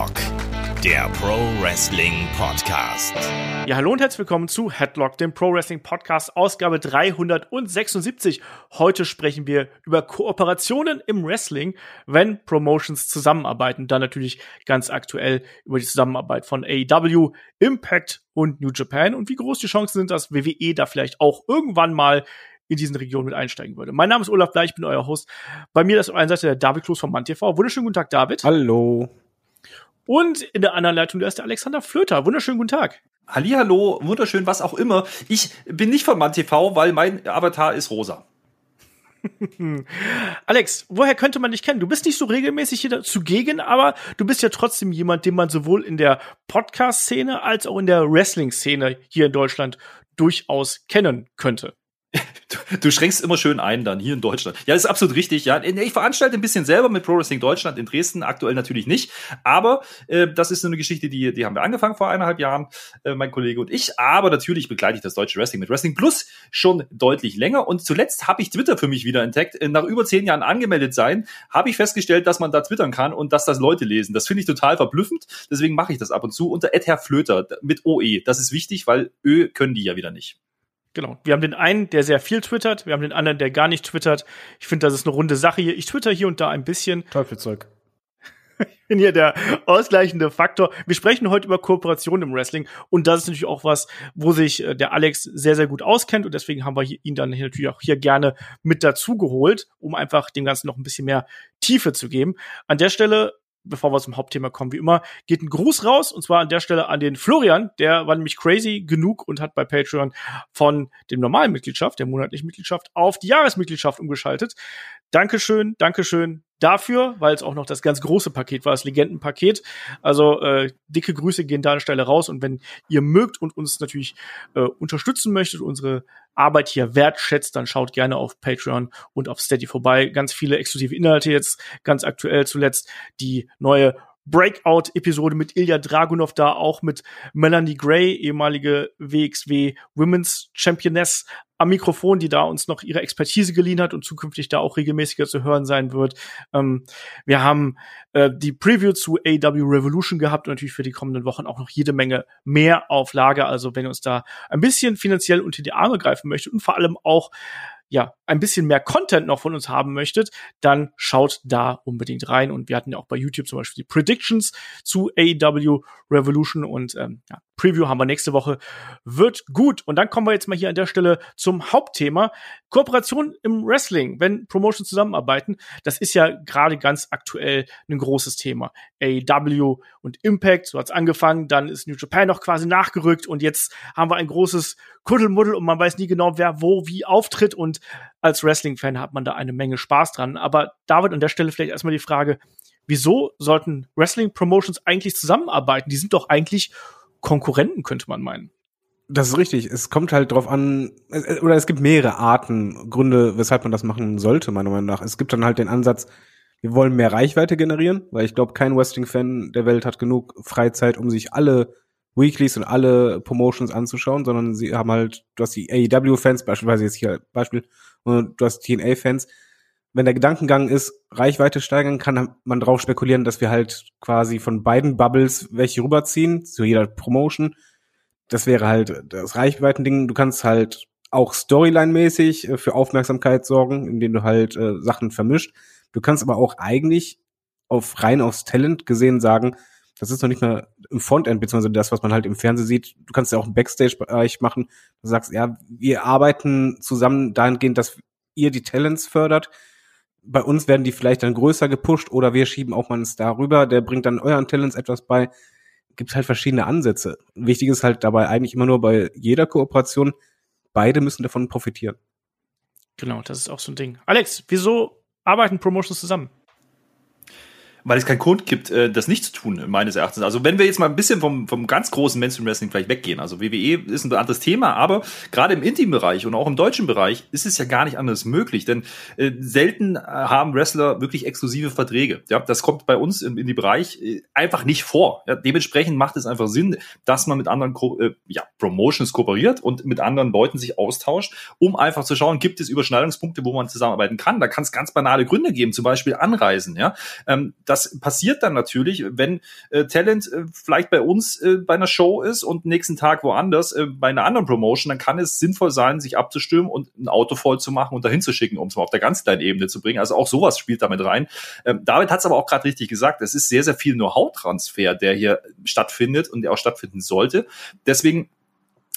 Headlock, der Pro Wrestling Podcast. Ja, hallo und herzlich willkommen zu Headlock, dem Pro Wrestling Podcast, Ausgabe 376. Heute sprechen wir über Kooperationen im Wrestling, wenn Promotions zusammenarbeiten. Dann natürlich ganz aktuell über die Zusammenarbeit von AEW, Impact und New Japan und wie groß die Chancen sind, dass WWE da vielleicht auch irgendwann mal in diesen Regionen mit einsteigen würde. Mein Name ist Olaf Bleich, ich bin euer Host. Bei mir ist auf einer Seite der David Kloß von MannTV. Wunderschönen guten Tag, David. Hallo. Und in der anderen Leitung, da ist der Alexander Flöter. Wunderschönen guten Tag. Hallihallo, wunderschön, was auch immer. Ich bin nicht von MannTV, weil mein Avatar ist rosa. Alex, woher könnte man dich kennen? Du bist nicht so regelmäßig hier zugegen, aber du bist ja trotzdem jemand, den man sowohl in der Podcast-Szene als auch in der Wrestling-Szene hier in Deutschland durchaus kennen könnte. Du, du schränkst immer schön ein dann hier in Deutschland. Ja, das ist absolut richtig. Ja, ich veranstalte ein bisschen selber mit Pro Wrestling Deutschland in Dresden, aktuell natürlich nicht. Aber äh, das ist so eine Geschichte, die, die haben wir angefangen vor eineinhalb Jahren, äh, mein Kollege und ich. Aber natürlich begleite ich das deutsche Wrestling mit Wrestling Plus schon deutlich länger. Und zuletzt habe ich Twitter für mich wieder entdeckt. Äh, nach über zehn Jahren angemeldet sein, habe ich festgestellt, dass man da twittern kann und dass das Leute lesen. Das finde ich total verblüffend. Deswegen mache ich das ab und zu unter Flöter mit OE. Das ist wichtig, weil Ö können die ja wieder nicht. Genau. Wir haben den einen, der sehr viel twittert, wir haben den anderen, der gar nicht twittert. Ich finde, das ist eine runde Sache hier. Ich twitter hier und da ein bisschen. Teufelzeug. Ich bin hier der ausgleichende Faktor. Wir sprechen heute über Kooperation im Wrestling und das ist natürlich auch was, wo sich äh, der Alex sehr, sehr gut auskennt und deswegen haben wir ihn dann natürlich auch hier gerne mit dazu geholt, um einfach dem Ganzen noch ein bisschen mehr Tiefe zu geben. An der Stelle bevor wir zum Hauptthema kommen, wie immer, geht ein Gruß raus und zwar an der Stelle an den Florian, der war nämlich crazy genug und hat bei Patreon von dem normalen Mitgliedschaft, der monatlichen Mitgliedschaft, auf die Jahresmitgliedschaft umgeschaltet. Dankeschön, Dankeschön dafür, weil es auch noch das ganz große Paket war, das Legendenpaket. Also äh, dicke Grüße gehen da an der Stelle raus und wenn ihr mögt und uns natürlich äh, unterstützen möchtet, unsere Arbeit hier wertschätzt, dann schaut gerne auf Patreon und auf Steady vorbei. Ganz viele exklusive Inhalte jetzt, ganz aktuell zuletzt die neue Breakout-Episode mit Ilya Dragunov da, auch mit Melanie Gray, ehemalige WXW Women's Championess am Mikrofon, die da uns noch ihre Expertise geliehen hat und zukünftig da auch regelmäßiger zu hören sein wird. Ähm, wir haben äh, die Preview zu AW Revolution gehabt und natürlich für die kommenden Wochen auch noch jede Menge mehr auf Lager. Also wenn ihr uns da ein bisschen finanziell unter die Arme greifen möchtet und vor allem auch ja, ein bisschen mehr Content noch von uns haben möchtet, dann schaut da unbedingt rein. Und wir hatten ja auch bei YouTube zum Beispiel die Predictions zu AEW Revolution und ähm, ja, Preview haben wir nächste Woche. Wird gut. Und dann kommen wir jetzt mal hier an der Stelle zum Hauptthema. Kooperation im Wrestling, wenn Promotions zusammenarbeiten. Das ist ja gerade ganz aktuell ein großes Thema. AEW und Impact, so hat's angefangen. Dann ist New Japan noch quasi nachgerückt und jetzt haben wir ein großes Kuddelmuddel und man weiß nie genau, wer wo wie auftritt und als Wrestling-Fan hat man da eine Menge Spaß dran. Aber David, an der Stelle vielleicht erstmal die Frage, wieso sollten Wrestling-Promotions eigentlich zusammenarbeiten? Die sind doch eigentlich Konkurrenten, könnte man meinen. Das ist richtig. Es kommt halt drauf an, oder es gibt mehrere Arten, Gründe, weshalb man das machen sollte, meiner Meinung nach. Es gibt dann halt den Ansatz, wir wollen mehr Reichweite generieren, weil ich glaube, kein Wrestling-Fan der Welt hat genug Freizeit, um sich alle Weeklies und alle Promotions anzuschauen, sondern sie haben halt, du hast die AEW-Fans, beispielsweise jetzt hier Beispiel, und du hast TNA-Fans. Wenn der Gedankengang ist, Reichweite steigern, kann man drauf spekulieren, dass wir halt quasi von beiden Bubbles welche rüberziehen, zu jeder Promotion. Das wäre halt das Reichweitending. Du kannst halt auch Storyline-mäßig äh, für Aufmerksamkeit sorgen, indem du halt äh, Sachen vermischt. Du kannst aber auch eigentlich auf rein aufs Talent gesehen sagen, das ist noch nicht mehr im Frontend, beziehungsweise das, was man halt im Fernsehen sieht. Du kannst ja auch im Backstage-Bereich machen. Du sagst, ja, wir arbeiten zusammen dahingehend, dass ihr die Talents fördert. Bei uns werden die vielleicht dann größer gepusht oder wir schieben auch mal einen Star rüber, der bringt dann euren Talents etwas bei. Gibt halt verschiedene Ansätze. Wichtig ist halt dabei eigentlich immer nur bei jeder Kooperation, beide müssen davon profitieren. Genau, das ist auch so ein Ding. Alex, wieso arbeiten Promotions zusammen? Weil es keinen Grund gibt, äh, das nicht zu tun, meines Erachtens. Also wenn wir jetzt mal ein bisschen vom, vom ganz großen Mainstream Wrestling vielleicht weggehen, also WWE ist ein anderes Thema, aber gerade im Intim-Bereich und auch im deutschen Bereich ist es ja gar nicht anders möglich, denn äh, selten äh, haben Wrestler wirklich exklusive Verträge. Ja, das kommt bei uns im Indie-Bereich äh, einfach nicht vor. Ja, dementsprechend macht es einfach Sinn, dass man mit anderen Ko äh, ja, Promotions kooperiert und mit anderen Leuten sich austauscht, um einfach zu schauen, gibt es Überschneidungspunkte, wo man zusammenarbeiten kann. Da kann es ganz banale Gründe geben, zum Beispiel Anreisen. Ja, ähm, das das passiert dann natürlich, wenn äh, Talent äh, vielleicht bei uns äh, bei einer Show ist und nächsten Tag woanders äh, bei einer anderen Promotion, dann kann es sinnvoll sein, sich abzustimmen und ein Auto voll zu machen und dahin zu schicken, um es mal auf der ganz kleinen Ebene zu bringen. Also auch sowas spielt damit rein. Ähm, David hat es aber auch gerade richtig gesagt, es ist sehr, sehr viel Know-how-Transfer, der hier stattfindet und der auch stattfinden sollte. Deswegen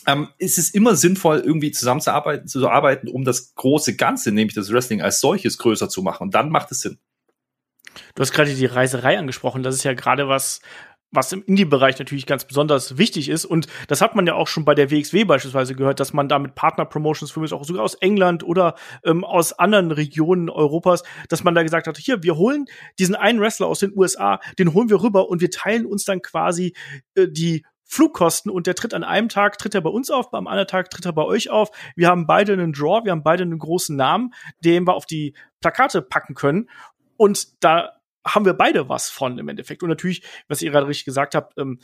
ähm, ist es immer sinnvoll, irgendwie zusammenzuarbeiten, zu arbeiten, um das große Ganze, nämlich das Wrestling als solches, größer zu machen. Und dann macht es Sinn. Du hast gerade die Reiserei angesprochen. Das ist ja gerade was, was im Indie-Bereich natürlich ganz besonders wichtig ist. Und das hat man ja auch schon bei der WXW beispielsweise gehört, dass man da mit Partner-Promotions, für mich auch sogar aus England oder ähm, aus anderen Regionen Europas, dass man da gesagt hat, hier, wir holen diesen einen Wrestler aus den USA, den holen wir rüber und wir teilen uns dann quasi äh, die Flugkosten und der tritt an einem Tag, tritt er bei uns auf, am anderen Tag tritt er bei euch auf. Wir haben beide einen Draw, wir haben beide einen großen Namen, den wir auf die Plakate packen können. Und da haben wir beide was von im Endeffekt. Und natürlich, was ihr gerade richtig gesagt habt, ähm,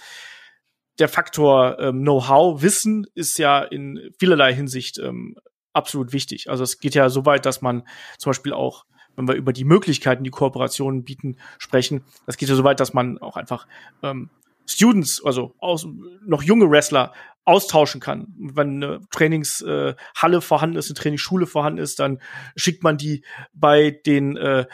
der Faktor ähm, Know-how, Wissen ist ja in vielerlei Hinsicht ähm, absolut wichtig. Also es geht ja so weit, dass man zum Beispiel auch wenn wir über die Möglichkeiten, die Kooperationen bieten, sprechen. Das geht ja so weit, dass man auch einfach ähm, Students, also aus, noch junge Wrestler austauschen kann. Wenn eine Trainingshalle äh, vorhanden ist, eine Trainingsschule vorhanden ist, dann schickt man die bei den äh,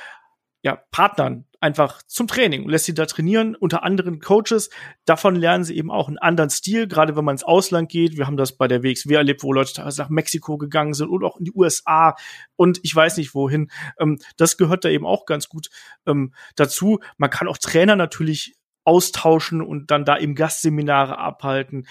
ja, Partnern einfach zum Training und lässt sie da trainieren unter anderen Coaches. Davon lernen sie eben auch einen anderen Stil, gerade wenn man ins Ausland geht. Wir haben das bei der WXW erlebt, wo Leute nach Mexiko gegangen sind und auch in die USA und ich weiß nicht wohin. Ähm, das gehört da eben auch ganz gut ähm, dazu. Man kann auch Trainer natürlich austauschen und dann da eben Gastseminare abhalten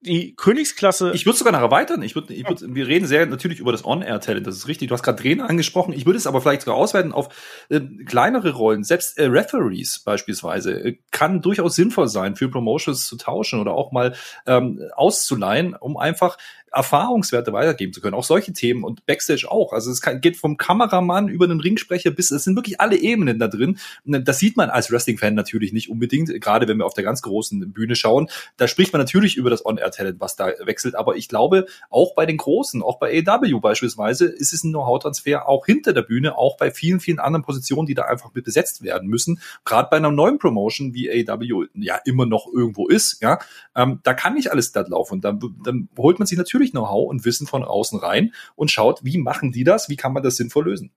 die Königsklasse. Ich würde sogar noch erweitern. Ich würde, ich würd, wir reden sehr natürlich über das On-Air-Talent. Das ist richtig. Du hast gerade Trainer angesprochen. Ich würde es aber vielleicht sogar ausweiten auf äh, kleinere Rollen. Selbst äh, Referees beispielsweise äh, kann durchaus sinnvoll sein, für Promotions zu tauschen oder auch mal ähm, auszuleihen, um einfach Erfahrungswerte weitergeben zu können. Auch solche Themen und Backstage auch. Also es kann, geht vom Kameramann über den Ringsprecher bis, es sind wirklich alle Ebenen da drin. Das sieht man als Wrestling-Fan natürlich nicht unbedingt, gerade wenn wir auf der ganz großen Bühne schauen. Da spricht man natürlich über das On-Air-Talent, was da wechselt. Aber ich glaube, auch bei den Großen, auch bei AW beispielsweise, ist es ein Know-how-Transfer auch hinter der Bühne, auch bei vielen, vielen anderen Positionen, die da einfach mit besetzt werden müssen. Gerade bei einer neuen Promotion, wie AW ja immer noch irgendwo ist, ja, ähm, da kann nicht alles glatt laufen. Und dann, dann holt man sich natürlich natürlich Know-how und Wissen von außen rein und schaut, wie machen die das, wie kann man das sinnvoll lösen.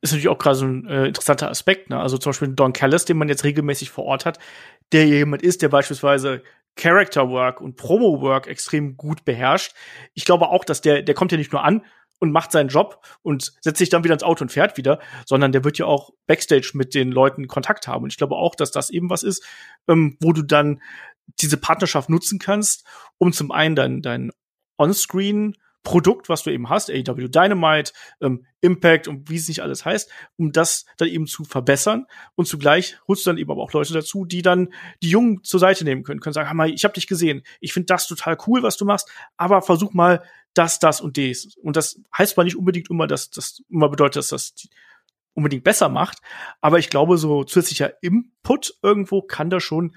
Ist natürlich auch gerade so ein äh, interessanter Aspekt. Ne? Also zum Beispiel Don Callis, den man jetzt regelmäßig vor Ort hat, der jemand ist, der beispielsweise Character Work und Promo Work extrem gut beherrscht. Ich glaube auch, dass der, der kommt ja nicht nur an und macht seinen Job und setzt sich dann wieder ins Auto und fährt wieder, sondern der wird ja auch Backstage mit den Leuten Kontakt haben. Und ich glaube auch, dass das eben was ist, ähm, wo du dann diese Partnerschaft nutzen kannst, um zum einen dein, dein On-Screen Produkt, was du eben hast, AEW Dynamite, ähm, Impact und wie es nicht alles heißt, um das dann eben zu verbessern. Und zugleich holst du dann eben aber auch Leute dazu, die dann die Jungen zur Seite nehmen können, können sagen, mal, ich habe dich gesehen, ich finde das total cool, was du machst, aber versuch mal das, das und dies. Und das heißt zwar nicht unbedingt immer, dass das immer bedeutet, dass das unbedingt besser macht, aber ich glaube, so zusätzlicher Input irgendwo kann da schon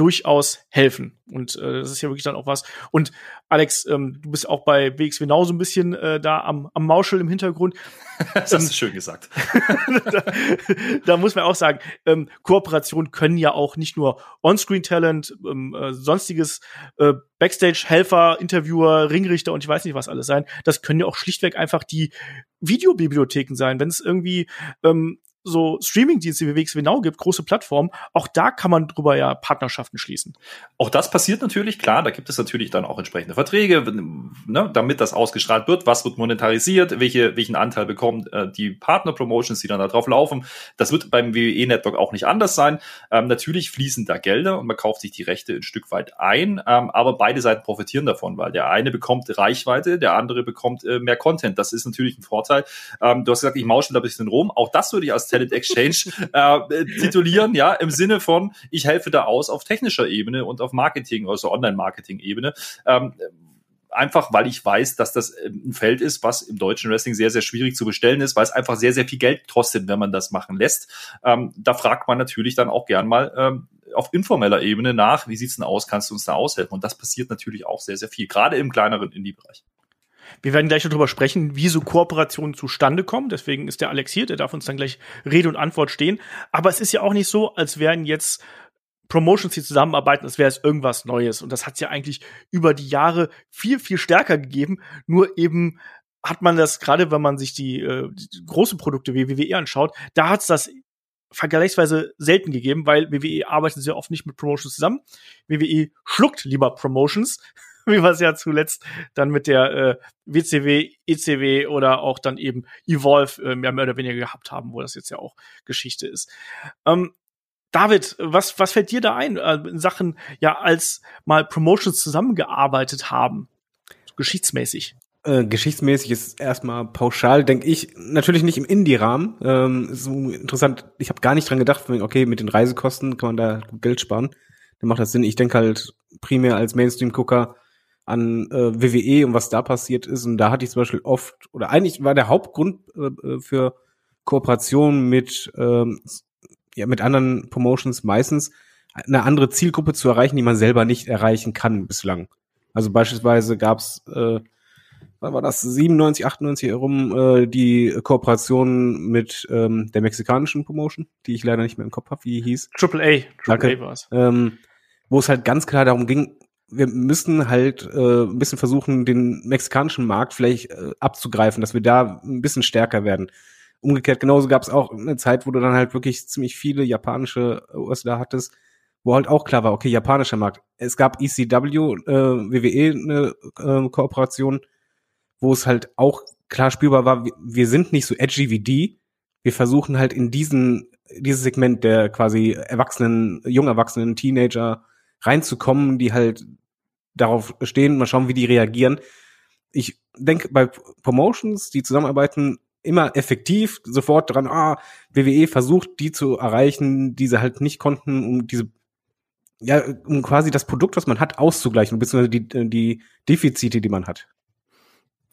durchaus helfen. Und äh, das ist ja wirklich dann auch was. Und Alex, ähm, du bist auch bei WXW Now so ein bisschen äh, da am, am Mauschel im Hintergrund. das hast du schön gesagt. da, da, muss man auch sagen, ähm, Kooperationen können ja auch nicht nur On-Screen-Talent, ähm, äh, sonstiges äh, Backstage-Helfer, Interviewer, Ringrichter und ich weiß nicht was alles sein. Das können ja auch schlichtweg einfach die Videobibliotheken sein. Wenn es irgendwie ähm, so Streaming-Dienste wie WXW Now gibt, große Plattformen, auch da kann man drüber ja Partnerschaften schließen. Auch das passiert natürlich, klar, da gibt es natürlich dann auch entsprechende Verträge, ne, damit das ausgestrahlt wird, was wird monetarisiert, welche, welchen Anteil bekommen äh, die Partner-Promotions, die dann da drauf laufen. Das wird beim WWE-Network auch nicht anders sein. Ähm, natürlich fließen da Gelder und man kauft sich die Rechte ein Stück weit ein, ähm, aber beide Seiten profitieren davon, weil der eine bekommt Reichweite, der andere bekommt äh, mehr Content. Das ist natürlich ein Vorteil. Ähm, du hast gesagt, ich mausche da ein bisschen rum. Auch das würde ich als Talent Exchange äh, titulieren, ja, im Sinne von, ich helfe da aus auf technischer Ebene und auf Marketing, also Online-Marketing-Ebene. Ähm, einfach weil ich weiß, dass das ein Feld ist, was im deutschen Wrestling sehr, sehr schwierig zu bestellen ist, weil es einfach sehr, sehr viel Geld kostet, wenn man das machen lässt. Ähm, da fragt man natürlich dann auch gern mal ähm, auf informeller Ebene nach, wie sieht's denn aus, kannst du uns da aushelfen? Und das passiert natürlich auch sehr, sehr viel, gerade im kleineren Indie-Bereich. Wir werden gleich darüber sprechen, wie so Kooperationen zustande kommen. Deswegen ist der Alex hier, der darf uns dann gleich Rede und Antwort stehen. Aber es ist ja auch nicht so, als wären jetzt Promotions, die zusammenarbeiten, als wäre es irgendwas Neues. Und das hat es ja eigentlich über die Jahre viel, viel stärker gegeben. Nur eben hat man das, gerade wenn man sich die, äh, die große Produkte wie WWE anschaut, da hat es das vergleichsweise selten gegeben, weil WWE arbeitet sehr oft nicht mit Promotions zusammen. WWE schluckt lieber Promotions, wie wir es ja zuletzt dann mit der äh, WCW, ECW oder auch dann eben Evolve äh, mehr, mehr oder weniger gehabt haben, wo das jetzt ja auch Geschichte ist. Ähm, David, was, was fällt dir da ein äh, in Sachen, ja, als mal Promotions zusammengearbeitet haben? geschichtsmäßig. Äh, geschichtsmäßig ist erstmal pauschal, denke ich, natürlich nicht im Indie-Rahmen. Ähm, so interessant, ich habe gar nicht dran gedacht, okay, mit den Reisekosten kann man da Geld sparen. Dann macht das Sinn. Ich denke halt primär als Mainstream-Gucker an äh, WWE und was da passiert ist. Und da hatte ich zum Beispiel oft, oder eigentlich war der Hauptgrund äh, äh für Kooperation mit ähm, ja, mit anderen Promotions meistens eine andere Zielgruppe zu erreichen, die man selber nicht erreichen kann bislang. Also beispielsweise gab's, äh, wann war das, 97, 98 herum, äh, die Kooperation mit ähm, der mexikanischen Promotion, die ich leider nicht mehr im Kopf habe, wie hieß. Triple A, Triple A war's. Ähm, wo es halt ganz klar darum ging, wir müssen halt äh, ein bisschen versuchen, den mexikanischen Markt vielleicht äh, abzugreifen, dass wir da ein bisschen stärker werden umgekehrt genauso gab es auch eine Zeit, wo du dann halt wirklich ziemlich viele japanische USA hattest, wo halt auch klar war, okay, japanischer Markt. Es gab ECW, äh, WWE eine äh, Kooperation, wo es halt auch klar spürbar war, wir sind nicht so edgy wie die. Wir versuchen halt in diesen dieses Segment der quasi Erwachsenen, jung Erwachsenen, Teenager reinzukommen, die halt darauf stehen, mal schauen, wie die reagieren. Ich denke, bei Promotions, die zusammenarbeiten, immer effektiv, sofort dran, ah, WWE versucht, die zu erreichen, die sie halt nicht konnten, um diese, ja, um quasi das Produkt, was man hat, auszugleichen, beziehungsweise die, die Defizite, die man hat.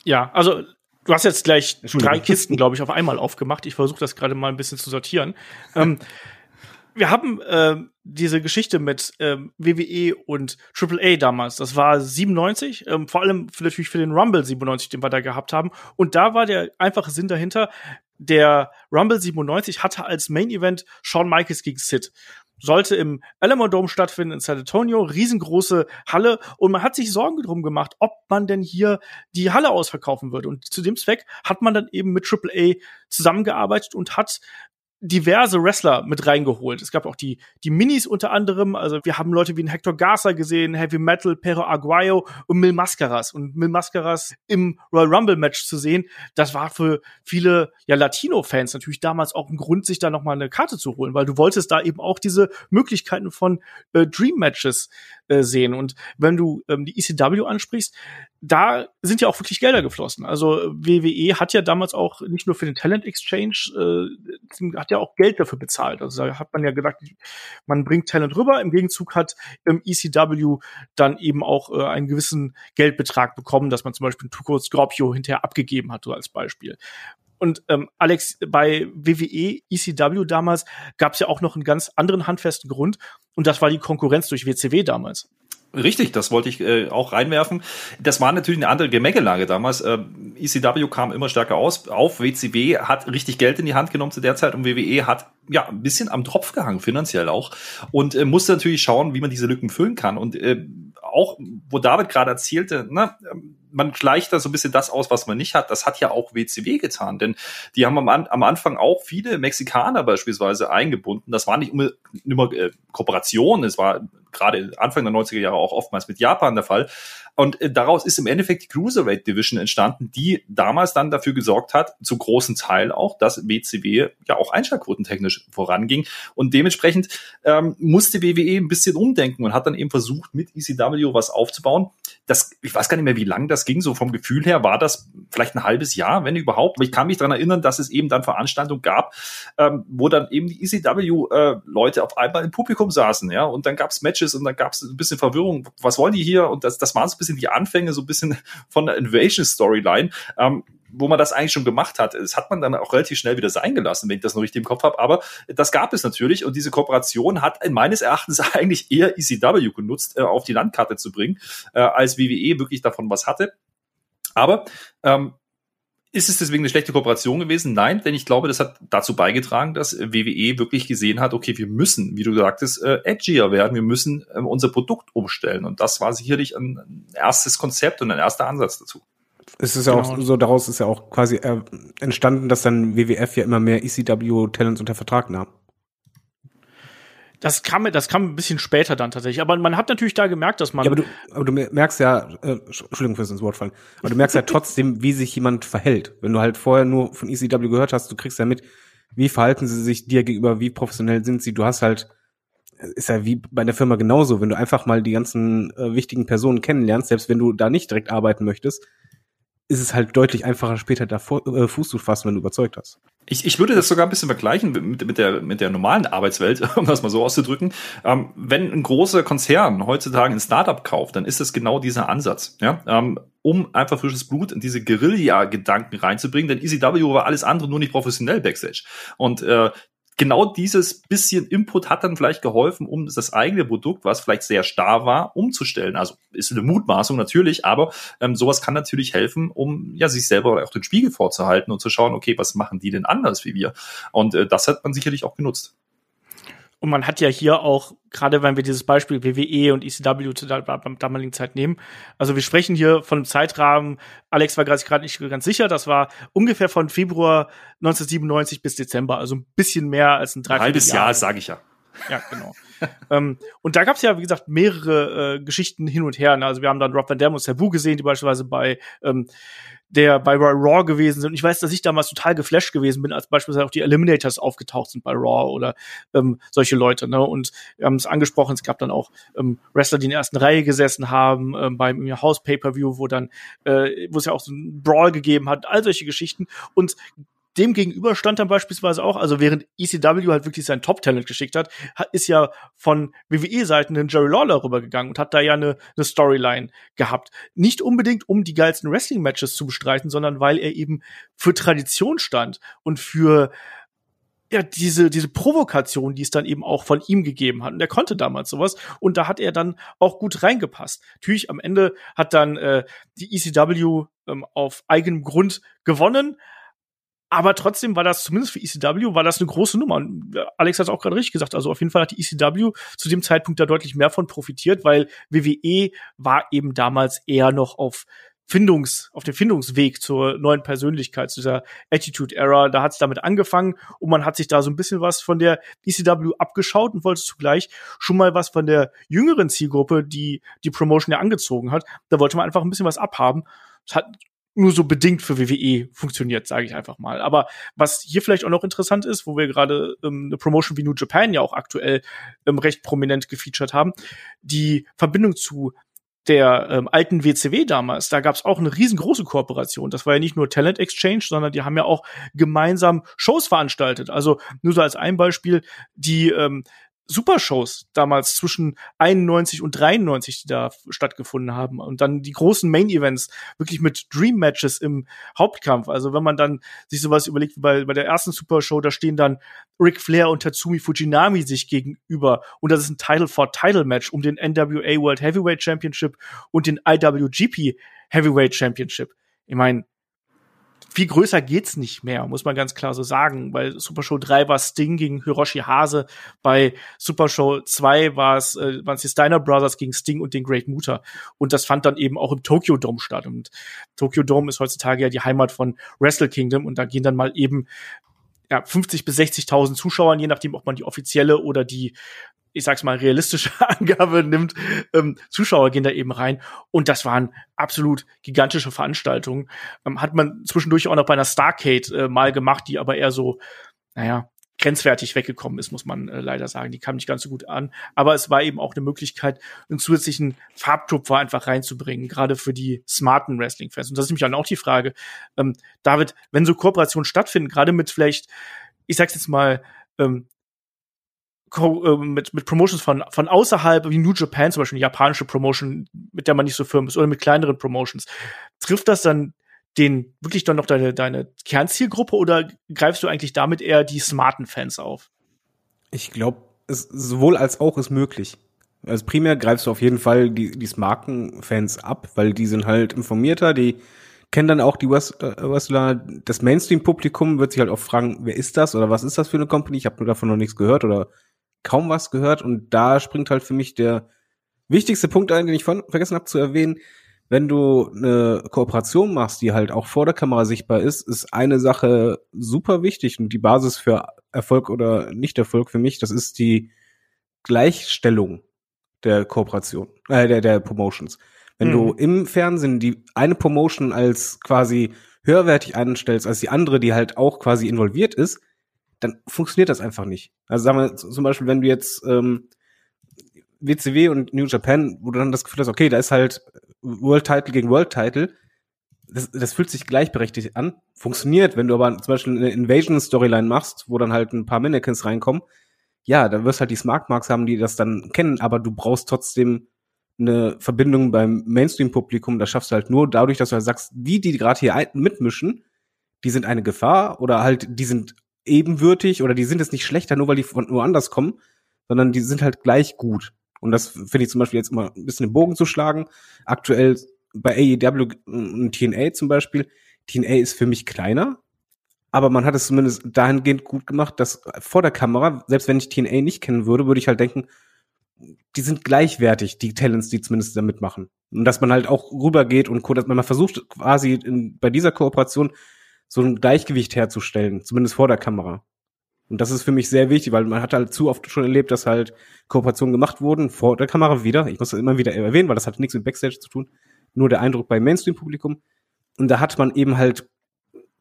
Ja, also du hast jetzt gleich drei Kisten, glaube ich, auf einmal aufgemacht. Ich versuche das gerade mal ein bisschen zu sortieren. ähm, wir haben äh, diese Geschichte mit ähm, WWE und AAA damals. Das war 97, ähm, vor allem für, natürlich für den Rumble 97, den wir da gehabt haben. Und da war der einfache Sinn dahinter, der Rumble 97 hatte als Main Event Shawn Michaels gegen Sid. Sollte im Alamo Dome stattfinden in San Antonio, riesengroße Halle und man hat sich Sorgen drum gemacht, ob man denn hier die Halle ausverkaufen würde. Und zu dem Zweck hat man dann eben mit AAA zusammengearbeitet und hat diverse Wrestler mit reingeholt. Es gab auch die, die Minis unter anderem. Also wir haben Leute wie ein Hector Garza gesehen, Heavy Metal, Pero Aguayo und Mil Mascaras. Und Mil Mascaras im Royal Rumble Match zu sehen, das war für viele ja Latino-Fans natürlich damals auch ein Grund, sich da nochmal eine Karte zu holen, weil du wolltest da eben auch diese Möglichkeiten von äh, Dream Matches äh, sehen. Und wenn du ähm, die ECW ansprichst, da sind ja auch wirklich Gelder geflossen. Also WWE hat ja damals auch nicht nur für den Talent Exchange, äh, hat ja auch Geld dafür bezahlt. Also da hat man ja gesagt, man bringt Talent rüber, im Gegenzug hat ähm, ECW dann eben auch äh, einen gewissen Geldbetrag bekommen, dass man zum Beispiel Tuco Scorpio hinterher abgegeben hat, so als Beispiel. Und ähm, Alex, bei WWE, ECW damals gab es ja auch noch einen ganz anderen handfesten Grund, und das war die Konkurrenz durch WCW damals. Richtig, das wollte ich äh, auch reinwerfen. Das war natürlich eine andere Gemengelage damals. Äh, ECW kam immer stärker aus, auf. WCW hat richtig Geld in die Hand genommen zu der Zeit und WWE hat ja ein bisschen am Tropf gehangen, finanziell auch. Und äh, musste natürlich schauen, wie man diese Lücken füllen kann. Und äh, auch, wo David gerade erzählte, ne, man gleicht da so ein bisschen das aus, was man nicht hat. Das hat ja auch WCW getan, denn die haben am, am Anfang auch viele Mexikaner beispielsweise eingebunden. Das war nicht immer, immer äh, Kooperation, es war gerade Anfang der 90er Jahre auch oftmals mit Japan der Fall. Und äh, daraus ist im Endeffekt die Cruiserweight Division entstanden, die damals dann dafür gesorgt hat, zu großen Teil auch, dass WCW ja auch einschaltquotentechnisch voranging. Und dementsprechend ähm, musste WWE ein bisschen umdenken und hat dann eben versucht, mit ECW was aufzubauen. Das, ich weiß gar nicht mehr, wie lang das ging. So vom Gefühl her war das vielleicht ein halbes Jahr, wenn überhaupt. Aber ich kann mich daran erinnern, dass es eben dann Veranstaltungen gab, ähm, wo dann eben die ECW-Leute äh, auf einmal im Publikum saßen, ja, und dann gab es Matches und dann gab es ein bisschen Verwirrung. Was wollen die hier? Und das, das waren so ein bisschen die Anfänge, so ein bisschen von der Invasion-Storyline. Ähm, wo man das eigentlich schon gemacht hat. Das hat man dann auch relativ schnell wieder sein gelassen, wenn ich das noch richtig im Kopf habe. Aber das gab es natürlich und diese Kooperation hat meines Erachtens eigentlich eher ECW genutzt, äh, auf die Landkarte zu bringen, äh, als WWE wirklich davon was hatte. Aber ähm, ist es deswegen eine schlechte Kooperation gewesen? Nein, denn ich glaube, das hat dazu beigetragen, dass WWE wirklich gesehen hat, okay, wir müssen, wie du sagtest, äh, edgier werden, wir müssen äh, unser Produkt umstellen. Und das war sicherlich ein, ein erstes Konzept und ein erster Ansatz dazu. Es ist ja genau. auch so, daraus ist ja auch quasi äh, entstanden, dass dann WWF ja immer mehr ECW-Talents unter Vertrag nahm. Das kam, das kam ein bisschen später dann tatsächlich. Aber man hat natürlich da gemerkt, dass man. Ja, aber du, aber du merkst ja, äh, Entschuldigung fürs ins Wort fallen, aber du merkst ja trotzdem, wie sich jemand verhält. Wenn du halt vorher nur von ECW gehört hast, du kriegst ja mit, wie verhalten sie sich dir gegenüber, wie professionell sind sie. Du hast halt, ist ja wie bei der Firma genauso, wenn du einfach mal die ganzen äh, wichtigen Personen kennenlernst, selbst wenn du da nicht direkt arbeiten möchtest, ist es halt deutlich einfacher, später da äh, Fuß zu fassen, wenn du überzeugt hast. Ich, ich würde das sogar ein bisschen vergleichen mit, mit, der, mit der normalen Arbeitswelt, um das mal so auszudrücken. Ähm, wenn ein großer Konzern heutzutage ein Startup kauft, dann ist das genau dieser Ansatz. Ja? Ähm, um einfach frisches Blut in diese Guerilla-Gedanken reinzubringen, denn ECW war alles andere nur nicht professionell Backstage. Und äh, genau dieses bisschen Input hat dann vielleicht geholfen, um das eigene Produkt, was vielleicht sehr starr war, umzustellen. Also ist eine Mutmaßung natürlich, aber ähm, sowas kann natürlich helfen, um ja sich selber auch den Spiegel vorzuhalten und zu schauen, okay, was machen die denn anders wie wir? Und äh, das hat man sicherlich auch genutzt. Und man hat ja hier auch, gerade wenn wir dieses Beispiel WWE und ECW zu der damaligen Zeit nehmen, also wir sprechen hier von einem Zeitrahmen, Alex war gerade nicht ganz sicher, das war ungefähr von Februar 1997 bis Dezember, also ein bisschen mehr als ein Dreivierteljahr. Halbes Jahr, sage ich ja. Ja, genau. ähm, und da gab es ja, wie gesagt, mehrere äh, Geschichten hin und her. Ne? Also wir haben dann Rob Van Dam und Sabu gesehen, die beispielsweise bei ähm, der bei Raw gewesen sind. Und ich weiß, dass ich damals total geflasht gewesen bin, als beispielsweise auch die Eliminators aufgetaucht sind bei Raw oder ähm, solche Leute. Ne? Und wir haben es angesprochen, es gab dann auch ähm, Wrestler, die in der ersten Reihe gesessen haben, ähm, beim House Pay-Per-View, wo dann, äh, wo es ja auch so ein Brawl gegeben hat, all solche Geschichten. Und dem gegenüber stand dann beispielsweise auch, also während ECW halt wirklich sein Top-Talent geschickt hat, ist ja von WWE-Seiten ein Jerry Lawler rübergegangen und hat da ja eine, eine Storyline gehabt. Nicht unbedingt, um die geilsten Wrestling-Matches zu bestreiten, sondern weil er eben für Tradition stand und für ja, diese, diese Provokation, die es dann eben auch von ihm gegeben hat. Und er konnte damals sowas. Und da hat er dann auch gut reingepasst. Natürlich, am Ende hat dann äh, die ECW ähm, auf eigenem Grund gewonnen, aber trotzdem war das, zumindest für ECW, war das eine große Nummer. Und äh, Alex hat es auch gerade richtig gesagt. Also auf jeden Fall hat die ECW zu dem Zeitpunkt da deutlich mehr von profitiert, weil WWE war eben damals eher noch auf Findungs, auf dem Findungsweg zur neuen Persönlichkeit, zu dieser Attitude-Era. Da hat es damit angefangen und man hat sich da so ein bisschen was von der ECW abgeschaut und wollte zugleich schon mal was von der jüngeren Zielgruppe, die die Promotion ja angezogen hat. Da wollte man einfach ein bisschen was abhaben. Es hat nur so bedingt für WWE funktioniert, sage ich einfach mal. Aber was hier vielleicht auch noch interessant ist, wo wir gerade ähm, eine Promotion wie New Japan ja auch aktuell ähm, recht prominent gefeatured haben, die Verbindung zu der ähm, alten WCW damals, da gab es auch eine riesengroße Kooperation. Das war ja nicht nur Talent Exchange, sondern die haben ja auch gemeinsam Shows veranstaltet. Also nur so als ein Beispiel, die ähm, Supershows damals zwischen 91 und 93, die da stattgefunden haben. Und dann die großen Main-Events, wirklich mit Dream-Matches im Hauptkampf. Also wenn man dann sich sowas überlegt bei, bei der ersten Supershow, da stehen dann Ric Flair und Tatsumi Fujinami sich gegenüber. Und das ist ein Title-for-Title-Match um den NWA World Heavyweight Championship und den IWGP Heavyweight Championship. Ich meine, viel größer geht's nicht mehr, muss man ganz klar so sagen. Bei Super Show 3 war Sting gegen Hiroshi Hase, bei Super Show 2 war es, äh, die Steiner Brothers gegen Sting und den Great Muta. Und das fand dann eben auch im Tokyo Dome statt. Und Tokyo Dome ist heutzutage ja die Heimat von Wrestle Kingdom und da gehen dann mal eben ja, 50 bis 60.000 Zuschauern, je nachdem, ob man die offizielle oder die ich sag's mal, realistische Angabe nimmt, ähm, Zuschauer gehen da eben rein. Und das waren absolut gigantische Veranstaltungen. Ähm, hat man zwischendurch auch noch bei einer Starcade äh, mal gemacht, die aber eher so, naja, grenzwertig weggekommen ist, muss man äh, leider sagen. Die kam nicht ganz so gut an. Aber es war eben auch eine Möglichkeit, einen zusätzlichen Farbtupfer einfach reinzubringen, gerade für die smarten Wrestling-Fans. Und das ist nämlich dann auch die Frage, ähm, David, wenn so Kooperationen stattfinden, gerade mit vielleicht, ich sag's jetzt mal, ähm, äh, mit, mit Promotions von, von außerhalb, wie New Japan zum Beispiel, eine japanische Promotion, mit der man nicht so firm ist, oder mit kleineren Promotions, trifft das dann den wirklich dann noch deine, deine Kernzielgruppe oder greifst du eigentlich damit eher die smarten Fans auf? Ich glaube, sowohl als auch ist möglich. Also primär greifst du auf jeden Fall die, die smarten Fans ab, weil die sind halt informierter, die, kenne dann auch die Wrestler, das Mainstream-Publikum wird sich halt auch fragen, wer ist das oder was ist das für eine Company? Ich habe davon noch nichts gehört oder kaum was gehört und da springt halt für mich der wichtigste Punkt ein, den ich von, vergessen habe zu erwähnen. Wenn du eine Kooperation machst, die halt auch vor der Kamera sichtbar ist, ist eine Sache super wichtig und die Basis für Erfolg oder Nicht-Erfolg für mich, das ist die Gleichstellung der Kooperation, äh, der, der Promotions. Wenn mhm. du im Fernsehen die eine Promotion als quasi höherwertig einstellst als die andere, die halt auch quasi involviert ist, dann funktioniert das einfach nicht. Also sagen wir zum Beispiel, wenn du jetzt ähm, WCW und New Japan, wo du dann das Gefühl hast, okay, da ist halt World Title gegen World Title, das, das fühlt sich gleichberechtigt an, funktioniert. Wenn du aber zum Beispiel eine Invasion-Storyline machst, wo dann halt ein paar Mannequins reinkommen, ja, dann wirst halt die Smart Marks haben, die das dann kennen, aber du brauchst trotzdem eine Verbindung beim Mainstream-Publikum. Das schaffst du halt nur dadurch, dass du halt sagst, die, die gerade hier mitmischen, die sind eine Gefahr oder halt, die sind ebenwürdig oder die sind jetzt nicht schlechter, nur weil die von woanders kommen, sondern die sind halt gleich gut. Und das finde ich zum Beispiel jetzt immer ein bisschen den Bogen zu schlagen. Aktuell bei AEW und TNA zum Beispiel. TNA ist für mich kleiner, aber man hat es zumindest dahingehend gut gemacht, dass vor der Kamera, selbst wenn ich TNA nicht kennen würde, würde ich halt denken, die sind gleichwertig, die Talents, die zumindest da mitmachen. Und dass man halt auch rübergeht und dass man versucht quasi in, bei dieser Kooperation so ein Gleichgewicht herzustellen, zumindest vor der Kamera. Und das ist für mich sehr wichtig, weil man hat halt zu oft schon erlebt, dass halt Kooperationen gemacht wurden, vor der Kamera wieder. Ich muss das immer wieder erwähnen, weil das hat nichts mit Backstage zu tun. Nur der Eindruck beim Mainstream-Publikum. Und da hat man eben halt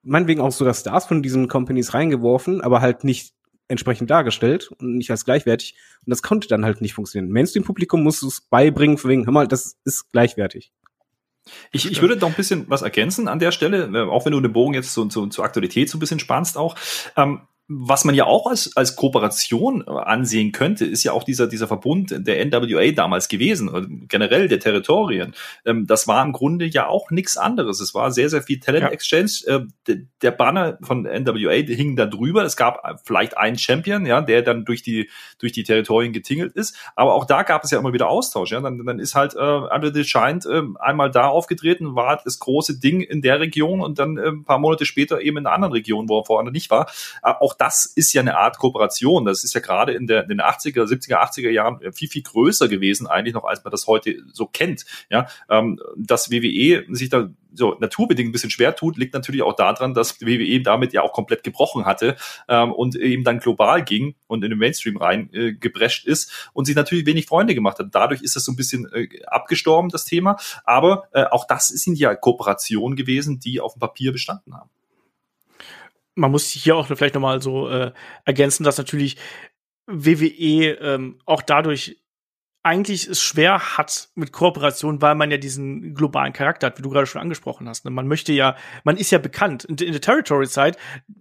meinetwegen auch so das Stars von diesen Companies reingeworfen, aber halt nicht entsprechend dargestellt und nicht als gleichwertig. Und das konnte dann halt nicht funktionieren. Mainstream-Publikum muss es beibringen, von wegen, hör mal, das ist gleichwertig. Ich, ich würde doch ein bisschen was ergänzen an der Stelle, äh, auch wenn du den Bogen jetzt zu, zu, zur Aktualität so ein bisschen spannst auch. Ähm, was man ja auch als, als Kooperation äh, ansehen könnte, ist ja auch dieser, dieser Verbund der NWA damals gewesen, generell der Territorien. Ähm, das war im Grunde ja auch nichts anderes. Es war sehr, sehr viel Talent ja. Exchange. Äh, der Banner von NWA hing da drüber. Es gab vielleicht einen Champion, ja, der dann durch die, durch die Territorien getingelt ist. Aber auch da gab es ja immer wieder Austausch. Ja. Dann, dann ist halt äh, Under the Giant äh, einmal da aufgetreten, war das große Ding in der Region und dann äh, ein paar Monate später eben in einer anderen Region, wo er vorher nicht war. Äh, auch das ist ja eine Art Kooperation. Das ist ja gerade in, der, in den 80er, 70er, 80er Jahren viel, viel größer gewesen eigentlich noch, als man das heute so kennt. Ja, ähm, dass WWE sich da so naturbedingt ein bisschen schwer tut, liegt natürlich auch daran, dass WWE damit ja auch komplett gebrochen hatte ähm, und eben dann global ging und in den Mainstream rein äh, geprescht ist und sich natürlich wenig Freunde gemacht hat. Dadurch ist das so ein bisschen äh, abgestorben, das Thema. Aber äh, auch das sind ja Kooperationen gewesen, die auf dem Papier bestanden haben man muss hier auch vielleicht noch mal so äh, ergänzen, dass natürlich WWE ähm, auch dadurch eigentlich es schwer hat mit Kooperation, weil man ja diesen globalen Charakter hat, wie du gerade schon angesprochen hast. Ne? Man möchte ja, man ist ja bekannt. In, in der Territory-Zeit,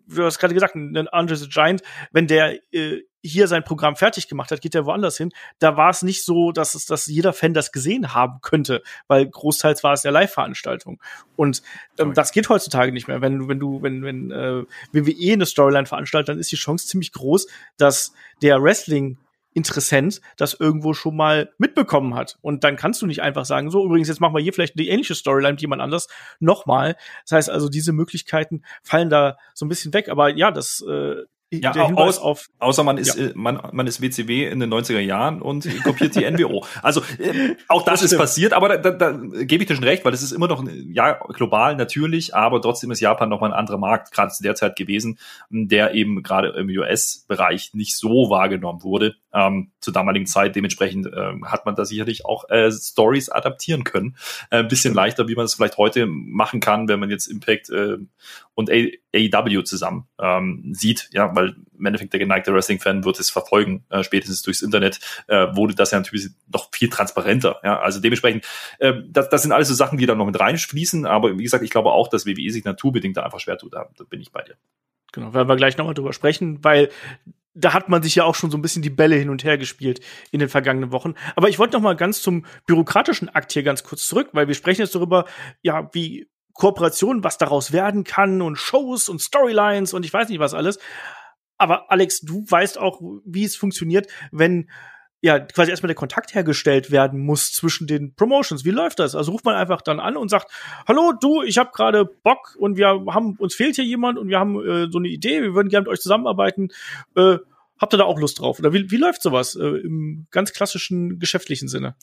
du hast gerade gesagt, Andre the Giant, wenn der äh, hier sein Programm fertig gemacht hat, geht er woanders hin. Da war es nicht so, dass es, dass jeder Fan das gesehen haben könnte, weil großteils war es ja Live-Veranstaltung. Und ähm, das geht heutzutage nicht mehr. Wenn, wenn du, wenn, wenn äh, WWE eine Storyline veranstaltet, dann ist die Chance ziemlich groß, dass der Wrestling Interessent das irgendwo schon mal mitbekommen hat. Und dann kannst du nicht einfach sagen, so, übrigens, jetzt machen wir hier vielleicht die ähnliche Storyline mit jemand anders nochmal. Das heißt also, diese Möglichkeiten fallen da so ein bisschen weg. Aber ja, das äh, ja, aus, auf. Außer man ist, ja. Äh, man, man ist WCW in den 90er Jahren und kopiert die NWO. Also, äh, auch das, das ist passiert, aber da, da, da gebe ich dir schon recht, weil es ist immer noch, ja, global natürlich, aber trotzdem ist Japan noch mal ein anderer Markt, gerade zu der Zeit gewesen, der eben gerade im US-Bereich nicht so wahrgenommen wurde ähm, zur damaligen Zeit. Dementsprechend äh, hat man da sicherlich auch äh, Stories adaptieren können. Äh, ein bisschen leichter, wie man es vielleicht heute machen kann, wenn man jetzt Impact äh, und AEW zusammen ähm, sieht, ja, weil im Endeffekt der geneigte Wrestling-Fan wird es verfolgen, äh, spätestens durchs Internet äh, wurde das ja natürlich noch viel transparenter. Ja, also dementsprechend, äh, das, das sind alles so Sachen, die da noch mit reinfließen. Aber wie gesagt, ich glaube auch, dass WWE sich naturbedingt da einfach schwer tut. Da, da bin ich bei dir. Genau, werden wir gleich nochmal drüber sprechen, weil da hat man sich ja auch schon so ein bisschen die Bälle hin und her gespielt in den vergangenen Wochen. Aber ich wollte noch mal ganz zum bürokratischen Akt hier ganz kurz zurück, weil wir sprechen jetzt darüber, ja, wie Kooperation, was daraus werden kann und Shows und Storylines und ich weiß nicht was alles. Aber Alex, du weißt auch, wie es funktioniert, wenn ja quasi erstmal der Kontakt hergestellt werden muss zwischen den Promotions. Wie läuft das? Also ruft man einfach dann an und sagt, hallo, du, ich habe gerade Bock und wir haben, uns fehlt hier jemand und wir haben äh, so eine Idee, wir würden gerne mit euch zusammenarbeiten. Äh, habt ihr da auch Lust drauf? Oder wie, wie läuft sowas äh, im ganz klassischen geschäftlichen Sinne?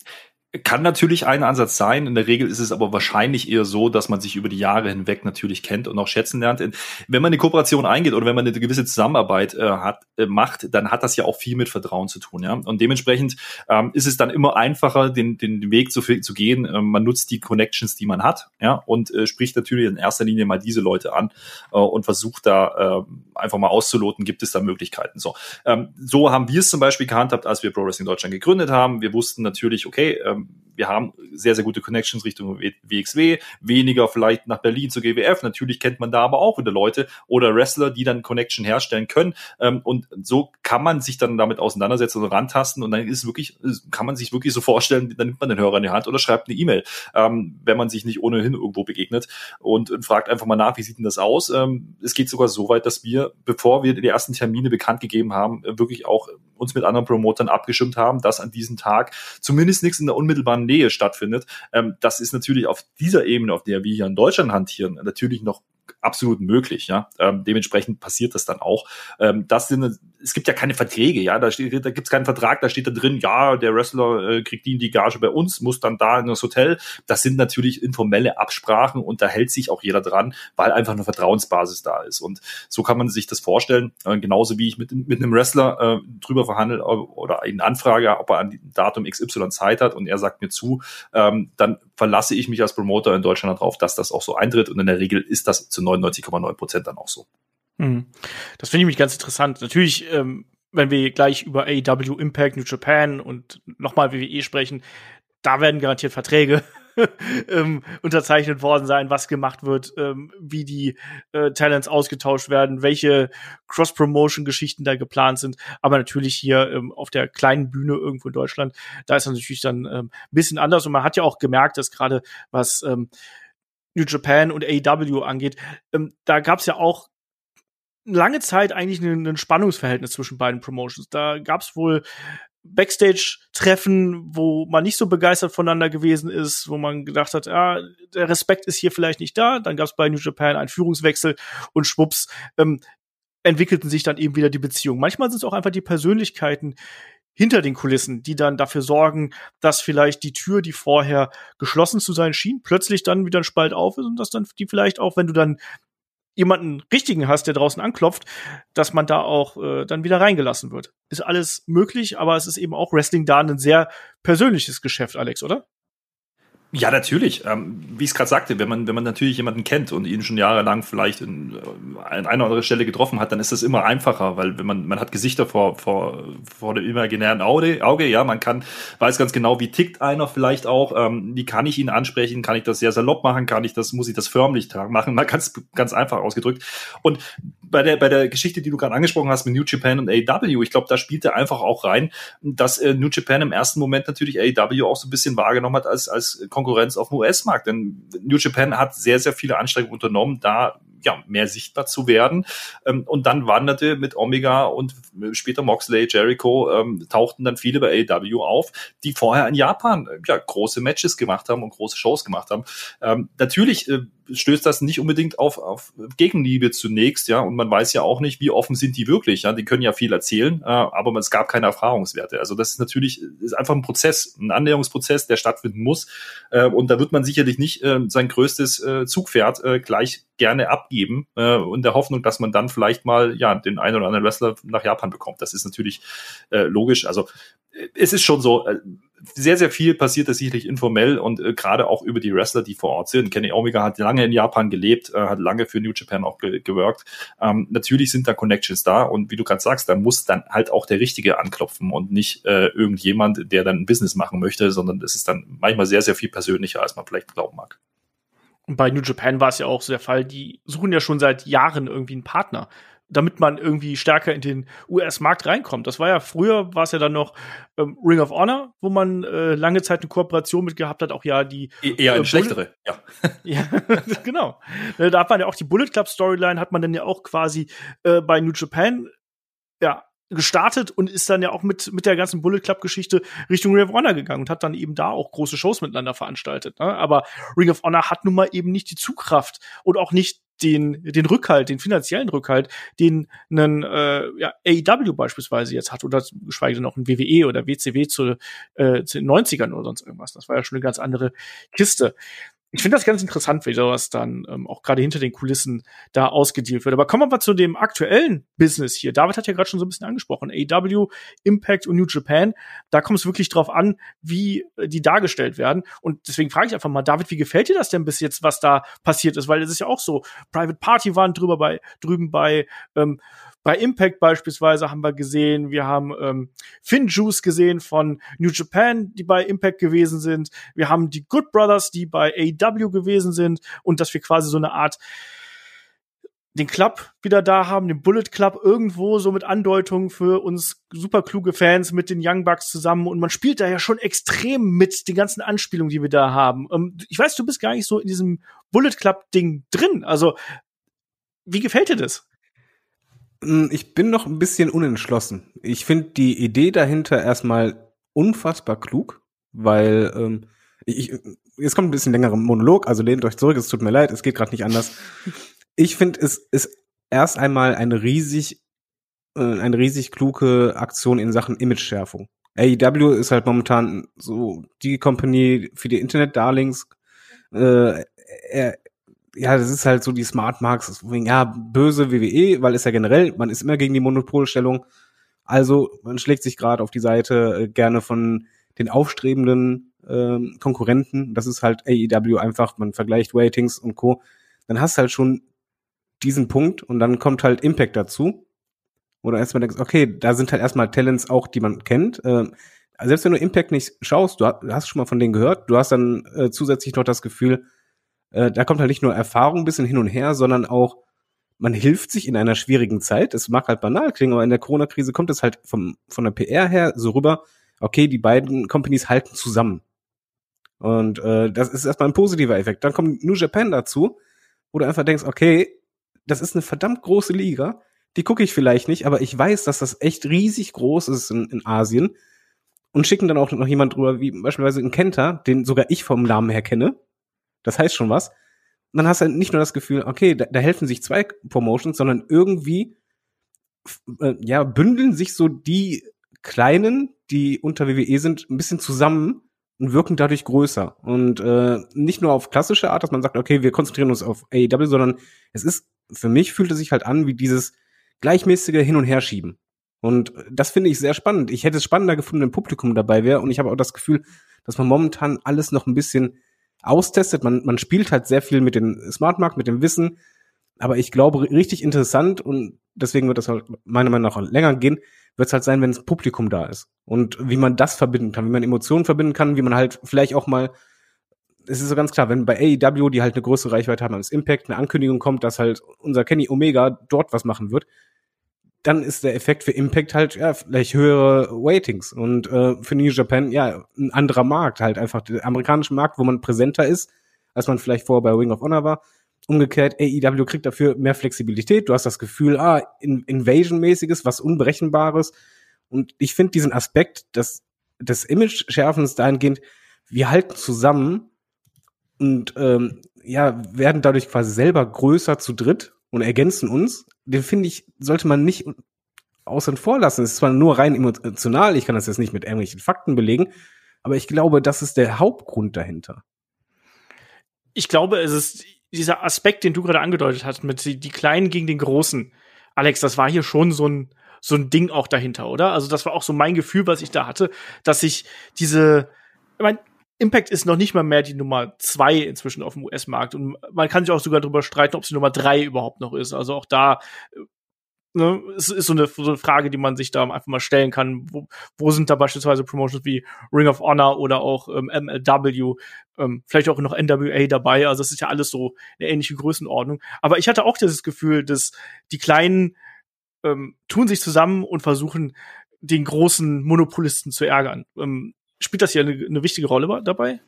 Kann natürlich ein Ansatz sein. In der Regel ist es aber wahrscheinlich eher so, dass man sich über die Jahre hinweg natürlich kennt und auch schätzen lernt. Wenn man eine Kooperation eingeht oder wenn man eine gewisse Zusammenarbeit äh, hat, äh, macht, dann hat das ja auch viel mit Vertrauen zu tun. Ja? Und dementsprechend ähm, ist es dann immer einfacher, den, den Weg zu, zu gehen. Ähm, man nutzt die Connections, die man hat, ja, und äh, spricht natürlich in erster Linie mal diese Leute an äh, und versucht da äh, einfach mal auszuloten, gibt es da Möglichkeiten. So, ähm, so haben wir es zum Beispiel gehandhabt, als wir Pro Wrestling Deutschland gegründet haben. Wir wussten natürlich, okay, ähm, wir haben sehr, sehr gute Connections Richtung WXW, weniger vielleicht nach Berlin zur GWF. Natürlich kennt man da aber auch wieder Leute oder Wrestler, die dann Connection herstellen können. Ähm, und so kann man sich dann damit auseinandersetzen und rantasten. Und dann ist wirklich, kann man sich wirklich so vorstellen, dann nimmt man den Hörer in die Hand oder schreibt eine E-Mail, ähm, wenn man sich nicht ohnehin irgendwo begegnet und fragt einfach mal nach, wie sieht denn das aus? Ähm, es geht sogar so weit, dass wir, bevor wir die ersten Termine bekannt gegeben haben, wirklich auch uns mit anderen Promotern abgestimmt haben, dass an diesem Tag zumindest nichts in der unmittelbaren Nähe stattfindet. Ähm, das ist natürlich auf dieser Ebene, auf der wir hier in Deutschland hantieren, natürlich noch absolut möglich. Ja, ähm, dementsprechend passiert das dann auch. Ähm, das sind, es gibt ja keine Verträge. Ja, da steht, da gibt es keinen Vertrag. Da steht da drin, ja, der Wrestler äh, kriegt die, die Gage bei uns, muss dann da in das Hotel. Das sind natürlich informelle Absprachen und da hält sich auch jeder dran, weil einfach eine Vertrauensbasis da ist. Und so kann man sich das vorstellen. Äh, genauso wie ich mit mit einem Wrestler äh, drüber verhandle äh, oder ihn anfrage, ob er an Datum XY Zeit hat und er sagt mir zu, ähm, dann verlasse ich mich als Promoter in Deutschland darauf, dass das auch so eintritt. Und in der Regel ist das zu 99,9 Prozent dann auch so. Hm. Das finde ich mich ganz interessant. Natürlich, ähm, wenn wir gleich über AEW Impact, New Japan und nochmal WWE sprechen, da werden garantiert Verträge ähm, unterzeichnet worden sein, was gemacht wird, ähm, wie die äh, Talents ausgetauscht werden, welche Cross-Promotion-Geschichten da geplant sind. Aber natürlich hier ähm, auf der kleinen Bühne irgendwo in Deutschland, da ist das natürlich dann ähm, ein bisschen anders. Und man hat ja auch gemerkt, dass gerade was ähm, New Japan und AEW angeht, ähm, da gab es ja auch lange Zeit eigentlich ein, ein Spannungsverhältnis zwischen beiden Promotions. Da gab es wohl Backstage-Treffen, wo man nicht so begeistert voneinander gewesen ist, wo man gedacht hat, ja, der Respekt ist hier vielleicht nicht da. Dann gab es bei New Japan einen Führungswechsel und schwupps ähm, entwickelten sich dann eben wieder die Beziehungen. Manchmal sind es auch einfach die Persönlichkeiten hinter den Kulissen, die dann dafür sorgen, dass vielleicht die Tür, die vorher geschlossen zu sein schien, plötzlich dann wieder ein Spalt auf ist und dass dann die vielleicht auch, wenn du dann jemanden richtigen hast, der draußen anklopft, dass man da auch äh, dann wieder reingelassen wird. Ist alles möglich, aber es ist eben auch Wrestling da ein sehr persönliches Geschäft, Alex, oder? Ja, natürlich. Ähm, wie ich es gerade sagte, wenn man, wenn man natürlich jemanden kennt und ihn schon jahrelang vielleicht in, äh, an einer oder anderen Stelle getroffen hat, dann ist das immer einfacher, weil wenn man, man hat Gesichter vor, vor, vor dem imaginären Auge, Auge, ja, man kann, weiß ganz genau, wie tickt einer vielleicht auch, ähm, wie kann ich ihn ansprechen, kann ich das sehr salopp machen, kann ich das, muss ich das förmlich machen, kann es ganz einfach ausgedrückt. Und bei der, bei der Geschichte, die du gerade angesprochen hast mit New Japan und AEW, ich glaube, da spielt er einfach auch rein, dass äh, New Japan im ersten Moment natürlich AEW auch so ein bisschen wahrgenommen hat als, als Konkurrenz auf dem US-Markt. Denn New Japan hat sehr, sehr viele Anstrengungen unternommen, da ja, mehr sichtbar zu werden. Ähm, und dann wanderte mit Omega und später Moxley, Jericho, ähm, tauchten dann viele bei AEW auf, die vorher in Japan ja, große Matches gemacht haben und große Shows gemacht haben. Ähm, natürlich äh, stößt das nicht unbedingt auf, auf Gegenliebe zunächst, ja, und man weiß ja auch nicht, wie offen sind die wirklich, ja, die können ja viel erzählen, äh, aber es gab keine Erfahrungswerte. Also das ist natürlich ist einfach ein Prozess, ein Annäherungsprozess, der stattfinden muss, äh, und da wird man sicherlich nicht äh, sein größtes äh, Zugpferd äh, gleich gerne abgeben, äh, in der Hoffnung, dass man dann vielleicht mal ja den einen oder anderen Wrestler nach Japan bekommt. Das ist natürlich äh, logisch. Also äh, es ist schon so. Äh, sehr, sehr viel passiert das sicherlich informell und äh, gerade auch über die Wrestler, die vor Ort sind. Kenny Omega hat lange in Japan gelebt, äh, hat lange für New Japan auch ge gewirkt. Ähm, natürlich sind da Connections da und wie du gerade sagst, da muss dann halt auch der Richtige anklopfen und nicht äh, irgendjemand, der dann ein Business machen möchte, sondern es ist dann manchmal sehr, sehr viel persönlicher, als man vielleicht glauben mag. Bei New Japan war es ja auch so der Fall, die suchen ja schon seit Jahren irgendwie einen Partner damit man irgendwie stärker in den US-Markt reinkommt. Das war ja früher, war es ja dann noch ähm, Ring of Honor, wo man äh, lange Zeit eine Kooperation mit gehabt hat, auch ja die e eher eine äh, schlechtere, ja. ja, genau. Äh, da hat man ja auch die Bullet Club Storyline, hat man dann ja auch quasi äh, bei New Japan ja gestartet und ist dann ja auch mit, mit der ganzen Bullet Club Geschichte Richtung Ring of Honor gegangen und hat dann eben da auch große Shows miteinander veranstaltet. Ne? Aber Ring of Honor hat nun mal eben nicht die Zugkraft und auch nicht den, den Rückhalt, den finanziellen Rückhalt, den einen äh, ja, AEW beispielsweise jetzt hat oder geschweige denn auch ein WWE oder WCW zu, äh, zu den 90ern oder sonst irgendwas. Das war ja schon eine ganz andere Kiste ich finde das ganz interessant, wie sowas dann ähm, auch gerade hinter den Kulissen da ausgedealt wird. Aber kommen wir mal zu dem aktuellen Business hier. David hat ja gerade schon so ein bisschen angesprochen. AW, Impact und New Japan. Da kommt es wirklich drauf an, wie äh, die dargestellt werden. Und deswegen frage ich einfach mal, David, wie gefällt dir das denn bis jetzt, was da passiert ist? Weil es ist ja auch so, Private Party waren drüber bei, drüben bei ähm, bei Impact beispielsweise haben wir gesehen, wir haben ähm, Finn Juice gesehen von New Japan, die bei Impact gewesen sind. Wir haben die Good Brothers, die bei AEW gewesen sind und dass wir quasi so eine Art den Club wieder da haben, den Bullet Club irgendwo so mit Andeutungen für uns super kluge Fans mit den Young Bucks zusammen und man spielt da ja schon extrem mit den ganzen Anspielungen, die wir da haben. Ähm, ich weiß, du bist gar nicht so in diesem Bullet Club Ding drin. Also, wie gefällt dir das? Hm, ich bin noch ein bisschen unentschlossen. Ich finde die Idee dahinter erstmal unfassbar klug, weil ähm, ich, jetzt kommt ein bisschen längerer Monolog, also lehnt euch zurück, es tut mir leid, es geht gerade nicht anders. Ich finde, es ist erst einmal eine riesig, äh, eine riesig kluge Aktion in Sachen Image-Schärfung. AEW ist halt momentan so die Company für die Internet-Darlings. Äh, er, ja, das ist halt so die Smart Marks, ja, böse WWE, weil ist ja generell, man ist immer gegen die Monopolstellung. Also man schlägt sich gerade auf die Seite äh, gerne von den aufstrebenden äh, Konkurrenten. Das ist halt AEW einfach, man vergleicht Ratings und Co. Dann hast du halt schon diesen Punkt und dann kommt halt Impact dazu. Oder erstmal denkst, okay, da sind halt erstmal Talents auch, die man kennt. Äh, selbst wenn du Impact nicht schaust, du hast schon mal von denen gehört, du hast dann äh, zusätzlich noch das Gefühl, äh, da kommt halt nicht nur Erfahrung ein bisschen hin und her, sondern auch, man hilft sich in einer schwierigen Zeit. Es mag halt banal klingen, aber in der Corona-Krise kommt es halt vom, von der PR her so rüber, okay, die beiden Companies halten zusammen. Und äh, das ist erstmal ein positiver Effekt. Dann kommt New Japan dazu, wo du einfach denkst, okay, das ist eine verdammt große Liga, die gucke ich vielleicht nicht, aber ich weiß, dass das echt riesig groß ist in, in Asien und schicken dann auch noch jemand drüber, wie beispielsweise in Kenta, den sogar ich vom Namen her kenne, das heißt schon was. Und dann hast du nicht nur das Gefühl, okay, da, da helfen sich zwei Promotions, sondern irgendwie äh, ja bündeln sich so die kleinen, die unter WWE sind, ein bisschen zusammen und wirken dadurch größer. Und äh, nicht nur auf klassische Art, dass man sagt, okay, wir konzentrieren uns auf AEW, sondern es ist, für mich fühlt es sich halt an wie dieses gleichmäßige Hin- und Herschieben. Und das finde ich sehr spannend. Ich hätte es spannender gefunden, wenn Publikum dabei wäre. Und ich habe auch das Gefühl, dass man momentan alles noch ein bisschen austestet. Man, man spielt halt sehr viel mit dem Smart Mark, mit dem Wissen. Aber ich glaube, richtig interessant und deswegen wird das halt meiner Meinung nach länger gehen, wird es halt sein, wenn das Publikum da ist. Und wie man das verbinden kann, wie man Emotionen verbinden kann, wie man halt vielleicht auch mal, es ist so ganz klar, wenn bei AEW, die halt eine größere Reichweite haben als Impact, eine Ankündigung kommt, dass halt unser Kenny Omega dort was machen wird, dann ist der Effekt für Impact halt ja vielleicht höhere Waitings und äh, für New Japan ja ein anderer Markt halt einfach der amerikanische Markt, wo man präsenter ist, als man vielleicht vorher bei Wing of Honor war. Umgekehrt, AEW kriegt dafür mehr Flexibilität. Du hast das Gefühl, ah, in Invasion-mäßiges, was Unberechenbares. Und ich finde diesen Aspekt des, des Image-Schärfens dahingehend, wir halten zusammen und ähm, ja, werden dadurch quasi selber größer zu dritt und ergänzen uns, den finde ich, sollte man nicht außen vor lassen. Es ist zwar nur rein emotional, ich kann das jetzt nicht mit irgendwelchen Fakten belegen, aber ich glaube, das ist der Hauptgrund dahinter. Ich glaube, es ist dieser Aspekt, den du gerade angedeutet hast, mit die, die Kleinen gegen den Großen. Alex, das war hier schon so ein, so ein Ding auch dahinter, oder? Also das war auch so mein Gefühl, was ich da hatte, dass ich diese, ich mein, Impact ist noch nicht mal mehr die Nummer zwei inzwischen auf dem US-Markt. Und man kann sich auch sogar darüber streiten, ob sie Nummer drei überhaupt noch ist. Also auch da ne, es ist so eine, so eine Frage, die man sich da einfach mal stellen kann. Wo, wo sind da beispielsweise Promotions wie Ring of Honor oder auch ähm, MLW, ähm, vielleicht auch noch NWA dabei. Also es ist ja alles so eine ähnliche Größenordnung. Aber ich hatte auch dieses Gefühl, dass die Kleinen ähm, tun sich zusammen und versuchen, den großen Monopolisten zu ärgern. Ähm, Spielt das hier eine, eine wichtige Rolle dabei?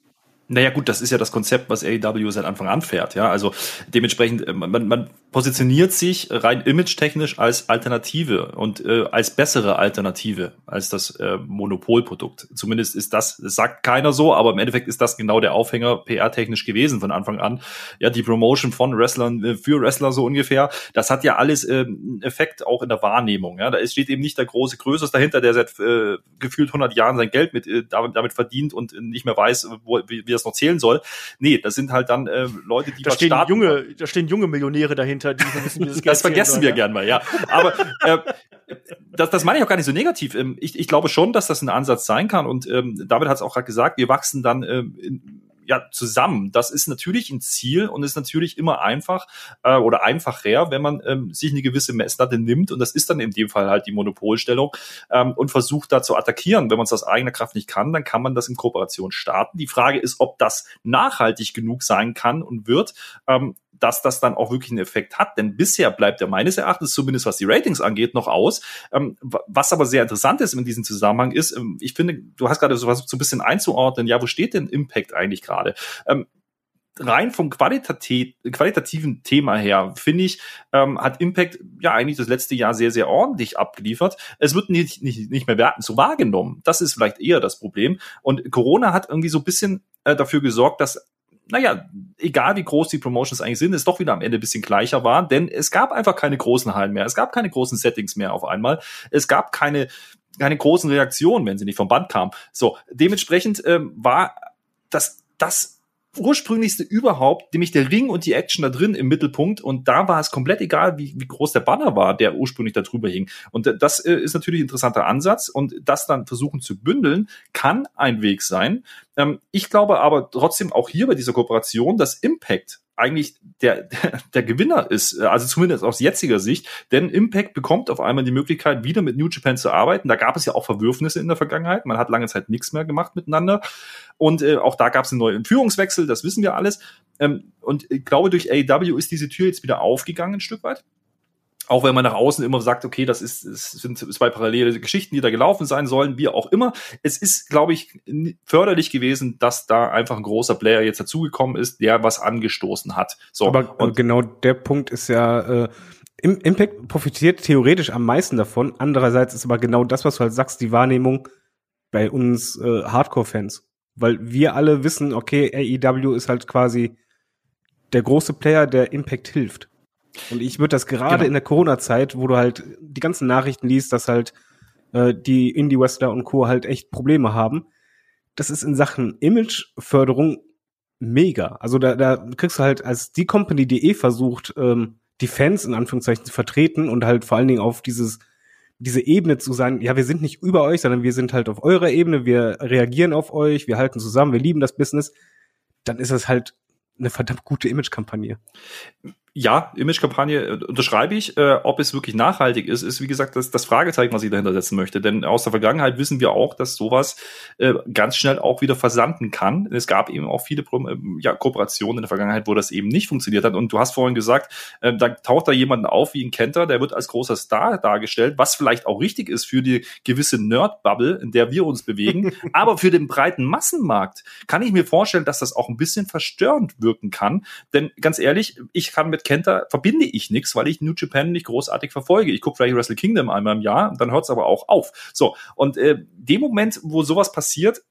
Naja, gut, das ist ja das Konzept, was AEW seit Anfang an fährt. Ja, also dementsprechend, äh, man, man positioniert sich rein image-technisch als Alternative und äh, als bessere Alternative als das äh, Monopolprodukt. Zumindest ist das, das sagt keiner so, aber im Endeffekt ist das genau der Aufhänger PR-technisch gewesen von Anfang an. Ja, die Promotion von Wrestlern äh, für Wrestler so ungefähr. Das hat ja alles äh, Effekt auch in der Wahrnehmung. Ja, da steht eben nicht der große Größeres dahinter, der seit äh, gefühlt 100 Jahren sein Geld mit äh, damit, damit verdient und nicht mehr weiß, wo, wie das noch zählen soll. Nee, das sind halt dann äh, Leute, die da stehen starten. junge, da stehen junge Millionäre dahinter, die wissen, wie das Geld Das vergessen wir ja? gern mal, ja. Aber äh, das, das meine ich auch gar nicht so negativ. Ähm, ich, ich glaube schon, dass das ein Ansatz sein kann und ähm, David hat es auch gerade gesagt, wir wachsen dann ähm, in, ja, zusammen. Das ist natürlich ein Ziel und ist natürlich immer einfach äh, oder einfacher, wenn man ähm, sich eine gewisse Messlatte nimmt und das ist dann in dem Fall halt die Monopolstellung ähm, und versucht da zu attackieren. Wenn man es aus eigener Kraft nicht kann, dann kann man das in Kooperation starten. Die Frage ist, ob das nachhaltig genug sein kann und wird. Ähm, dass das dann auch wirklich einen Effekt hat. Denn bisher bleibt er meines Erachtens, zumindest was die Ratings angeht, noch aus. Ähm, was aber sehr interessant ist in diesem Zusammenhang ist, ähm, ich finde, du hast gerade so was so ein bisschen einzuordnen, ja, wo steht denn Impact eigentlich gerade? Ähm, rein vom qualitativ, qualitativen Thema her, finde ich, ähm, hat Impact ja eigentlich das letzte Jahr sehr, sehr ordentlich abgeliefert. Es wird nicht, nicht, nicht mehr werten so wahrgenommen. Das ist vielleicht eher das Problem. Und Corona hat irgendwie so ein bisschen äh, dafür gesorgt, dass naja, egal wie groß die Promotions eigentlich sind, es doch wieder am Ende ein bisschen gleicher war, denn es gab einfach keine großen Hallen mehr, es gab keine großen Settings mehr auf einmal, es gab keine, keine großen Reaktionen, wenn sie nicht vom Band kamen. So, dementsprechend ähm, war das, das ursprünglichste überhaupt, nämlich der Ring und die Action da drin im Mittelpunkt. Und da war es komplett egal, wie, wie groß der Banner war, der ursprünglich da drüber hing. Und das äh, ist natürlich ein interessanter Ansatz. Und das dann versuchen zu bündeln, kann ein Weg sein. Ähm, ich glaube aber trotzdem auch hier bei dieser Kooperation, dass Impact eigentlich der, der, Gewinner ist, äh, also zumindest aus jetziger Sicht, denn Impact bekommt auf einmal die Möglichkeit, wieder mit New Japan zu arbeiten. Da gab es ja auch Verwürfnisse in der Vergangenheit. Man hat lange Zeit nichts mehr gemacht miteinander. Und äh, auch da gab es einen neuen Führungswechsel, das wissen wir alles. Ähm, und ich glaube, durch AEW ist diese Tür jetzt wieder aufgegangen, ein Stück weit auch wenn man nach außen immer sagt, okay, das ist, es sind zwei parallele Geschichten, die da gelaufen sein sollen, wie auch immer. Es ist, glaube ich, förderlich gewesen, dass da einfach ein großer Player jetzt dazugekommen ist, der was angestoßen hat. So. Aber und genau der Punkt ist ja, äh, Impact profitiert theoretisch am meisten davon. Andererseits ist aber genau das, was du halt sagst, die Wahrnehmung bei uns äh, Hardcore-Fans. Weil wir alle wissen, okay, AEW ist halt quasi der große Player, der Impact hilft. Und ich würde das gerade genau. in der Corona-Zeit, wo du halt die ganzen Nachrichten liest, dass halt äh, die Indie-Wrestler und Co. halt echt Probleme haben, das ist in Sachen Imageförderung mega. Also da, da kriegst du halt als die Company, die eh versucht, ähm, die Fans in Anführungszeichen zu vertreten und halt vor allen Dingen auf dieses diese Ebene zu sagen, ja, wir sind nicht über euch, sondern wir sind halt auf eurer Ebene, wir reagieren auf euch, wir halten zusammen, wir lieben das Business, dann ist es halt eine verdammt gute Image-Kampagne ja, Image-Kampagne äh, unterschreibe ich. Äh, ob es wirklich nachhaltig ist, ist wie gesagt das, das Fragezeichen, was ich dahinter setzen möchte. Denn aus der Vergangenheit wissen wir auch, dass sowas äh, ganz schnell auch wieder versanden kann. Es gab eben auch viele äh, ja, Kooperationen in der Vergangenheit, wo das eben nicht funktioniert hat. Und du hast vorhin gesagt, äh, da taucht da jemand auf wie ein Kenter, der wird als großer Star dargestellt, was vielleicht auch richtig ist für die gewisse Nerd-Bubble, in der wir uns bewegen. Aber für den breiten Massenmarkt kann ich mir vorstellen, dass das auch ein bisschen verstörend wirken kann. Denn ganz ehrlich, ich kann mit Kenta verbinde ich nichts, weil ich New Japan nicht großartig verfolge. Ich gucke vielleicht Wrestle Kingdom einmal im Jahr, dann hört es aber auch auf. So, und äh, dem Moment, wo sowas passiert,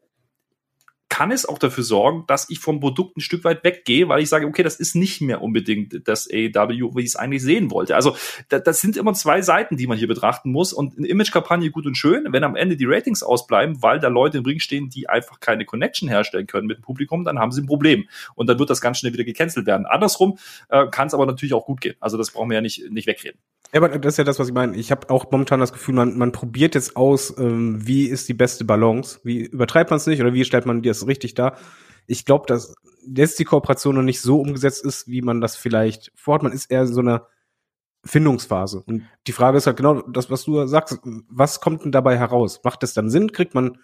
kann es auch dafür sorgen, dass ich vom Produkt ein Stück weit weggehe, weil ich sage, okay, das ist nicht mehr unbedingt das AEW, wie ich es eigentlich sehen wollte. Also da, das sind immer zwei Seiten, die man hier betrachten muss. Und eine Image-Kampagne gut und schön, wenn am Ende die Ratings ausbleiben, weil da Leute im Ring stehen, die einfach keine Connection herstellen können mit dem Publikum, dann haben sie ein Problem. Und dann wird das ganz schnell wieder gecancelt werden. Andersrum äh, kann es aber natürlich auch gut gehen. Also das brauchen wir ja nicht, nicht wegreden. Ja, aber das ist ja das, was ich meine. Ich habe auch momentan das Gefühl, man, man probiert jetzt aus, ähm, wie ist die beste Balance, wie übertreibt man es nicht oder wie stellt man das richtig dar. Ich glaube, dass jetzt die Kooperation noch nicht so umgesetzt ist, wie man das vielleicht vorhat. Man ist eher in so einer Findungsphase. Und die Frage ist halt genau das, was du sagst. Was kommt denn dabei heraus? Macht es dann Sinn? Kriegt man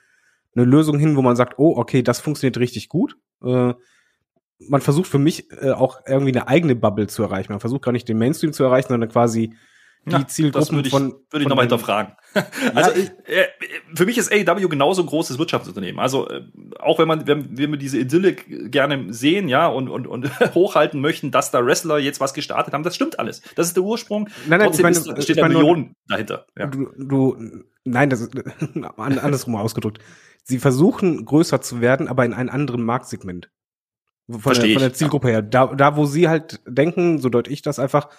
eine Lösung hin, wo man sagt, oh, okay, das funktioniert richtig gut? Äh, man versucht für mich äh, auch irgendwie eine eigene Bubble zu erreichen. Man versucht gar nicht den Mainstream zu erreichen, sondern quasi die Ja, Zielgruppen das würde ich, von. würde ich nochmal hinterfragen. also ich- äh, für mich ist AEW genauso ein großes Wirtschaftsunternehmen. Also äh, auch wenn man, wenn, wenn wir diese Idylle gerne sehen, ja, und, und, und hochhalten möchten, dass da Wrestler jetzt was gestartet haben, das stimmt alles. Das ist der Ursprung. Nein, nein, Trotzdem ich meine, ist, steht ich meine nur- Millionen dahinter. Ja. Du, du, nein, das ist an- andersrum ausgedrückt. Sie versuchen größer zu werden, aber in einem anderen Marktsegment. Von, Versteh der, von der Zielgruppe her. Da, da, wo sie halt denken, so deute ich das einfach,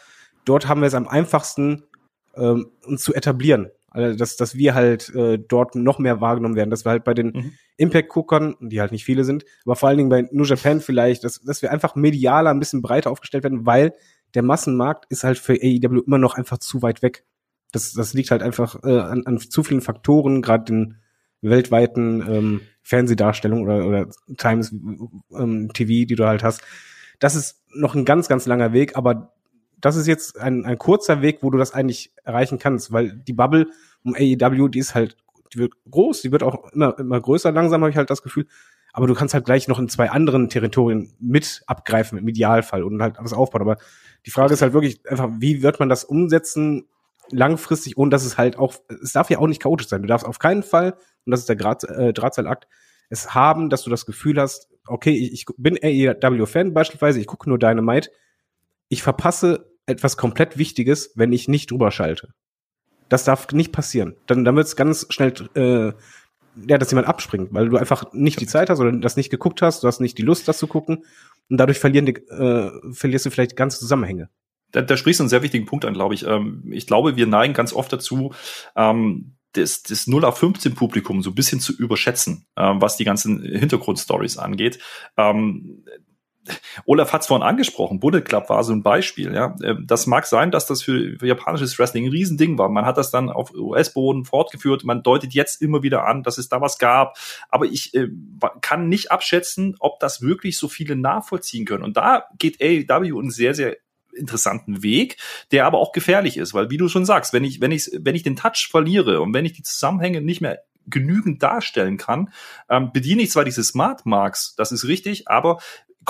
dort haben wir es am einfachsten, ähm, uns zu etablieren. Also, dass, dass wir halt äh, dort noch mehr wahrgenommen werden, dass wir halt bei den Mhm. Impact-Guckern, die halt nicht viele sind, aber vor allen Dingen bei New Japan vielleicht, dass, dass wir einfach medialer ein bisschen breiter aufgestellt werden, weil der Massenmarkt ist halt für AEW immer noch einfach zu weit weg. Das, das liegt halt einfach äh, an, an zu vielen Faktoren, gerade den weltweiten ähm, Fernsehdarstellungen oder, oder Times ähm, TV, die du halt hast. Das ist noch ein ganz, ganz langer Weg, aber das ist jetzt ein, ein kurzer Weg, wo du das eigentlich erreichen kannst, weil die Bubble um AEW, die ist halt, die wird groß, die wird auch immer, immer größer, langsam habe ich halt das Gefühl, aber du kannst halt gleich noch in zwei anderen Territorien mit abgreifen im Idealfall und halt was aufbauen. Aber die Frage ist halt wirklich einfach, wie wird man das umsetzen langfristig, ohne dass es halt auch, es darf ja auch nicht chaotisch sein. Du darfst auf keinen Fall, und das ist der Draht, äh, Drahtseilakt, es haben, dass du das Gefühl hast, okay, ich, ich bin AEW-Fan beispielsweise, ich gucke nur Dynamite, ich verpasse etwas komplett Wichtiges, wenn ich nicht drüber schalte. Das darf nicht passieren. Dann, dann wird es ganz schnell, äh, ja, dass jemand abspringt, weil du einfach nicht die Zeit hast oder das nicht geguckt hast, du hast nicht die Lust, das zu gucken und dadurch verlieren die, äh, verlierst du vielleicht ganze Zusammenhänge. da, da sprichst du einen sehr wichtigen Punkt an, glaube ich. Ähm, ich glaube, wir neigen ganz oft dazu, ähm, das, das 0 auf 15 Publikum so ein bisschen zu überschätzen, ähm, was die ganzen Hintergrundstories angeht. Ähm, Olaf hat es vorhin angesprochen, Bullet Club war so ein Beispiel. Ja, Ähm, Das mag sein, dass das für, japanisches Wrestling ein Riesending war. Man hat das dann auf US-Boden fortgeführt. Man deutet jetzt immer wieder an, dass es da was gab. Aber ich äh, kann nicht abschätzen, ob das wirklich so viele nachvollziehen können. Und da geht AEW einen sehr, sehr interessanten Weg, der aber auch gefährlich ist, weil wie du schon sagst, wenn ich wenn ich wenn ich den Touch verliere und wenn ich die Zusammenhänge nicht mehr genügend darstellen kann, ähm, bediene ich zwar diese Smart Marks, das ist richtig, aber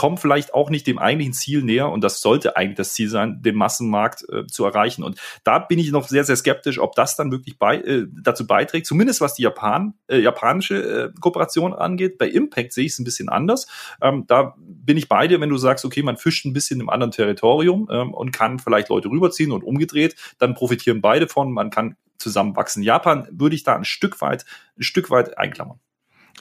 komme vielleicht auch nicht dem eigentlichen Ziel näher und das sollte eigentlich das Ziel sein, den Massenmarkt äh, zu erreichen. Und da bin ich noch sehr, sehr skeptisch, ob das dann wirklich bei, äh, dazu beiträgt, zumindest was die Japan, äh, japanische äh, Kooperation angeht. Bei Impact sehe ich es ein bisschen anders. Ähm, da bin ich bei dir, wenn du sagst, okay, man fischt ein bisschen im anderen Territorium ähm, und kann vielleicht Leute rüberziehen und umgedreht, dann profitieren beide von, man kann zusammenwachsen. Japan würde ich da ein Stück weit, ein Stück weit einklammern.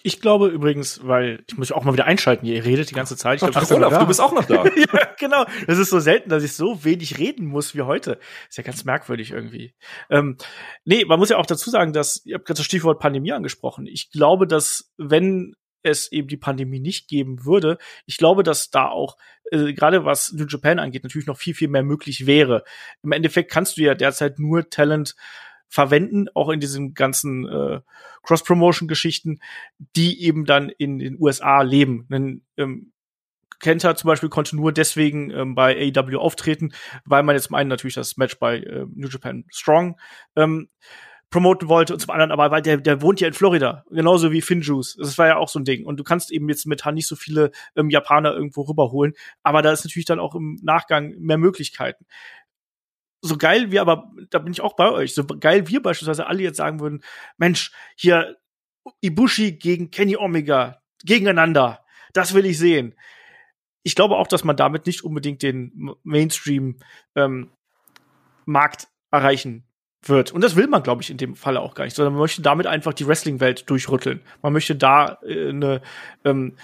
Ich glaube übrigens, weil ich muss auch mal wieder einschalten, ihr redet die ganze Zeit. Ich glaub, Ach, Olaf, du bist auch noch da. ja, genau. Das ist so selten, dass ich so wenig reden muss wie heute. Ist ja ganz merkwürdig irgendwie. Ähm, nee, man muss ja auch dazu sagen, dass, ihr habt gerade das Stichwort Pandemie angesprochen. Ich glaube, dass wenn es eben die Pandemie nicht geben würde, ich glaube, dass da auch äh, gerade was New Japan angeht, natürlich noch viel, viel mehr möglich wäre. Im Endeffekt kannst du ja derzeit nur Talent verwenden, auch in diesen ganzen äh, Cross-Promotion-Geschichten, die eben dann in den USA leben. Denn, ähm, Kenta zum Beispiel konnte nur deswegen ähm, bei AEW auftreten, weil man jetzt zum einen natürlich das Match bei äh, New Japan Strong ähm, promoten wollte und zum anderen aber, weil der, der wohnt ja in Florida, genauso wie Finjuice. Das war ja auch so ein Ding. Und du kannst eben jetzt mit Han nicht so viele ähm, Japaner irgendwo rüberholen, aber da ist natürlich dann auch im Nachgang mehr Möglichkeiten. So geil wir aber, da bin ich auch bei euch, so geil wir beispielsweise alle jetzt sagen würden, Mensch, hier Ibushi gegen Kenny Omega gegeneinander, das will ich sehen ich glaube auch, dass man damit nicht unbedingt den Mainstream ähm, Markt erreichen wird. Und das will man, glaube ich, in dem Falle auch gar nicht, sondern man möchte damit einfach die Wrestling-Welt durchrütteln. Man möchte da äh, eine, ähm,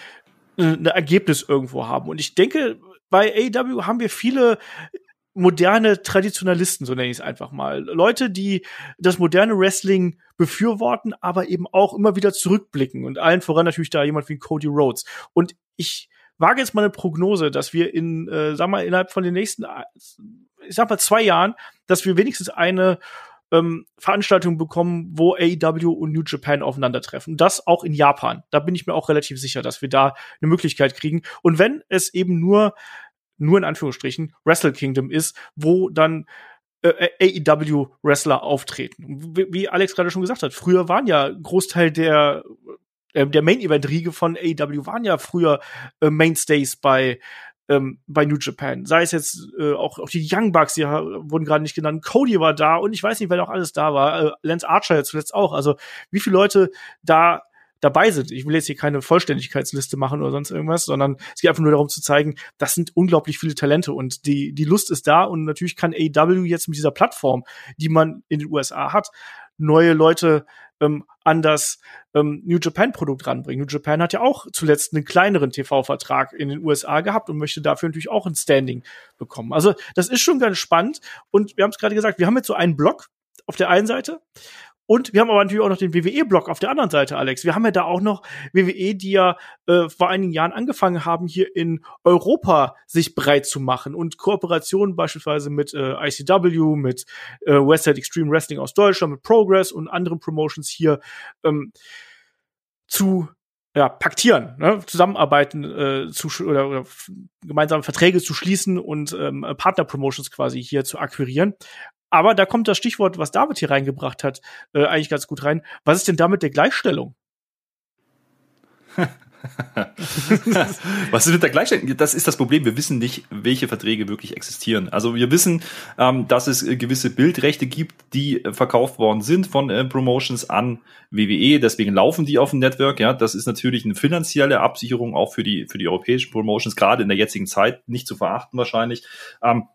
eine Ergebnis irgendwo haben. Und ich denke, bei AEW haben wir viele moderne Traditionalisten, so nenne ich es einfach mal. Leute, die das moderne Wrestling befürworten, aber eben auch immer wieder zurückblicken. Und allen voran natürlich da jemand wie Cody Rhodes. Und ich wage jetzt mal eine Prognose, dass wir in, äh, sag mal, innerhalb von den nächsten, ich sag mal, zwei Jahren, dass wir wenigstens eine ähm, Veranstaltung bekommen, wo AEW und New Japan aufeinandertreffen. Das auch in Japan. Da bin ich mir auch relativ sicher, dass wir da eine Möglichkeit kriegen. Und wenn es eben nur, nur in Anführungsstrichen, Wrestle Kingdom ist, wo dann äh, AEW-Wrestler auftreten. Wie, wie Alex gerade schon gesagt hat, früher waren ja Großteil der äh, der Main-Event-Riege von AEW waren ja früher äh, Mainstays bei ähm, bei New Japan. Sei es jetzt äh, auch, auch die Young Bucks, die wurden gerade nicht genannt. Cody war da und ich weiß nicht, wer noch alles da war. Äh, Lance Archer jetzt zuletzt auch. Also wie viele Leute da dabei sind. Ich will jetzt hier keine Vollständigkeitsliste machen oder sonst irgendwas, sondern es geht einfach nur darum zu zeigen, das sind unglaublich viele Talente und die, die Lust ist da und natürlich kann AW jetzt mit dieser Plattform, die man in den USA hat, neue Leute ähm, an das ähm, New Japan Produkt ranbringen. New Japan hat ja auch zuletzt einen kleineren TV-Vertrag in den USA gehabt und möchte dafür natürlich auch ein Standing bekommen. Also das ist schon ganz spannend und wir haben es gerade gesagt, wir haben jetzt so einen Block auf der einen Seite und wir haben aber natürlich auch noch den WWE-Block auf der anderen Seite, Alex. Wir haben ja da auch noch WWE, die ja äh, vor einigen Jahren angefangen haben, hier in Europa sich breit zu machen und Kooperationen beispielsweise mit äh, ICW, mit äh, Westside Extreme Wrestling aus Deutschland, mit Progress und anderen Promotions hier ähm, zu ja, paktieren, ne? zusammenarbeiten äh, zu oder, oder gemeinsame Verträge zu schließen und ähm, Partner-Promotions quasi hier zu akquirieren. Aber da kommt das Stichwort, was David hier reingebracht hat, äh, eigentlich ganz gut rein. Was ist denn damit der Gleichstellung? Was ist mit der Gleichstellung? Das ist das Problem. Wir wissen nicht, welche Verträge wirklich existieren. Also wir wissen, ähm, dass es äh, gewisse Bildrechte gibt, die äh, verkauft worden sind von äh, Promotions an WWE. Deswegen laufen die auf dem Network. Ja, das ist natürlich eine finanzielle Absicherung auch für die für die europäischen Promotions gerade in der jetzigen Zeit nicht zu verachten wahrscheinlich. Ähm,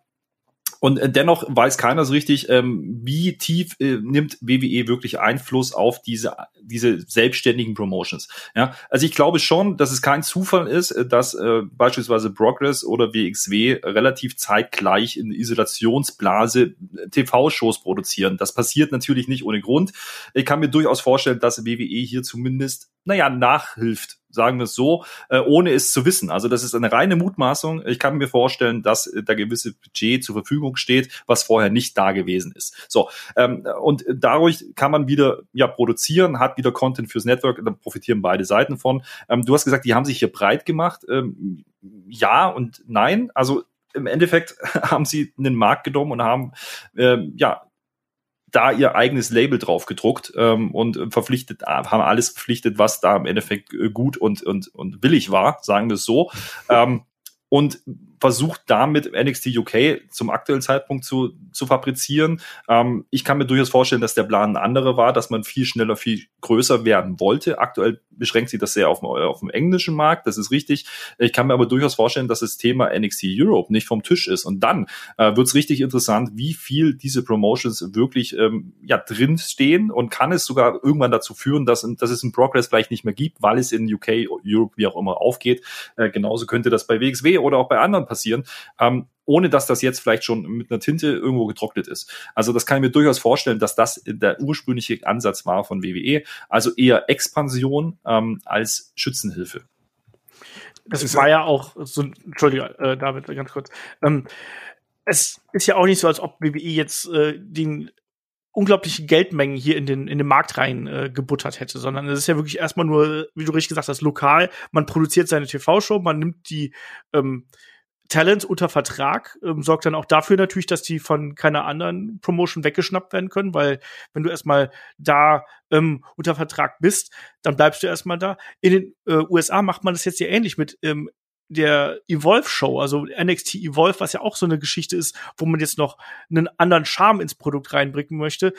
und äh, dennoch weiß keiner so richtig, ähm, wie tief äh, nimmt WWE wirklich Einfluss auf diese, diese selbstständigen Promotions. Ja, also ich glaube schon, dass es kein Zufall ist, äh, dass äh, beispielsweise Progress oder WXW relativ zeitgleich in Isolationsblase äh, TV-Shows produzieren. Das passiert natürlich nicht ohne Grund. Ich kann mir durchaus vorstellen, dass WWE hier zumindest, naja, nachhilft sagen wir es so, äh, ohne es zu wissen. Also das ist eine reine Mutmaßung. Ich kann mir vorstellen, dass da gewisse Budget zur Verfügung steht, was vorher nicht da gewesen ist. So ähm, und dadurch kann man wieder ja produzieren, hat wieder Content fürs Network, da profitieren beide Seiten von. Ähm, du hast gesagt, die haben sich hier breit gemacht. Ähm, ja und nein. Also im Endeffekt haben sie einen Markt genommen und haben ähm, ja da ihr eigenes Label drauf gedruckt ähm, und verpflichtet, haben alles verpflichtet, was da im Endeffekt äh, gut und, und, und billig war, sagen wir es so. Ähm, und versucht damit NXT UK zum aktuellen Zeitpunkt zu, zu fabrizieren. Ähm, ich kann mir durchaus vorstellen, dass der Plan ein anderer war, dass man viel schneller, viel größer werden wollte. Aktuell beschränkt sich das sehr auf, auf dem englischen Markt, das ist richtig. Ich kann mir aber durchaus vorstellen, dass das Thema NXT Europe nicht vom Tisch ist. Und dann äh, wird es richtig interessant, wie viel diese Promotions wirklich ähm, ja, drin stehen und kann es sogar irgendwann dazu führen, dass, dass es einen Progress vielleicht nicht mehr gibt, weil es in UK, Europe, wie auch immer aufgeht. Äh, genauso könnte das bei WXW oder auch bei anderen passieren. Ähm, ohne dass das jetzt vielleicht schon mit einer Tinte irgendwo getrocknet ist. Also das kann ich mir durchaus vorstellen, dass das der ursprüngliche Ansatz war von WWE. Also eher Expansion ähm, als Schützenhilfe. Das war ja auch so, Entschuldige, äh, David, ganz kurz. Ähm, es ist ja auch nicht so, als ob WWE jetzt äh, den unglaublichen Geldmengen hier in den, in den Markt rein äh, gebuttert hätte, sondern es ist ja wirklich erstmal nur, wie du richtig gesagt hast, lokal. Man produziert seine TV-Show, man nimmt die ähm, Talents unter Vertrag, ähm, sorgt dann auch dafür natürlich, dass die von keiner anderen Promotion weggeschnappt werden können, weil wenn du erstmal da ähm, unter Vertrag bist, dann bleibst du erstmal da. In den äh, USA macht man das jetzt ja ähnlich mit ähm, der Evolve Show, also NXT Evolve, was ja auch so eine Geschichte ist, wo man jetzt noch einen anderen Charme ins Produkt reinbringen möchte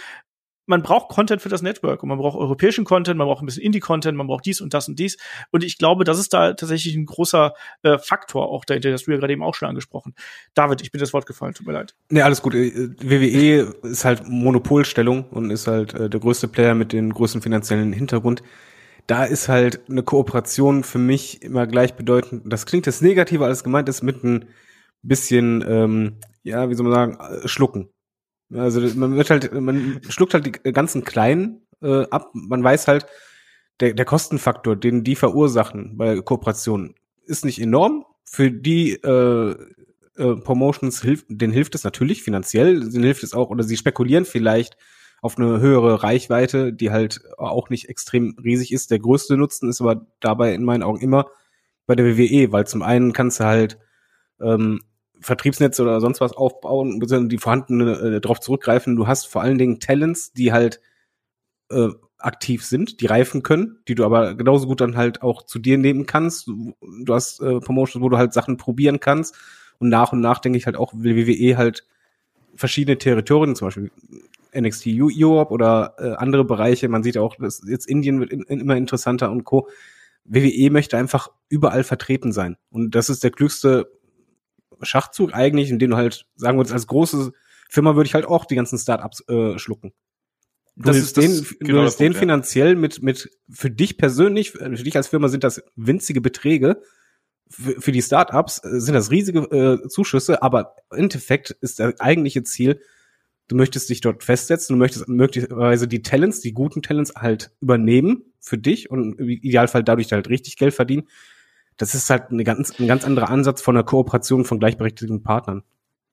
man braucht Content für das Network und man braucht europäischen Content, man braucht ein bisschen Indie-Content, man braucht dies und das und dies. Und ich glaube, das ist da tatsächlich ein großer äh, Faktor auch dahinter, das du ja gerade eben auch schon angesprochen. David, ich bin das Wort gefallen, tut mir leid. Nee, alles gut. Äh, WWE ist halt Monopolstellung und ist halt äh, der größte Player mit dem größten finanziellen Hintergrund. Da ist halt eine Kooperation für mich immer gleichbedeutend. Das klingt jetzt negativer, als gemeint ist, mit ein bisschen, ähm, ja, wie soll man sagen, äh, schlucken. Also man wird halt, man schluckt halt die ganzen Kleinen äh, ab. Man weiß halt, der, der Kostenfaktor, den die verursachen bei Kooperationen, ist nicht enorm. Für die äh, äh, Promotions hilft, denen hilft es natürlich finanziell, denen hilft es auch, oder sie spekulieren vielleicht auf eine höhere Reichweite, die halt auch nicht extrem riesig ist. Der größte Nutzen ist aber dabei in meinen Augen immer bei der WWE, weil zum einen kannst du halt ähm, Vertriebsnetze oder sonst was aufbauen, die vorhandene äh, darauf zurückgreifen. Du hast vor allen Dingen Talents, die halt äh, aktiv sind, die reifen können, die du aber genauso gut dann halt auch zu dir nehmen kannst. Du hast äh, Promotions, wo du halt Sachen probieren kannst. Und nach und nach denke ich halt auch, will WWE halt verschiedene Territorien, zum Beispiel NXT Europe oder äh, andere Bereiche. Man sieht auch, dass jetzt Indien wird in, in immer interessanter und Co. WWE möchte einfach überall vertreten sein. Und das ist der klügste Schachzug eigentlich, in dem du halt, sagen wir uns, als große Firma würde ich halt auch die ganzen Startups äh, schlucken. Das ist den, genau du willst den Punkt, finanziell mit, mit, für dich persönlich, für dich als Firma sind das winzige Beträge. Für, für die Startups äh, sind das riesige äh, Zuschüsse, aber im Endeffekt ist das eigentliche Ziel, du möchtest dich dort festsetzen, du möchtest möglicherweise die Talents, die guten Talents halt übernehmen für dich und im Idealfall dadurch halt richtig Geld verdienen. Das ist halt eine ganz, ein ganz anderer Ansatz von der Kooperation von gleichberechtigten Partnern.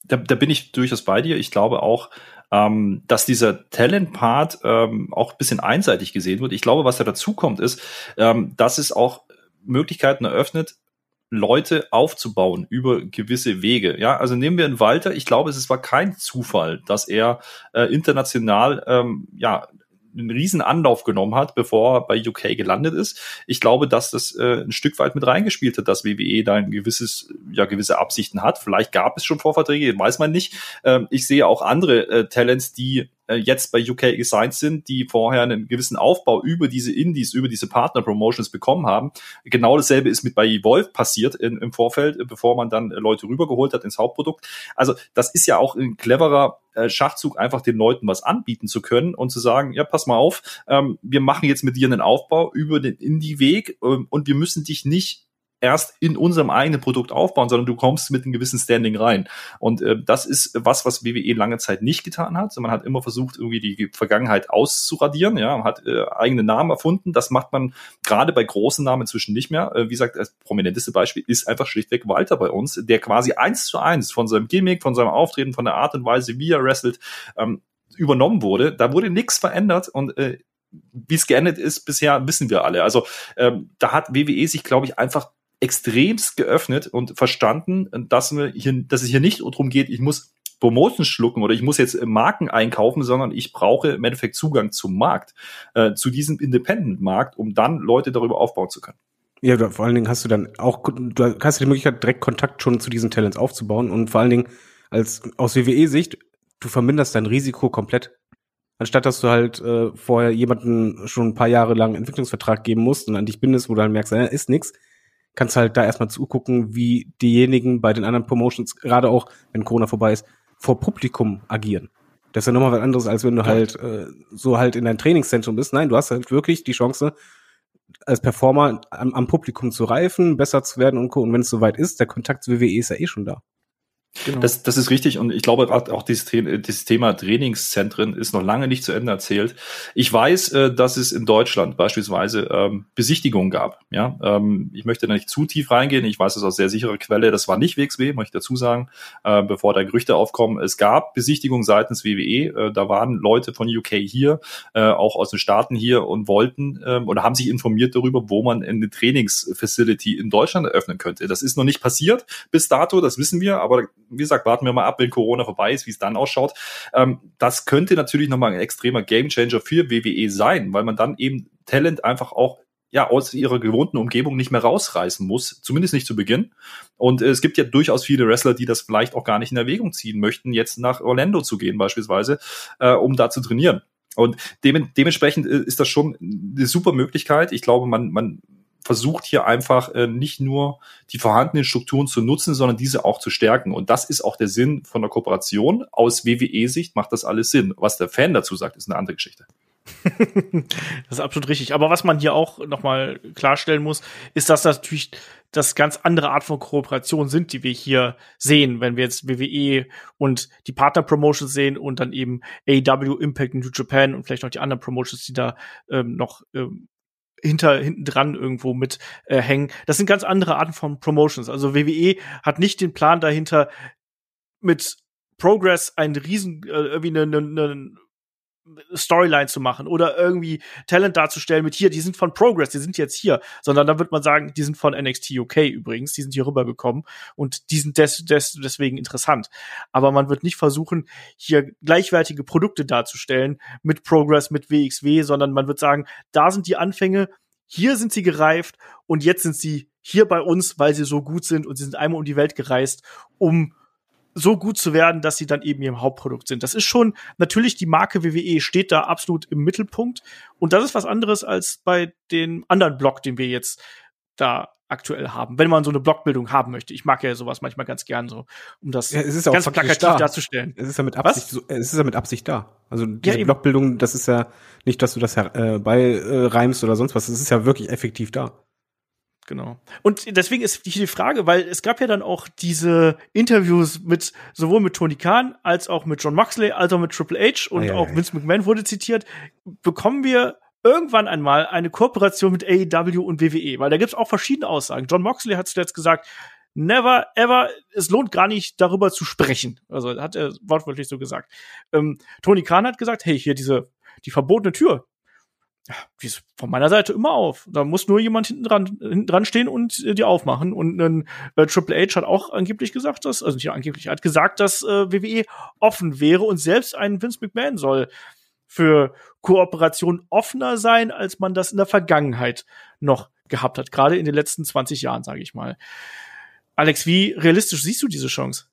Da, da bin ich durchaus bei dir. Ich glaube auch, ähm, dass dieser Talent-Part ähm, auch ein bisschen einseitig gesehen wird. Ich glaube, was da dazu kommt, ist, ähm, dass es auch Möglichkeiten eröffnet, Leute aufzubauen über gewisse Wege. Ja, also nehmen wir einen Walter. Ich glaube, es war kein Zufall, dass er äh, international ähm, ja einen riesen Anlauf genommen hat, bevor er bei UK gelandet ist. Ich glaube, dass das äh, ein Stück weit mit reingespielt hat, dass WWE da ein gewisses, ja, gewisse Absichten hat. Vielleicht gab es schon Vorverträge, weiß man nicht. Ähm, ich sehe auch andere äh, Talents, die äh, jetzt bei UK gesigned sind, die vorher einen gewissen Aufbau über diese Indies, über diese Partner-Promotions bekommen haben. Genau dasselbe ist mit bei Evolve passiert in, im Vorfeld, bevor man dann Leute rübergeholt hat ins Hauptprodukt. Also das ist ja auch ein cleverer äh, Schachzug, einfach den Leuten was anbieten zu können und zu sagen, ja, pass mal auf, ähm, wir machen jetzt mit dir einen Aufbau über den Indie-Weg ähm, und wir müssen dich nicht erst in unserem eigenen Produkt aufbauen, sondern du kommst mit einem gewissen Standing rein. Und äh, das ist was, was WWE lange Zeit nicht getan hat. Man hat immer versucht, irgendwie die Vergangenheit auszuradieren, ja, man hat äh, eigene Namen erfunden. Das macht man gerade bei großen Namen inzwischen nicht mehr. Äh, wie gesagt, das prominenteste Beispiel ist einfach schlichtweg Walter bei uns, der quasi eins zu eins von seinem Gimmick, von seinem Auftreten, von der Art und Weise, wie er wrestelt, ähm, übernommen wurde. Da wurde nichts verändert und äh, wie es geendet ist bisher, wissen wir alle. Also ähm, da hat WWE sich, glaube ich, einfach extremst geöffnet und verstanden, dass, wir hier, dass es hier nicht darum geht, ich muss Promotion schlucken oder ich muss jetzt Marken einkaufen, sondern ich brauche im Endeffekt Zugang zum Markt, äh, zu diesem Independent-Markt, um dann Leute darüber aufbauen zu können. Ja, vor allen Dingen hast du dann auch, du hast die Möglichkeit, direkt Kontakt schon zu diesen Talents aufzubauen und vor allen Dingen als aus WWE-Sicht, du verminderst dein Risiko komplett. Anstatt dass du halt äh, vorher jemanden schon ein paar Jahre lang Entwicklungsvertrag geben musst und an dich bindest, wo du dann merkst, äh, ist nix, kannst halt da erstmal zugucken, wie diejenigen bei den anderen Promotions, gerade auch wenn Corona vorbei ist, vor Publikum agieren. Das ist ja nochmal was anderes, als wenn du ja. halt äh, so halt in dein Trainingszentrum bist. Nein, du hast halt wirklich die Chance, als Performer am, am Publikum zu reifen, besser zu werden und, und wenn es soweit ist, der Kontakt zu WWE ist ja eh schon da. Genau. Das, das ist richtig und ich glaube auch dieses, Thema Trainingszentren ist noch lange nicht zu Ende erzählt. Ich weiß, äh, dass es in Deutschland beispielsweise ähm, Besichtigungen gab. Ja, ähm, ich möchte da nicht zu tief reingehen. Ich weiß es aus sehr sicherer Quelle. Das war nicht WXW, möchte ich dazu sagen, äh, bevor da Gerüchte aufkommen. Es gab Besichtigungen seitens WWE. Äh, da waren Leute von UK hier, auch aus den Staaten hier und wollten äh, oder haben sich informiert darüber, wo man eine Trainingsfacility in Deutschland eröffnen könnte. Das ist noch nicht passiert bis dato, das wissen wir, aber wie gesagt, warten wir mal ab, wenn Corona vorbei ist, wie es dann ausschaut. Ähm, das könnte natürlich nochmal ein extremer Gamechanger für WWE sein, weil man dann eben Talent einfach auch ja, aus ihrer gewohnten Umgebung nicht mehr rausreißen muss, zumindest nicht zu Beginn. Und äh, es gibt ja durchaus viele Wrestler, die das vielleicht auch gar nicht in Erwägung ziehen möchten, jetzt nach Orlando zu gehen beispielsweise, äh, um da zu trainieren. Und dem, dementsprechend äh, ist das schon eine super Möglichkeit. Ich glaube, man, man versucht hier einfach äh, nicht nur die vorhandenen Strukturen zu nutzen, sondern diese auch zu stärken. Und das ist auch der Sinn von der Kooperation. Aus WWE-Sicht macht das alles Sinn. Was der Fan dazu sagt, ist eine andere Geschichte. das ist absolut richtig. Aber was man hier auch nochmal klarstellen muss, ist, dass das natürlich das ganz andere Art von Kooperation sind, die wir hier sehen, wenn wir jetzt WWE und die Partner Promotions sehen und dann eben AEW, Impact New Japan und vielleicht noch die anderen Promotions, die da ähm, noch ähm, hinter hinten dran irgendwo mit äh, hängen. Das sind ganz andere Arten von Promotions. Also WWE hat nicht den Plan dahinter mit Progress einen riesen äh, irgendwie einen, einen, Storyline zu machen oder irgendwie Talent darzustellen mit hier, die sind von Progress, die sind jetzt hier, sondern dann wird man sagen, die sind von NXT UK übrigens, die sind hier rübergekommen und die sind des, des, deswegen interessant. Aber man wird nicht versuchen, hier gleichwertige Produkte darzustellen mit Progress, mit WXW, sondern man wird sagen, da sind die Anfänge, hier sind sie gereift und jetzt sind sie hier bei uns, weil sie so gut sind und sie sind einmal um die Welt gereist, um so gut zu werden, dass sie dann eben ihr Hauptprodukt sind. Das ist schon natürlich die Marke WWE steht da absolut im Mittelpunkt und das ist was anderes als bei den anderen Block, den wir jetzt da aktuell haben, wenn man so eine Blockbildung haben möchte. Ich mag ja sowas manchmal ganz gern so, um das ja, ganz plakativ da. darzustellen. Es ist ja mit Absicht, so, es ist ja mit Absicht da. Also diese ja, Blockbildung, das ist ja nicht, dass du das äh, beireimst äh, oder sonst was. Es ist ja wirklich effektiv da. Genau. Und deswegen ist hier die Frage, weil es gab ja dann auch diese Interviews mit sowohl mit Tony Khan als auch mit John Moxley, als auch mit Triple H und ah, ja, auch ja, Vince McMahon wurde zitiert. Bekommen wir irgendwann einmal eine Kooperation mit AEW und WWE? Weil da gibt's auch verschiedene Aussagen. John Moxley hat zuletzt gesagt, never ever, es lohnt gar nicht darüber zu sprechen. Also hat er wortwörtlich so gesagt. Ähm, Tony Khan hat gesagt, hey, hier diese die verbotene Tür, ja, die ist von meiner Seite immer auf. Da muss nur jemand hinten dran, hinten dran stehen und äh, die aufmachen. Und ein äh, Triple H hat auch angeblich gesagt, dass, also nicht angeblich, hat gesagt, dass äh, WWE offen wäre und selbst ein Vince McMahon soll für Kooperation offener sein, als man das in der Vergangenheit noch gehabt hat. Gerade in den letzten 20 Jahren, sage ich mal. Alex, wie realistisch siehst du diese Chance?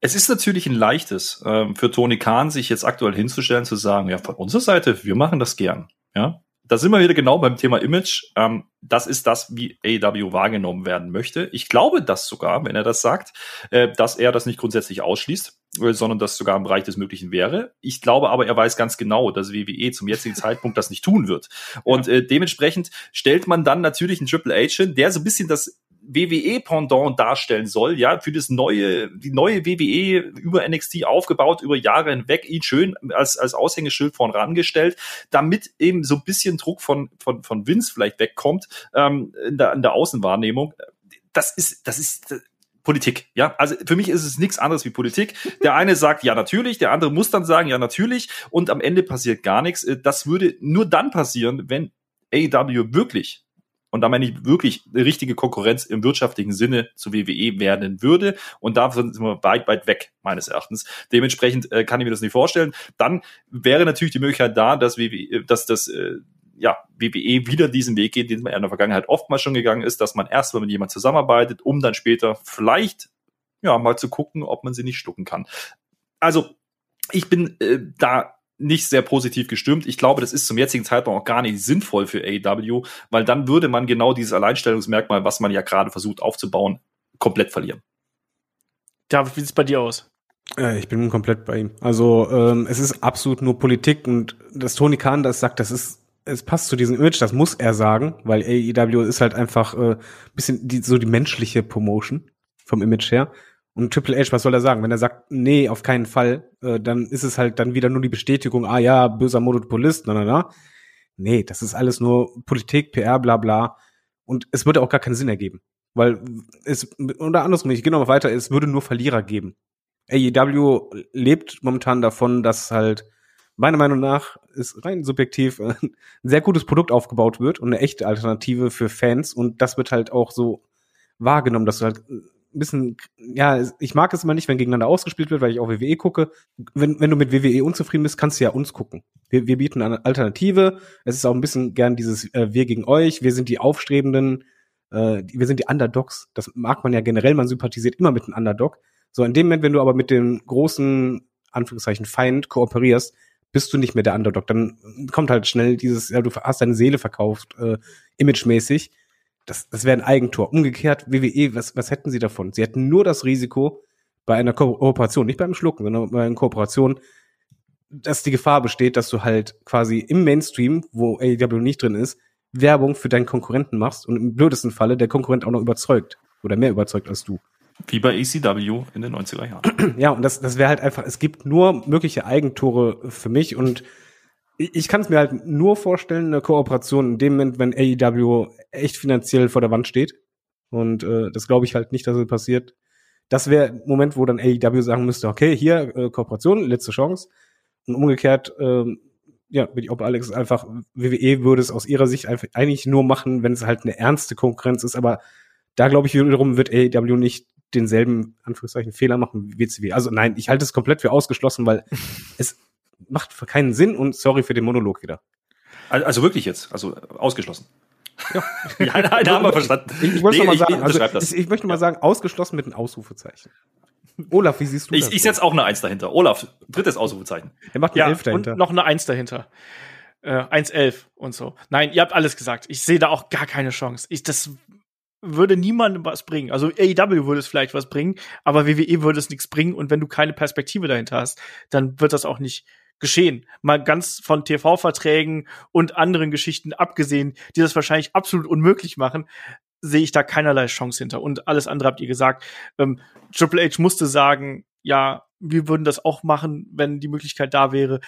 Es ist natürlich ein leichtes ähm, für Tony Khan, sich jetzt aktuell hinzustellen, zu sagen, ja, von unserer Seite, wir machen das gern. Ja, da sind wir wieder genau beim Thema Image. Ähm, das ist das, wie AEW wahrgenommen werden möchte. Ich glaube das sogar, wenn er das sagt, äh, dass er das nicht grundsätzlich ausschließt, äh, sondern das sogar im Bereich des Möglichen wäre. Ich glaube aber, er weiß ganz genau, dass WWE zum jetzigen Zeitpunkt das nicht tun wird. Und äh, dementsprechend stellt man dann natürlich einen Triple H hin, der so ein bisschen das WWE-Pendant darstellen soll, ja, für das neue, die neue WWE über NXT aufgebaut, über Jahre hinweg, ihn schön als, als Aushängeschild vorn rangestellt, damit eben so ein bisschen Druck von, von, von Vince vielleicht wegkommt, ähm, in, der, in der Außenwahrnehmung. Das ist, das ist, Politik, ja. Also für mich ist es nichts anderes wie Politik. Der eine sagt ja natürlich, der andere muss dann sagen ja natürlich und am Ende passiert gar nichts. Das würde nur dann passieren, wenn AEW wirklich und da meine ich wirklich eine richtige Konkurrenz im wirtschaftlichen Sinne zu WWE werden würde. Und da sind wir weit, weit weg, meines Erachtens. Dementsprechend äh, kann ich mir das nicht vorstellen. Dann wäre natürlich die Möglichkeit da, dass WWE, dass das äh, ja, WWE wieder diesen Weg geht, den man in der Vergangenheit oftmals schon gegangen ist, dass man erst mal mit jemand zusammenarbeitet, um dann später vielleicht ja mal zu gucken, ob man sie nicht schlucken kann. Also ich bin äh, da nicht sehr positiv gestimmt. Ich glaube, das ist zum jetzigen Zeitpunkt auch gar nicht sinnvoll für AEW, weil dann würde man genau dieses Alleinstellungsmerkmal, was man ja gerade versucht aufzubauen, komplett verlieren. David, wie sieht's bei dir aus? Äh, ich bin komplett bei ihm. Also ähm, es ist absolut nur Politik und dass Tony Khan das sagt, das ist es passt zu diesem Image, das muss er sagen, weil AEW ist halt einfach äh, bisschen die, so die menschliche Promotion vom Image her. Und Triple H, was soll er sagen? Wenn er sagt, nee, auf keinen Fall, äh, dann ist es halt dann wieder nur die Bestätigung, ah ja, böser Monopolist, na na na. Nee, das ist alles nur Politik, PR, bla bla. Und es würde auch gar keinen Sinn ergeben. Weil es, oder andersrum, ich gehe noch mal weiter, es würde nur Verlierer geben. AEW lebt momentan davon, dass halt meiner Meinung nach ist rein subjektiv ein sehr gutes Produkt aufgebaut wird und eine echte Alternative für Fans und das wird halt auch so wahrgenommen, dass du halt ein bisschen, ja, ich mag es immer nicht, wenn gegeneinander ausgespielt wird, weil ich auch WWE gucke. Wenn, wenn du mit WWE unzufrieden bist, kannst du ja uns gucken. Wir, wir bieten eine Alternative. Es ist auch ein bisschen gern dieses äh, Wir gegen euch. Wir sind die Aufstrebenden. Äh, wir sind die Underdogs. Das mag man ja generell. Man sympathisiert immer mit einem Underdog. So, in dem Moment, wenn du aber mit dem großen, Anführungszeichen, Feind kooperierst, bist du nicht mehr der Underdog. Dann kommt halt schnell dieses, ja, du hast deine Seele verkauft, äh, imagemäßig das, das wäre ein Eigentor. Umgekehrt, WWE, was, was hätten sie davon? Sie hätten nur das Risiko bei einer Kooperation, nicht beim Schlucken, sondern bei einer Kooperation, dass die Gefahr besteht, dass du halt quasi im Mainstream, wo AEW nicht drin ist, Werbung für deinen Konkurrenten machst und im blödesten Falle der Konkurrent auch noch überzeugt oder mehr überzeugt als du. Wie bei ECW in den 90er Jahren. Ja, und das, das wäre halt einfach, es gibt nur mögliche Eigentore für mich und ich, kann es mir halt nur vorstellen, eine Kooperation in dem Moment, wenn AEW echt finanziell vor der Wand steht. Und äh, das glaube ich halt nicht, dass es passiert. Das wäre ein Moment, wo dann AEW sagen müsste, okay, hier, äh, Kooperation, letzte Chance. Und umgekehrt, ähm, ja, bin ich bei Alex einfach, WWE würde es aus ihrer Sicht einfach eigentlich nur machen, wenn es halt eine ernste Konkurrenz ist, aber da glaube ich wiederum wird AEW nicht denselben, Anführungszeichen, Fehler machen wie WCW. Also nein, ich halte es komplett für ausgeschlossen, weil es macht keinen Sinn und sorry für den Monolog wieder. Also wirklich jetzt, also ausgeschlossen. Ja, ja nein, haben wir verstanden. Ich, ich wollte Nee, mal sagen, ich also, das. ich, ich möchte mal sagen, ausgeschlossen mit einem Ausrufezeichen. Olaf, wie siehst du Ich, das? ich setze auch eine Eins dahinter. Olaf, drittes Ausrufezeichen. Er macht eine Ja, Elf und dahinter. noch eine Eins dahinter. Äh, 1,11 und so. Nein, ihr habt alles gesagt. Ich sehe da auch gar keine Chance. Ich, das würde niemandem was bringen. Also AEW würde es vielleicht was bringen, aber WWE würde es nichts bringen. Und wenn du keine Perspektive dahinter hast, dann wird das auch nicht geschehen. Mal ganz von TV-Verträgen und anderen Geschichten abgesehen, die das wahrscheinlich absolut unmöglich machen, sehe ich da keinerlei Chance hinter. Und alles andere habt ihr gesagt. Ähm, Triple H musste sagen, ja, wir würden das auch machen, wenn die Möglichkeit da wäre,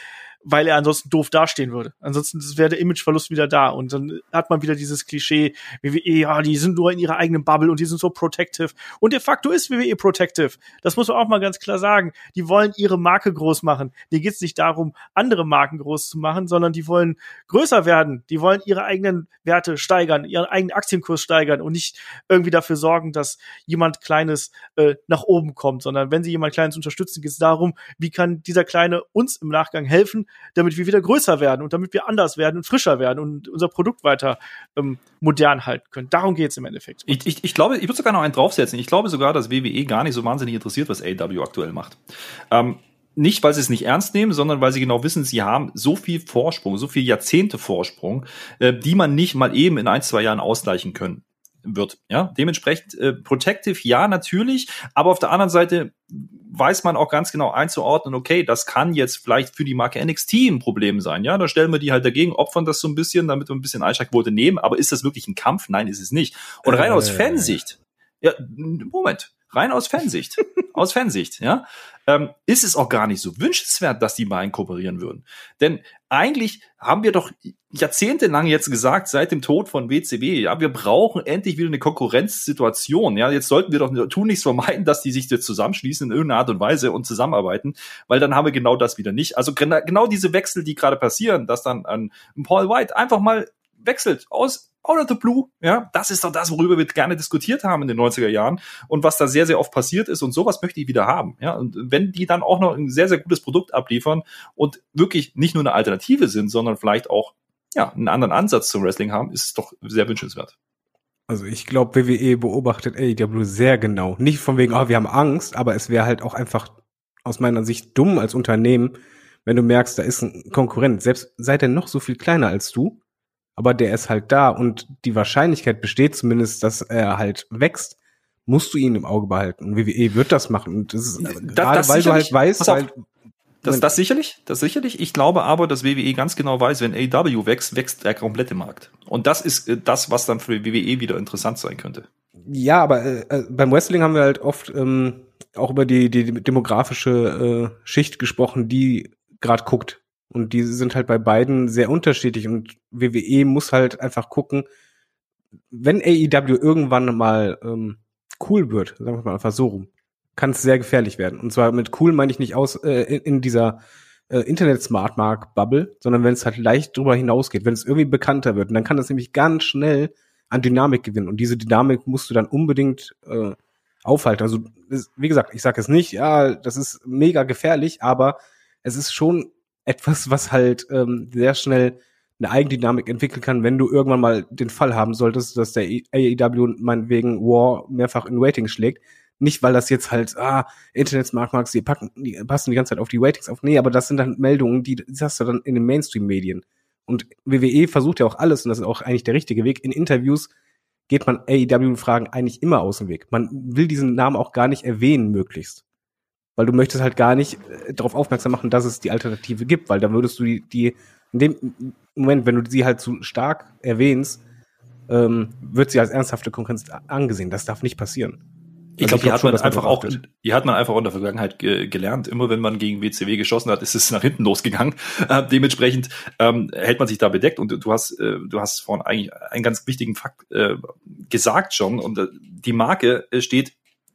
weil er ansonsten doof dastehen würde. Ansonsten wäre der Imageverlust wieder da und dann hat man wieder dieses Klischee, WWE, ja, die sind nur in ihrer eigenen Bubble und die sind so protective. Und de facto ist WWE protective. Das muss man auch mal ganz klar sagen. Die wollen ihre Marke groß machen. Denen geht es nicht darum, andere Marken groß zu machen, sondern die wollen größer werden. Die wollen ihre eigenen Werte steigern, ihren eigenen Aktienkurs steigern und nicht irgendwie dafür sorgen, dass jemand Kleines äh, nach oben kommt, sondern wenn sie jemand Kleines unterstützen, geht es darum, wie kann dieser Kleine uns im Nachgang helfen, damit wir wieder größer werden und damit wir anders werden und frischer werden und unser Produkt weiter ähm, modern halten können. Darum geht es im Endeffekt. Ich, ich, ich glaube, ich würde sogar noch einen draufsetzen. Ich glaube sogar, dass WWE gar nicht so wahnsinnig interessiert, was AEW aktuell macht. Ähm, nicht, weil sie es nicht ernst nehmen, sondern weil sie genau wissen, sie haben so viel Vorsprung, so viel Jahrzehnte Vorsprung, äh, die man nicht mal eben in ein, zwei Jahren ausgleichen können wird. Ja, dementsprechend äh, protective, ja, natürlich, aber auf der anderen Seite weiß man auch ganz genau einzuordnen, okay, das kann jetzt vielleicht für die Marke NXT ein Problem sein, ja, da stellen wir die halt dagegen, opfern das so ein bisschen, damit wir ein bisschen Einschlagquote nehmen, aber ist das wirklich ein Kampf? Nein, ist es nicht. Und rein aus Äh. Fansicht, ja, Moment, rein aus Fansicht, aus Fansicht, ja, ähm, ist es auch gar nicht so wünschenswert, dass die beiden kooperieren würden. Denn eigentlich haben wir doch jahrzehntelang jetzt gesagt, seit dem Tod von WCW, ja, wir brauchen endlich wieder eine Konkurrenzsituation. Ja, jetzt sollten wir doch tun nichts vermeiden, dass die sich jetzt zusammenschließen in irgendeiner Art und Weise und zusammenarbeiten, weil dann haben wir genau das wieder nicht. Also gena- genau diese Wechsel, die gerade passieren, dass dann ein Paul White einfach mal wechselt aus out of the blue, ja, das ist doch das, worüber wir gerne diskutiert haben in den 90er Jahren und was da sehr, sehr oft passiert ist und sowas möchte ich wieder haben, ja, und wenn die dann auch noch ein sehr, sehr gutes Produkt abliefern und wirklich nicht nur eine Alternative sind, sondern vielleicht auch, ja, einen anderen Ansatz zum Wrestling haben, ist es doch sehr wünschenswert. Also ich glaube, WWE beobachtet AEW sehr genau. Nicht von wegen, oh, wir haben Angst, aber es wäre halt auch einfach aus meiner Sicht dumm als Unternehmen, wenn du merkst, da ist ein Konkurrent, selbst sei der noch so viel kleiner als du, aber der ist halt da und die Wahrscheinlichkeit besteht zumindest, dass er halt wächst, musst du ihn im Auge behalten. Und WWE wird das machen. Und das ist Da- gerade, das weil du halt weißt, halt, Das, das sicherlich, das sicherlich. Ich glaube aber, dass WWE ganz genau weiß, wenn AW wächst, wächst der komplette Markt. Und das ist äh, das, was dann für WWE wieder interessant sein könnte. Ja, aber äh, äh, beim Wrestling haben wir halt oft ähm, auch über die, die demografische äh, Schicht gesprochen, die gerade guckt. Und die sind halt bei beiden sehr unterschiedlich. Und WWE muss halt einfach gucken, wenn AEW irgendwann mal ähm, cool wird, sagen wir mal einfach so rum, kann es sehr gefährlich werden. Und zwar mit cool meine ich nicht aus äh, in, dieser äh, Internet-Smart-Mark-Bubble, sondern wenn es halt leicht drüber hinausgeht, wenn es irgendwie bekannter wird. Und dann kann das nämlich ganz schnell an Dynamik gewinnen. Und diese Dynamik musst du dann unbedingt äh, aufhalten. Also, wie gesagt, ich sage es nicht, ja, das ist mega gefährlich, aber es ist schon etwas, was halt ähm, sehr schnell eine Eigendynamik entwickeln kann, wenn du irgendwann mal den Fall haben solltest, dass der AEW meinetwegen War mehrfach in Ratings schlägt. Nicht, weil das jetzt halt, ah, Internet Smart Marks, die packen, die passen die ganze Zeit auf die Ratings auf. Nee, aber das sind dann Meldungen, die, die hast du dann in den Mainstream-Medien. Und WWE versucht ja auch alles, und das ist auch eigentlich der richtige Weg. In Interviews geht man AEW-Fragen eigentlich immer aus dem Weg. Man will diesen Namen auch gar nicht erwähnen, möglichst. Weil du möchtest halt gar nicht äh, darauf aufmerksam machen, dass es die Alternative gibt, weil dann würdest du die, die in dem Moment, wenn du sie halt zu stark erwähnst, ähm, wird sie als ernsthafte Konkurrenz angesehen. Das darf nicht passieren. Ich Also glaube, glaub hat man einfach auch, die hat man einfach auch in der Vergangenheit ge gelernt. Immer wenn man gegen WCW geschossen hat, ist es nach hinten losgegangen. Äh, dementsprechend ähm, hält man sich da bedeckt. Und du hast, äh, du hast vorhin eigentlich einen ganz wichtigen Fakt äh, gesagt schon. Und äh, die Marke äh, steht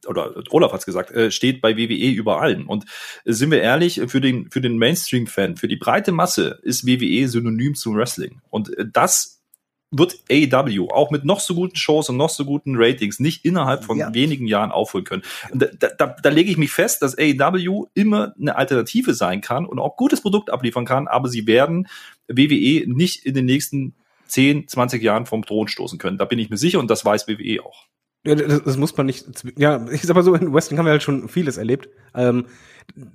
oder Olaf hat's gesagt, äh, steht bei WWE über allen. Und äh, sind wir ehrlich, für den, für den Mainstream-Fan, für die breite Masse ist WWE synonym zum Wrestling. Und äh, das wird AEW auch mit noch so guten Shows und noch so guten Ratings nicht innerhalb von ja. wenigen Jahren aufholen können. Da, da, da lege ich mich fest, dass AEW immer eine Alternative sein kann und auch gutes Produkt abliefern kann, aber sie werden WWE nicht in den nächsten 10, 20 Jahren vom Thron stoßen können. Da bin ich mir sicher und das weiß WWE auch. Ja, das, das muss man nicht. Ja, ich sag mal so, in Wrestling haben wir halt schon vieles erlebt. Ähm,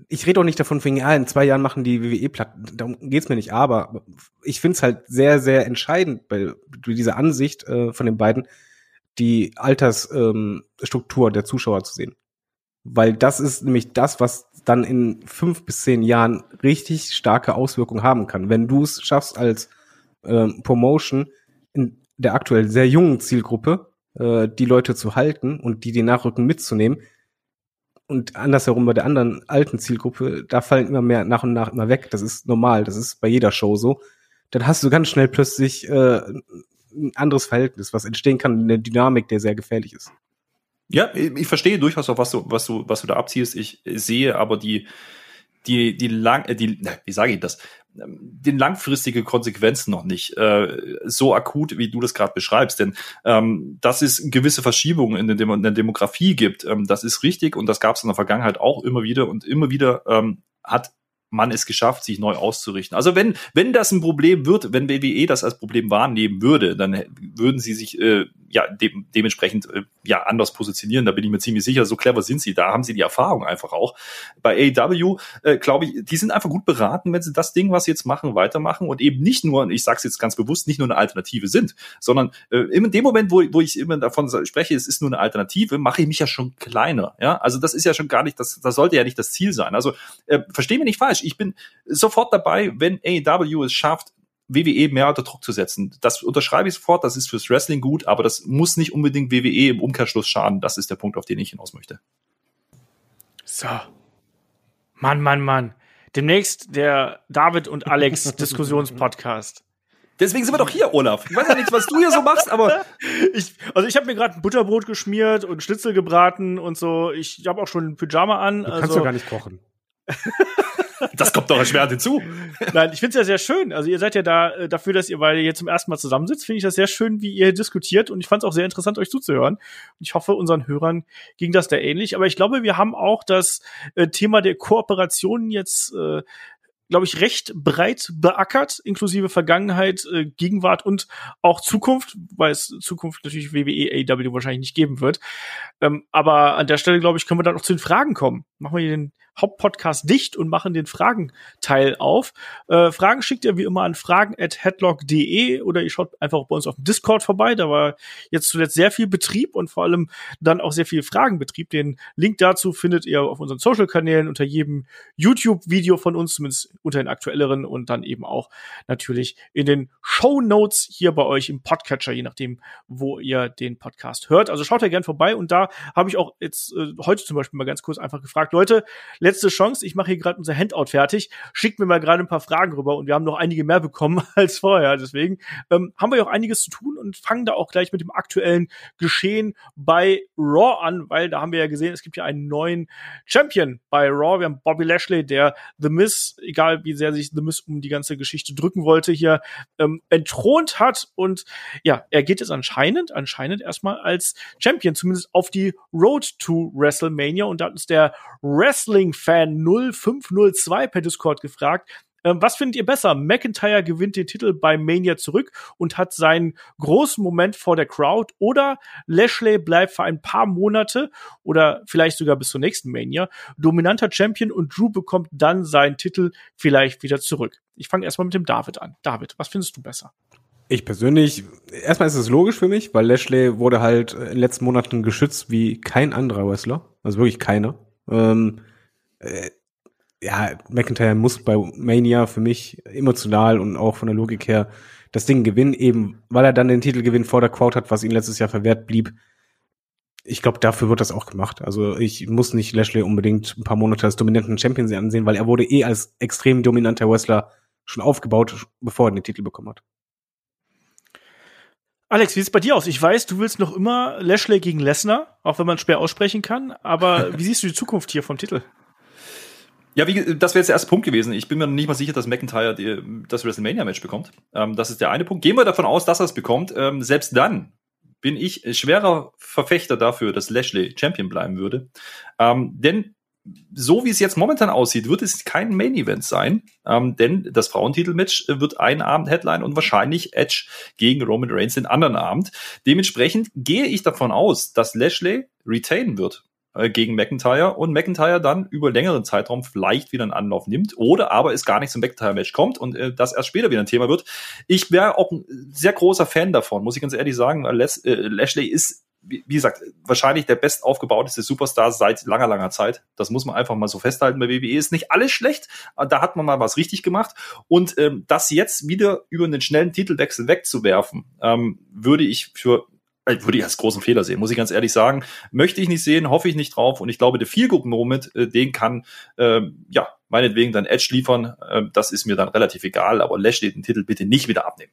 ich rede auch nicht davon, wegen, ja, in zwei Jahren machen die WWE platt. Darum geht's mir nicht. Aber ich finde es halt sehr, sehr entscheidend bei dieser Ansicht äh, von den beiden, die Altersstruktur ähm, der Zuschauer zu sehen. Weil das ist nämlich das, was dann in fünf bis zehn Jahren richtig starke Auswirkungen haben kann. Wenn du es schaffst als ähm, Promotion in der aktuell sehr jungen Zielgruppe äh, die Leute zu halten und die den Nachrücken mitzunehmen, und andersherum bei der anderen alten Zielgruppe, da fallen immer mehr nach und nach immer weg. Das ist normal, das ist bei jeder Show so. Dann hast du ganz schnell plötzlich äh, ein anderes Verhältnis, was entstehen kann, eine Dynamik, der sehr gefährlich ist. Ja, ich verstehe durchaus auch, was du, was du, was du da abziehst. Ich sehe aber die, die, die lang, äh, die, wie sage ich das, den langfristige Konsequenzen noch nicht äh, so akut, wie du das gerade beschreibst. Denn ähm, dass es gewisse Verschiebungen in, der, in der Demografie gibt, ähm, das ist richtig und das gab es in der Vergangenheit auch immer wieder und immer wieder ähm, hat man es geschafft, sich neu auszurichten. Also wenn, wenn das ein Problem wird, wenn WWE das als Problem wahrnehmen würde, dann würden sie sich äh, ja de dementsprechend äh, ja anders positionieren. Da bin ich mir ziemlich sicher. So clever sind sie. Da haben sie die Erfahrung einfach auch. Bei AEW äh, glaube ich, die sind einfach gut beraten, wenn sie das Ding, was sie jetzt machen, weitermachen und eben nicht nur, ich sage es jetzt ganz bewusst, nicht nur eine Alternative sind, sondern äh, in dem Moment, wo, wo ich immer davon spreche, es ist nur eine Alternative, mache ich mich ja schon kleiner. Ja, also das ist ja schon gar nicht, das, das sollte ja nicht das Ziel sein. Also äh, verstehen wir nicht falsch. Ich bin sofort dabei, wenn AEW es schafft, WWE mehr unter Druck zu setzen. Das unterschreibe ich sofort, das ist fürs Wrestling gut, aber das muss nicht unbedingt WWE im Umkehrschluss schaden. Das ist der Punkt, auf den ich hinaus möchte. So. Mann, Mann, Mann. Demnächst der David und Alex Diskussionspodcast. Deswegen sind wir doch hier, Olaf. Ich weiß ja nicht, was du hier so machst, aber ich, also ich habe mir gerade ein Butterbrot geschmiert und Schnitzel gebraten und so. Ich habe auch schon ein Pyjama an. Du kannst also, doch gar nicht kochen. Das kommt doch erschwerend hinzu. Nein, ich finde es ja sehr schön. Also ihr seid ja da äh, dafür, dass ihr beide hier zum ersten Mal zusammensitzt. Finde ich das sehr schön, wie ihr diskutiert. Und ich fand es auch sehr interessant, euch zuzuhören. Und ich hoffe, unseren Hörern ging das da ähnlich. Aber ich glaube, wir haben auch das äh, Thema der Kooperation jetzt äh, glaube ich, recht breit beackert, inklusive Vergangenheit, äh, Gegenwart und auch Zukunft, weil es Zukunft natürlich WWE, AW wahrscheinlich nicht geben wird. Ähm, aber an der Stelle, glaube ich, können wir dann noch zu den Fragen kommen. Machen wir hier den Hauptpodcast dicht und machen den Fragenteil auf. Äh, Fragen schickt ihr wie immer an fragen at headlock.de oder ihr schaut einfach bei uns auf dem Discord vorbei. Da war jetzt zuletzt sehr viel Betrieb und vor allem dann auch sehr viel Fragenbetrieb. Den Link dazu findet ihr auf unseren Social-Kanälen unter jedem YouTube-Video von uns, zumindest unter den aktuelleren und dann eben auch natürlich in den Show Notes hier bei euch im Podcatcher, je nachdem, wo ihr den Podcast hört. Also schaut da gern vorbei und da habe ich auch jetzt äh, heute zum Beispiel mal ganz kurz einfach gefragt, Leute, letzte Chance, ich mache hier gerade unser Handout fertig, schickt mir mal gerade ein paar Fragen rüber und wir haben noch einige mehr bekommen als vorher. Deswegen ähm, haben wir ja auch einiges zu tun und fangen da auch gleich mit dem aktuellen Geschehen bei Raw an, weil da haben wir ja gesehen, es gibt ja einen neuen Champion bei Raw. Wir haben Bobby Lashley, der The Miz, egal wie sehr sich The Miz um die ganze Geschichte drücken wollte, hier ähm, entthront hat und ja, er geht jetzt anscheinend, anscheinend erstmal als Champion, zumindest auf die Road to WrestleMania und da hat uns der Wrestling Wrestling-Fan 0502 per Discord gefragt, ähm, was findet ihr besser? McIntyre gewinnt den Titel bei Mania zurück und hat seinen großen Moment vor der Crowd oder Lashley bleibt für ein paar Monate oder vielleicht sogar bis zur nächsten Mania dominanter Champion und Drew bekommt dann seinen Titel vielleicht wieder zurück. Ich fange erstmal mit dem David an. David, was findest du besser? Ich persönlich, erstmal ist es logisch für mich, weil Lashley wurde halt in den letzten Monaten geschützt wie kein anderer Wrestler. Also wirklich keiner. Ähm, äh, ja, McIntyre muss bei Mania für mich emotional und auch von der Logik her das Ding gewinnen, eben weil er dann den Titelgewinn vor der Crowd hat, was ihm letztes Jahr verwehrt blieb. Ich glaube, dafür wird das auch gemacht. Also ich muss nicht Lashley unbedingt ein paar Monate als dominanten Champion ansehen, weil er wurde eh als extrem dominanter Wrestler schon aufgebaut, bevor er den Titel bekommen hat. Alex, wie sieht's bei dir aus? Ich weiß, du willst noch immer Lashley gegen Lesnar, auch wenn man schwer aussprechen kann. Aber wie siehst du die Zukunft hier vom Titel? Ja, wie, das wäre jetzt der erste Punkt gewesen. Ich bin mir nicht mal sicher, dass McIntyre die, das WrestleMania-Match bekommt. Ähm, das ist der eine Punkt. Gehen wir davon aus, dass er es bekommt. Ähm, selbst dann bin ich schwerer Verfechter dafür, dass Lashley Champion bleiben würde. Ähm, denn so wie es jetzt momentan aussieht, wird es kein Main Event sein, ähm, denn das Frauentitelmatch wird einen Abend Headline und wahrscheinlich Edge gegen Roman Reigns den anderen Abend. Dementsprechend gehe ich davon aus, dass Lashley retain wird äh, gegen McIntyre und McIntyre dann über längeren Zeitraum vielleicht wieder einen Anlauf nimmt oder aber es gar nicht zum McIntyre-Match kommt und äh, das erst später wieder ein Thema wird. Ich wäre auch ein sehr großer Fan davon, muss ich ganz ehrlich sagen. Les äh, Lashley ist wie, wie gesagt, wahrscheinlich der best aufgebauteste Superstar seit langer, langer Zeit. Das muss man einfach mal so festhalten. Bei WWE ist nicht alles schlecht. Da hat man mal was richtig gemacht. Und ähm, das jetzt wieder über einen schnellen Titelwechsel wegzuwerfen, ähm, würde ich für äh, würde ich als großen Fehler sehen, muss ich ganz ehrlich sagen. Möchte ich nicht sehen, hoffe ich nicht drauf. Und ich glaube, der Feel-Good-Moment, äh, den kann, äh, ja, meinetwegen dann Edge liefern. Äh, das ist mir dann relativ egal. Aber Lashley den Titel bitte nicht wieder abnehmen.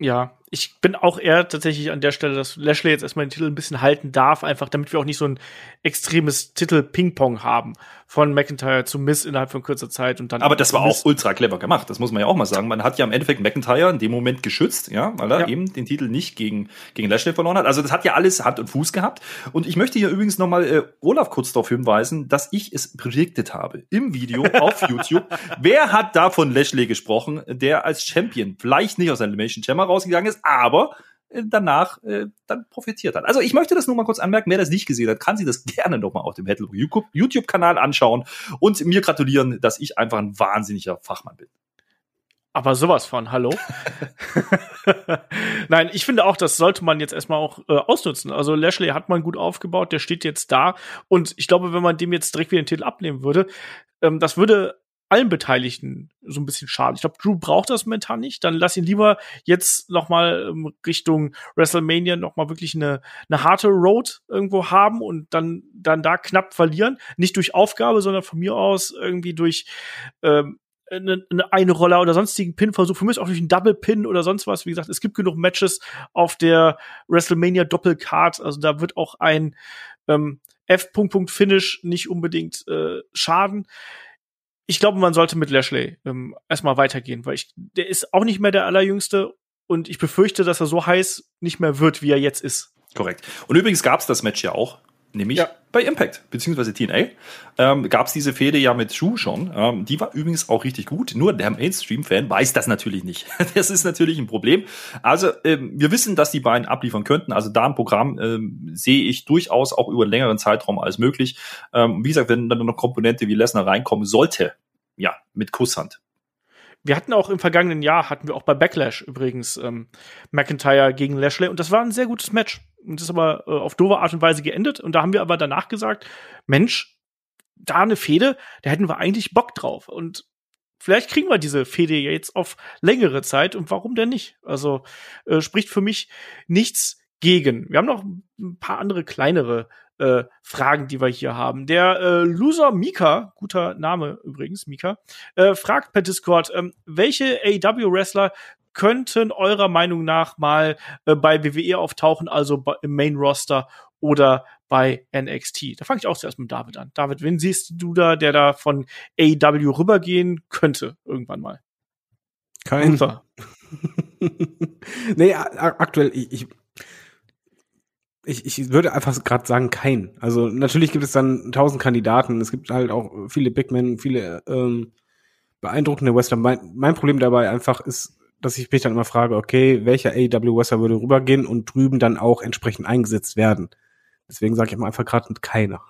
Ja, ich bin auch eher tatsächlich an der Stelle, dass Lashley jetzt erstmal den Titel ein bisschen halten darf, einfach damit wir auch nicht so ein extremes Titel-Ping-Pong haben von McIntyre zu Miss innerhalb von kurzer Zeit und dann. Aber das war auch ultra clever gemacht, das muss man ja auch mal sagen. Man hat ja im Endeffekt McIntyre in dem Moment geschützt, ja, weil er ja. eben den Titel nicht gegen, gegen Lashley verloren hat. Also das hat ja alles Hand und Fuß gehabt. Und ich möchte hier übrigens nochmal äh, Olaf kurz darauf hinweisen, dass ich es predicted habe im Video auf YouTube. Wer hat da von Lashley gesprochen, der als Champion vielleicht nicht aus der Animation Chamber rausgegangen ist, aber äh, danach äh, dann profitiert hat. Also ich möchte das nur mal kurz anmerken, wer das nicht gesehen hat, kann sich das gerne nochmal auf dem Headlock YouTube-Kanal anschauen und mir gratulieren, dass ich einfach ein wahnsinniger Fachmann bin. Aber sowas von, hallo. Nein, ich finde auch, das sollte man jetzt erstmal auch äh, ausnutzen. Also Lashley hat man gut aufgebaut, der steht jetzt da. Und ich glaube, wenn man dem jetzt direkt wieder den Titel abnehmen würde, ähm, das würde allen Beteiligten so ein bisschen schade. Ich glaube, Drew braucht das momentan nicht. Dann lass ihn lieber jetzt noch mal ähm, Richtung WrestleMania noch mal wirklich eine, eine harte Road irgendwo haben und dann dann da knapp verlieren. Nicht durch Aufgabe, sondern von mir aus irgendwie durch ähm, eine, eine Roller oder sonstigen Pin-Versuch, für mich auch durch einen Double-Pin oder sonst was. Wie gesagt, es gibt genug Matches auf der WrestleMania Doppelcard. Also da wird auch ein ähm, F-Punkt-Punkt-Finish nicht unbedingt äh, schaden ich glaube, man sollte mit Lashley ähm, erstmal weitergehen, weil ich, der ist auch nicht mehr der allerjüngste und ich befürchte, dass er so heiß nicht mehr wird, wie er jetzt ist. Korrekt. Und übrigens gab es das Match ja auch nämlich ja. bei Impact beziehungsweise TNA. Ähm, Gab es diese Fehde ja mit Shu schon. Ähm, die war übrigens auch richtig gut. Nur der Mainstream-Fan weiß das natürlich nicht. das ist natürlich ein Problem. Also ähm, wir wissen, dass die beiden abliefern könnten. Also da ein Programm ähm, sehe ich durchaus auch über einen längeren Zeitraum als möglich. Ähm, wie gesagt, wenn dann noch Komponente wie Lesnar reinkommen sollte, ja, mit Kusshand. Wir hatten auch im vergangenen Jahr, hatten wir auch bei Backlash übrigens ähm, McIntyre gegen Lashley und das war ein sehr gutes Match. Und das ist aber äh, auf doofe Art und Weise geendet. Und da haben wir aber danach gesagt, Mensch, da eine Fehde, da hätten wir eigentlich Bock drauf. Und vielleicht kriegen wir diese Fehde jetzt auf längere Zeit und warum denn nicht? Also äh, spricht für mich nichts gegen. Wir haben noch ein paar andere kleinere äh, Fragen, die wir hier haben. Der äh, Loser Mika, guter Name übrigens, Mika, äh, fragt per Discord, ähm, welche AEW-Wrestler könnten eurer Meinung nach mal äh, bei WWE auftauchen, also im Main Roster oder bei NXT? Da fange ich auch zuerst mit David an. David, wen siehst du da, der da von AEW rübergehen könnte irgendwann mal? Kein. nee, aktuell, ich, ich ich, ich würde einfach gerade sagen, kein. Also natürlich gibt es dann tausend Kandidaten. Es gibt halt auch viele Big Men, viele ähm, beeindruckende Western. Mein, mein Problem dabei einfach ist, dass ich mich dann immer frage, okay, welcher AEW Wrestler würde rübergehen und drüben dann auch entsprechend eingesetzt werden. Deswegen sage ich mal einfach gerade keiner.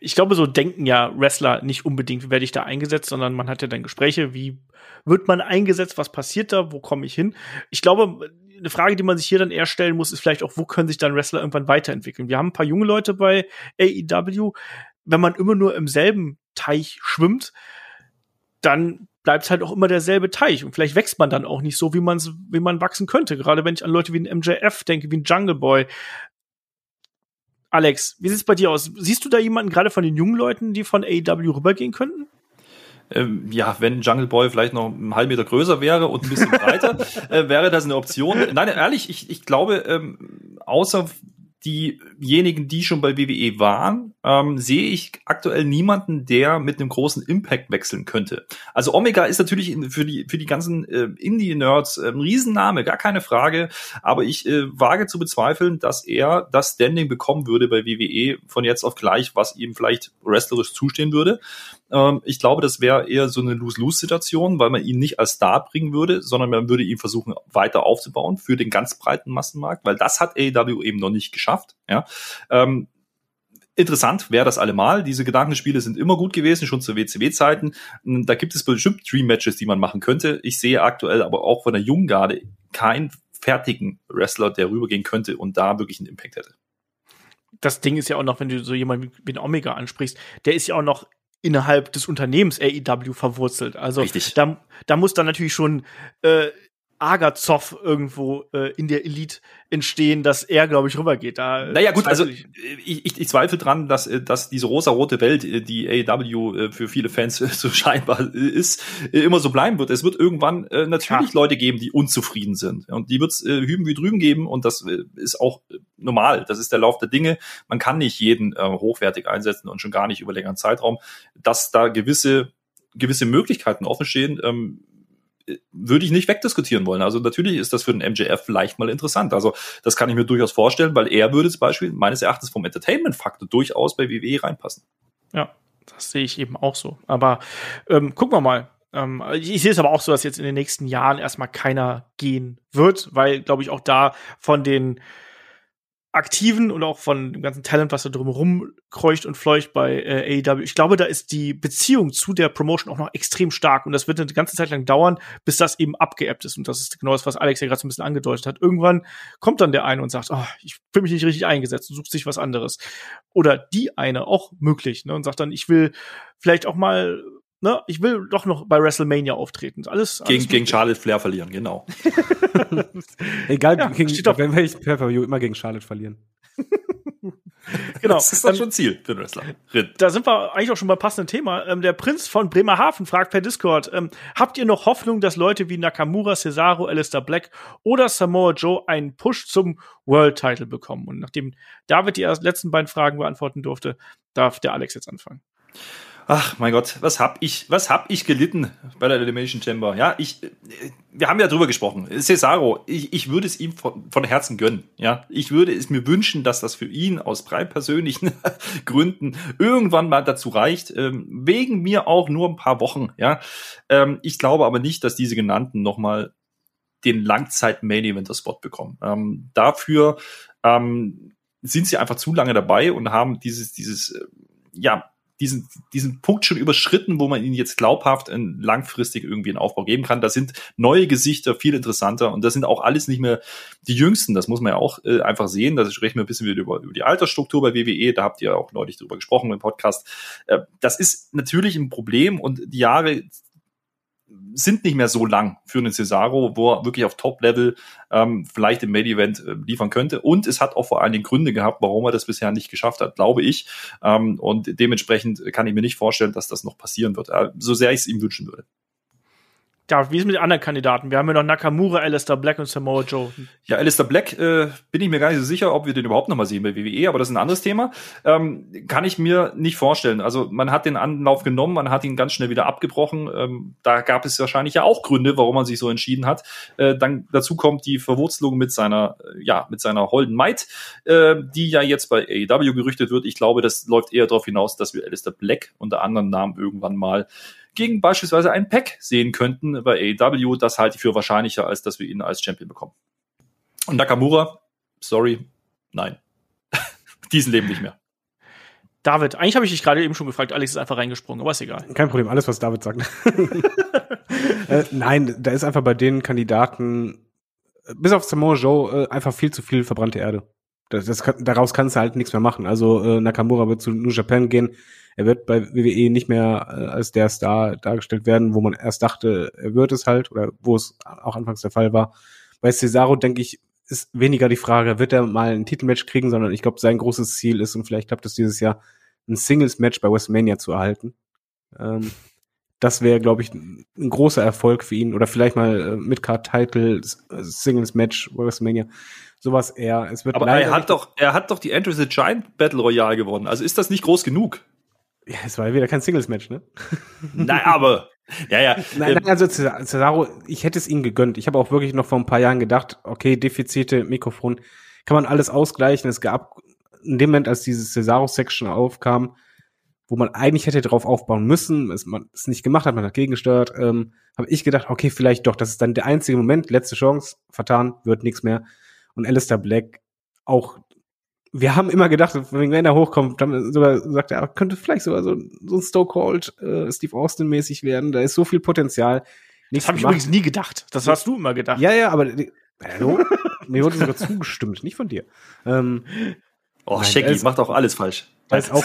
Ich glaube, so denken ja Wrestler nicht unbedingt, werde ich da eingesetzt, sondern man hat ja dann Gespräche, wie wird man eingesetzt, was passiert da, wo komme ich hin? Ich glaube, eine Frage, die man sich hier dann eher stellen muss, ist vielleicht auch, wo können sich dann Wrestler irgendwann weiterentwickeln? Wir haben ein paar junge Leute bei AEW. Wenn man immer nur im selben Teich schwimmt, dann bleibt halt auch immer derselbe Teich und vielleicht wächst man dann auch nicht so, wie man wie man wachsen könnte. Gerade wenn ich an Leute wie ein MJF denke, wie ein Jungle Boy. Alex, wie sieht's bei dir aus? Siehst du da jemanden gerade von den jungen Leuten, die von AEW rübergehen könnten? ähm, ja, wenn Jungle Boy vielleicht noch einen halben Meter größer wäre und ein bisschen breiter, äh, wäre das eine Option. Nein, ehrlich, ich, ich glaube, ähm, außer diejenigen, die schon bei WWE waren, ähm, sehe ich aktuell niemanden, der mit einem großen Impact wechseln könnte. Also Omega ist natürlich für die für die ganzen äh, Indie-Nerds äh, ein Riesenname, gar keine Frage. Aber ich äh, wage zu bezweifeln, dass er das Standing bekommen würde bei WWE von jetzt auf gleich, was ihm vielleicht wrestlerisch zustehen würde. Ähm, ich glaube, das wäre eher so eine Lose-Lose-Situation, weil man ihn nicht als Star bringen würde, sondern man würde ihn versuchen weiter aufzubauen für den ganz breiten Massenmarkt, weil das hat AEW eben noch nicht geschafft. Ja. Ähm, interessant wäre das allemal. Diese Gedankenspiele sind immer gut gewesen, schon zu WCW-Zeiten. Da gibt es bestimmt Dream-Matches, die man machen könnte. Ich sehe aktuell aber auch von der jungen Garde keinen fertigen Wrestler, der rübergehen könnte und da wirklich einen Impact hätte. Das Ding ist ja auch noch, wenn du so jemanden wie den Omega ansprichst, der ist ja auch noch innerhalb des Unternehmens AEW verwurzelt. Also Richtig. da, da muss dann natürlich schon äh, Agazoff irgendwo äh, in der Elite entstehen, dass er, glaube ich, rübergeht. Da, naja, gut, also ich, ich, ich zweifle dran, dass, äh, dass diese rosa-rote Welt, äh, die AEW äh, für viele Fans so scheinbar ist, immer so bleiben wird. Es wird irgendwann äh, natürlich ja. Leute geben, die unzufrieden sind. Und die wird es äh, hüben wie drüben geben und das äh, ist auch normal. Das ist der Lauf der Dinge. Man kann nicht jeden äh, hochwertig einsetzen und schon gar nicht über längeren Zeitraum. Dass da gewisse gewisse Möglichkeiten offen stehen, ähm, würde ich nicht wegdiskutieren wollen. Also natürlich ist das für den MJF vielleicht mal interessant. Also das kann ich mir durchaus vorstellen, weil er würde zum Beispiel meines Erachtens vom Entertainment-Faktor durchaus bei WWE reinpassen. Ja, das sehe ich eben auch so. Aber ähm, gucken wir mal. Ähm, ich sehe es aber auch so, dass jetzt in den nächsten Jahren erstmal keiner gehen wird, weil, glaube ich, auch da von den Aktiven und auch von dem ganzen Talent, was da drumherum kreucht und fleucht bei äh, AEW. Ich glaube, da ist die Beziehung zu der Promotion auch noch extrem stark und das wird eine ganze Zeit lang dauern, bis das eben abgeebbt ist. Und das ist genau das, was Alex ja gerade so ein bisschen angedeutet hat. Irgendwann kommt dann der eine und sagt, oh, ich fühle mich nicht richtig eingesetzt und sucht sich was anderes. Oder die eine, auch möglich, ne, und sagt dann, ich will vielleicht auch mal ne, ich will doch noch bei WrestleMania auftreten. Alles, alles gegen, gegen Charlotte Flair verlieren, genau. Egal, ja, gegen, wenn wir per immer gegen Charlotte verlieren. genau. Das ist doch schon Ziel für den Wrestler. Da sind wir eigentlich auch schon beim passenden Thema. Ähm, der Prinz von Bremerhaven fragt per Discord, ähm, habt ihr noch Hoffnung, dass Leute wie Nakamura, Cesaro, Alistair Black oder Samoa Joe einen Push zum World Title bekommen? Und nachdem David die letzten beiden Fragen beantworten durfte, darf der Alex jetzt anfangen. Ach mein Gott, was hab ich, was hab ich gelitten bei der Elimination Chamber? Ja, ich, wir haben ja drüber gesprochen. Cesaro, ich, ich würde es ihm von, von Herzen gönnen. Ja, ich würde es mir wünschen, dass das für ihn aus drei persönlichen Gründen irgendwann mal dazu reicht. Ähm, wegen mir auch nur ein paar Wochen. Ja, ähm, ich glaube aber nicht, dass diese genannten nochmal den Langzeit-Main-Eventer-Spot bekommen. Ähm, dafür ähm, sind sie einfach zu lange dabei und haben dieses, dieses, äh, ja, diesen, diesen Punkt schon überschritten, wo man ihnen jetzt glaubhaft ein, langfristig irgendwie einen Aufbau geben kann. Da sind neue Gesichter viel interessanter und das sind auch alles nicht mehr die jüngsten. Das muss man ja auch äh, einfach sehen. Da sprechen wir ein bisschen wieder über, über die Altersstruktur bei WWE. Da habt ihr auch neulich drüber gesprochen im Podcast. Äh, das ist natürlich ein Problem und die Jahre sind nicht mehr so lang für einen Cesaro, wo er wirklich auf Top-Level ähm, vielleicht im Main-Event äh, liefern könnte. Und es hat auch vor allen Dingen Gründe gehabt, warum er das bisher nicht geschafft hat, glaube ich. Ähm, und dementsprechend kann ich mir nicht vorstellen, dass das noch passieren wird, äh, so sehr ich es ihm wünschen würde ja, wie ist mit den anderen Kandidaten? Wir haben ja noch Nakamura, Alistair Black und Samoa Joe. Ja, Alistair Black äh, bin ich mir gar nicht so sicher, ob wir den überhaupt noch mal sehen bei WWE, aber das ist ein anderes Thema. Ähm, kann ich mir nicht vorstellen. Also man hat den Anlauf genommen, man hat ihn ganz schnell wieder abgebrochen. Ähm, da gab es wahrscheinlich ja auch Gründe, warum man sich so entschieden hat. Äh, dann dazu kommt die Verwurzelung mit seiner, äh, ja, mit seiner Holden Might, äh, die ja jetzt bei AEW gerüchtet wird. Ich glaube, das läuft eher darauf hinaus, dass wir Alistair Black unter anderen Namen irgendwann mal gegen beispielsweise einen Pack sehen könnten bei AEW. Das halte ich für wahrscheinlicher, als dass wir ihn als Champion bekommen. Und Nakamura, sorry, nein. Diesen leben nicht mehr. David, eigentlich habe ich dich gerade eben schon gefragt, Alex ist einfach reingesprungen, aber ist egal. Kein Problem, alles, was David sagt. äh, nein, da ist einfach bei den Kandidaten, bis auf Samoa Joe, äh, einfach viel zu viel verbrannte Erde. Das, das kann, daraus kannst du halt nichts mehr machen. Also äh, Nakamura wird zu New Japan gehen. Er wird bei WWE nicht mehr äh, als der Star dargestellt werden, wo man erst dachte, er wird es halt, oder wo es auch anfangs der Fall war. Bei Cesaro, denke ich, ist weniger die Frage, wird er mal ein Titelmatch kriegen, sondern ich glaube, sein großes Ziel ist, und vielleicht klappt es dieses Jahr, ein Singles-Match bei WrestleMania zu erhalten. Ähm, das wäre, glaube ich, ein großer Erfolg für ihn. Oder vielleicht mal äh, Midcard-Title, Singles-Match, WrestleMania. Sowas eher. Es wird Aber er hat doch, er hat doch die Andrew the Giant Battle Royale gewonnen. Also ist das nicht groß genug? Ja, es war ja wieder kein Singles-Match, ne? Nein, aber. Ja, ja. Nein, ähm, nein, also Cesaro, ich hätte es ihm gegönnt. Ich habe auch wirklich noch vor ein paar Jahren gedacht, okay, Defizite, Mikrofon, kann man alles ausgleichen. Es gab in dem Moment, als diese Cesaro-Section aufkam, wo man eigentlich hätte drauf aufbauen müssen, es man es nicht gemacht hat, man hat gegengesteuert, ähm, habe ich gedacht, okay, vielleicht doch, das ist dann der einzige Moment, letzte Chance, vertan, wird nichts mehr. Und Alistair Black auch, wir haben immer gedacht, wenn er hochkommt, dann sogar sagt er, könnte vielleicht sogar so, so ein Stone Cold äh, Steve Austin mäßig werden, da ist so viel Potenzial. Das habe ich übrigens nie gedacht. Das hast du immer gedacht. Ja, ja, aber hallo? mir wurde sogar zugestimmt, nicht von dir. Ähm, oh, Shaggy macht auch alles falsch. da ist auch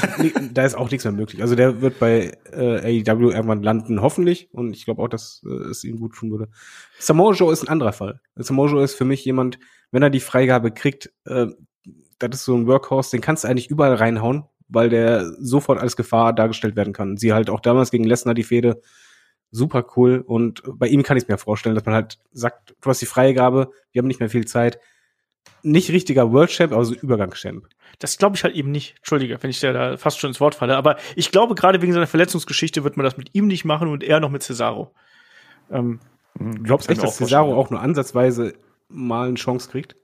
da ist auch nichts mehr möglich. Also der wird bei äh, AEW irgendwann landen, hoffentlich. Und ich glaube auch, dass äh, es ihm gut tun würde. Samoa Joe ist ein anderer Fall. Samoa Joe ist für mich jemand, wenn er die Freigabe kriegt, äh, das ist so ein Workhorse, den kannst du eigentlich überall reinhauen, weil der sofort als Gefahr dargestellt werden kann. Sie halt auch damals gegen Lesnar die Fehde super cool. Und bei ihm kann ich es mir vorstellen, dass man halt sagt, du hast die Freigabe, wir haben nicht mehr viel Zeit. Nicht richtiger World Champ, aber so Übergangschamp. Das glaube ich halt eben nicht. Entschuldige, wenn ich dir da fast schon ins Wort falle. Aber ich glaube, gerade wegen seiner Verletzungsgeschichte wird man das mit ihm nicht machen und eher noch mit Cesaro. Ähm, Du glaubst Kann echt, dass Cesaro auch nur ansatzweise mal eine Chance kriegt?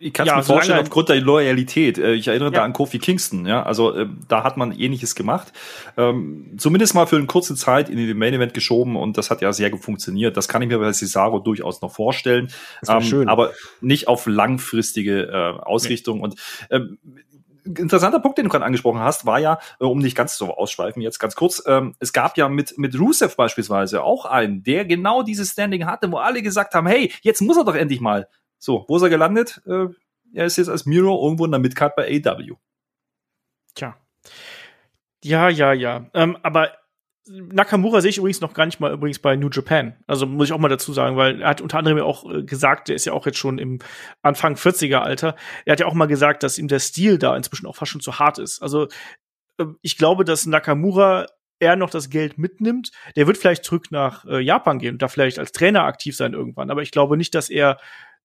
Ich kann es Ja, mir vorstellen, solange- aufgrund der Loyalität. Äh, Ich erinnere Ja. da an Kofi Kingston, ja. Also ähm, da hat man ähnliches gemacht. Ähm, zumindest mal für eine kurze Zeit in den Main Event geschoben und das hat ja sehr gut funktioniert. Das kann ich mir bei Cesaro durchaus noch vorstellen. Das wär schön. Aber nicht auf langfristige äh, Ausrichtung. Und ähm, interessanter Punkt, den du gerade angesprochen hast, war ja, äh, um nicht ganz so ausschweifen, jetzt ganz kurz, ähm, es gab ja mit, mit Rusev beispielsweise auch einen, der genau dieses Standing hatte, wo alle gesagt haben, hey, jetzt muss er doch endlich mal. So, wo ist er gelandet? Äh, er ist jetzt als Miro irgendwo in der Midcard bei AW. Tja. Ja, ja, ja. Ähm, aber Nakamura sehe ich übrigens noch gar nicht mal übrigens bei New Japan. Also muss ich auch mal dazu sagen, weil er hat unter anderem ja auch äh, gesagt, der ist ja auch jetzt schon im Anfang 40er Alter. Er hat ja auch mal gesagt, dass ihm der Stil da inzwischen auch fast schon zu hart ist. Also äh, ich glaube, dass Nakamura eher noch das Geld mitnimmt. Der wird vielleicht zurück nach äh, Japan gehen und da vielleicht als Trainer aktiv sein irgendwann. Aber ich glaube nicht, dass er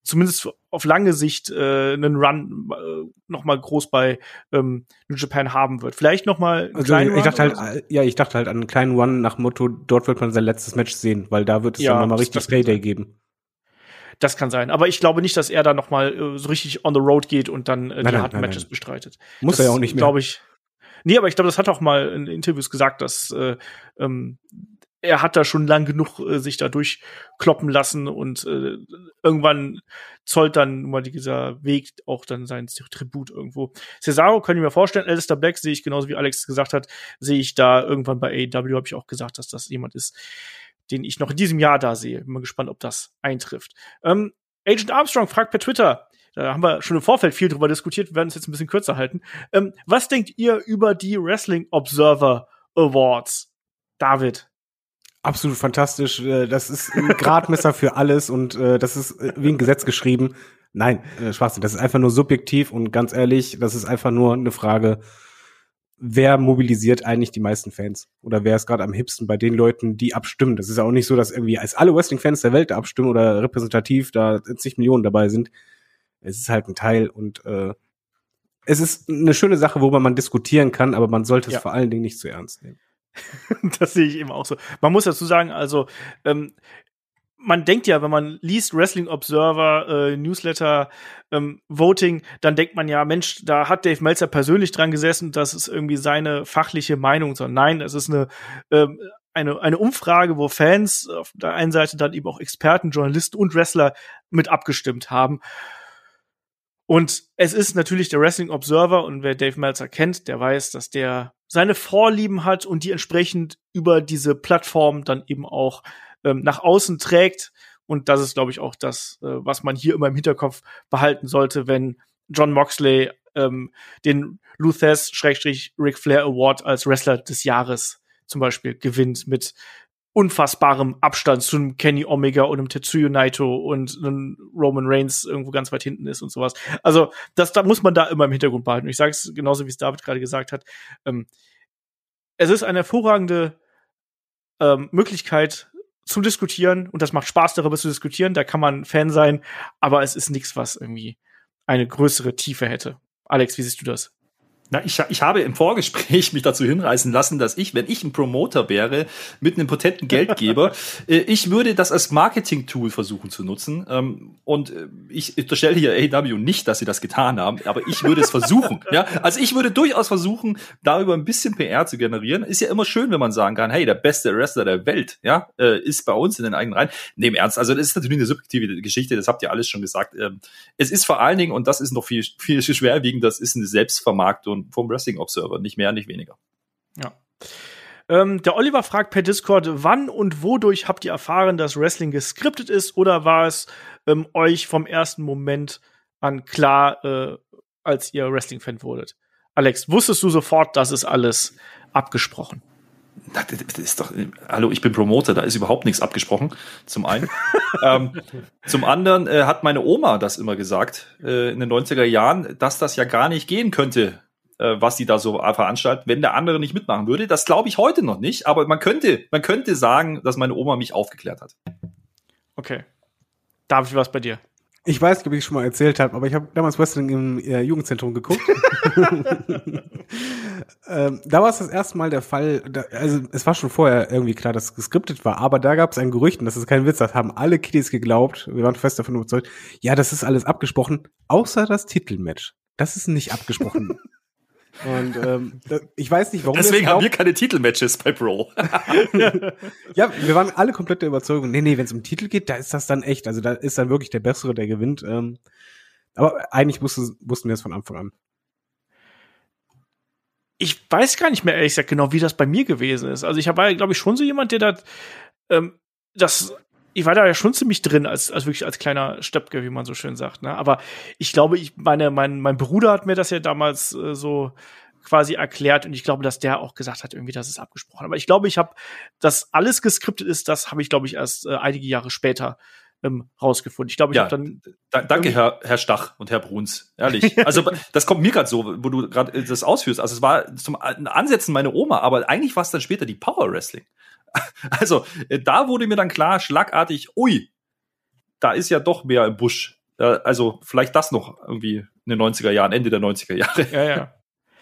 zumindest auf lange Sicht äh, einen Run äh, noch mal groß bei ähm, New Japan haben wird. Vielleicht noch mal einen Also ich dachte Run halt, oder so. äh, ja, ich dachte halt an einen kleinen One nach Motto, dort wird man sein letztes Match sehen, weil da wird es Ja, dann nochmal richtig Payday sein. geben. Das kann sein. Aber ich glaube nicht, dass er da noch mal äh, so richtig on the road geht und dann äh, die Nein, nein, harten nein, Matches nein. bestreitet. Muss das er ja auch nicht mehr. Glaube ich. Nee, aber ich glaube, das hat auch mal in Interviews gesagt, dass äh, ähm, er hat da schon lang genug äh, sich da durchkloppen lassen und äh, irgendwann zollt dann mal dieser Weg auch dann sein Tribut irgendwo. Cesaro kann ich mir vorstellen, Alistair Black sehe ich genauso wie Alex gesagt hat, sehe ich da irgendwann bei AEW, habe ich auch gesagt, dass das jemand ist, den ich noch in diesem Jahr da sehe. Bin mal gespannt, ob das eintrifft. Ähm, Agent Armstrong fragt per Twitter, da haben wir schon im Vorfeld viel drüber diskutiert, wir werden es jetzt ein bisschen kürzer halten. Ähm, was denkt ihr über die Wrestling Observer Awards? David. Absolut fantastisch. Äh, Das ist ein Gradmesser für alles und äh, das ist äh, wie ein Gesetz geschrieben. Nein, Schwachsinn. Das ist einfach nur subjektiv und ganz ehrlich, das ist einfach nur eine Frage, wer mobilisiert eigentlich die meisten Fans? Oder wer ist gerade am hipsten bei den Leuten, die abstimmen? Das ist ja auch nicht so, dass irgendwie als alle Wrestling-Fans der Welt abstimmen oder repräsentativ da zig Millionen dabei sind. Es ist halt ein Teil und äh, es ist eine schöne Sache, worüber man diskutieren kann, aber man sollte es Ja. vor allen Dingen nicht zu ernst nehmen. das sehe ich eben auch so. Man muss dazu sagen, also ähm, man denkt ja, wenn man liest Wrestling Observer, äh, Newsletter, ähm, Voting, dann denkt man ja, Mensch, da hat Dave Meltzer persönlich dran gesessen, das ist irgendwie seine fachliche Meinung. Sondern nein, es ist eine, ähm, eine, eine Umfrage, wo Fans auf der einen Seite dann eben auch Experten, Journalisten und Wrestler mit abgestimmt haben. Und es ist natürlich der Wrestling Observer und wer Dave Meltzer kennt, der weiß, dass der seine Vorlieben hat und die entsprechend über diese Plattform dann eben auch ähm, nach außen trägt. Und das ist, glaube ich, auch das, äh, was man hier immer im Hinterkopf behalten sollte, wenn John Moxley ähm, den Luthez-Ric Flair Award als Wrestler des Jahres zum Beispiel gewinnt mit unfassbarem Abstand zu einem Kenny Omega und einem Tetsuya Naito und einem Roman Reigns irgendwo ganz weit hinten ist und sowas. Also das da muss man da immer im Hintergrund behalten. Ich sage es genauso, wie es David gerade gesagt hat. Ähm, es ist eine hervorragende ähm, Möglichkeit zu diskutieren und das macht Spaß, darüber zu diskutieren. Da kann man Fan sein, aber es ist nichts, was irgendwie eine größere Tiefe hätte. Alex, wie siehst du das? Na, ich, ich habe im Vorgespräch mich dazu hinreißen lassen, dass ich, wenn ich ein Promoter wäre, mit einem potenten Geldgeber, äh, ich würde das als Marketing-Tool versuchen zu nutzen. Ähm, und äh, ich unterstelle hier AW nicht, dass sie das getan haben, aber ich würde es versuchen. ja, also ich würde durchaus versuchen, darüber ein bisschen PR zu generieren. Ist ja immer schön, wenn man sagen kann, hey, der beste Wrestler der Welt, ja, äh, ist bei uns in den eigenen Reihen. Nehmen Ernst. Also das ist natürlich eine subjektive Geschichte. Das habt ihr alles schon gesagt. Ähm, es ist vor allen Dingen, und das ist noch viel, viel schwerwiegend, das ist eine Selbstvermarktung vom, Wrestling Observer, nicht mehr, nicht weniger. Ja. Ähm, der Oliver fragt per Discord, wann und wodurch habt ihr erfahren, dass Wrestling geskriptet ist oder war es ähm, euch vom ersten Moment an klar, äh, als ihr Wrestling-Fan wurdet? Alex, wusstest du sofort, das ist alles abgesprochen? Das ist doch, hallo, ich bin Promoter, da ist überhaupt nichts abgesprochen, zum einen. ähm, zum anderen äh, hat meine Oma das immer gesagt, äh, in den 90er Jahren, dass das ja gar nicht gehen könnte, äh, was die da so veranstalten, wenn der andere nicht mitmachen würde. Das glaube ich heute noch nicht, aber man könnte, man könnte sagen, dass meine Oma mich aufgeklärt hat. Okay. Darf ich was bei dir? Ich weiß nicht, ob ich es schon mal erzählt habe, aber ich habe damals Wrestling im äh, Jugendzentrum geguckt. ähm, da war es das erste Mal der Fall, da, also es war schon vorher irgendwie klar, dass es geskriptet war, aber da gab es ein Gerücht, und das ist kein Witz, das haben alle Kiddies geglaubt, wir waren fest davon überzeugt, ja, das ist alles abgesprochen, außer das Titelmatch. Das ist nicht abgesprochen. Und ähm, ich weiß nicht, warum. Deswegen haben wir keine Titelmatches bei Pro. ja, wir waren alle komplett der Überzeugung, nee, nee, wenn es um Titel geht, da ist das dann echt. Also da ist dann wirklich der Bessere, der gewinnt. Ähm, aber eigentlich wussten, wussten wir es von Anfang an. Ich weiß gar nicht mehr ehrlich gesagt genau, wie das bei mir gewesen ist. Also ich war, glaube ich, schon so jemand, der das, ähm, das ich war da ja schon ziemlich drin, als, als wirklich als kleiner Stöpke, wie man so schön sagt. Ne? Aber ich glaube, ich, meine, mein, mein Bruder hat mir das ja damals äh, so quasi erklärt und ich glaube, dass der auch gesagt hat, irgendwie, das ist abgesprochen. Aber ich glaube, ich habe, dass alles geskriptet ist, das habe ich, glaube ich, erst äh, einige Jahre später ähm, rausgefunden. Ich glaube, ich ja, habe dann. Da, danke, Herr, Herr Stach und Herr Bruns. Ehrlich. Also, das kommt mir gerade so, wo du gerade das ausführst. Also, es war zum Ansetzen meine Oma, aber eigentlich war es dann später die Power Wrestling. Also, äh, da wurde mir dann klar, schlagartig, ui, da ist ja doch mehr im Busch. Also, vielleicht das noch irgendwie in den 90er Jahren, Ende der 90er Jahre. Ja, ja.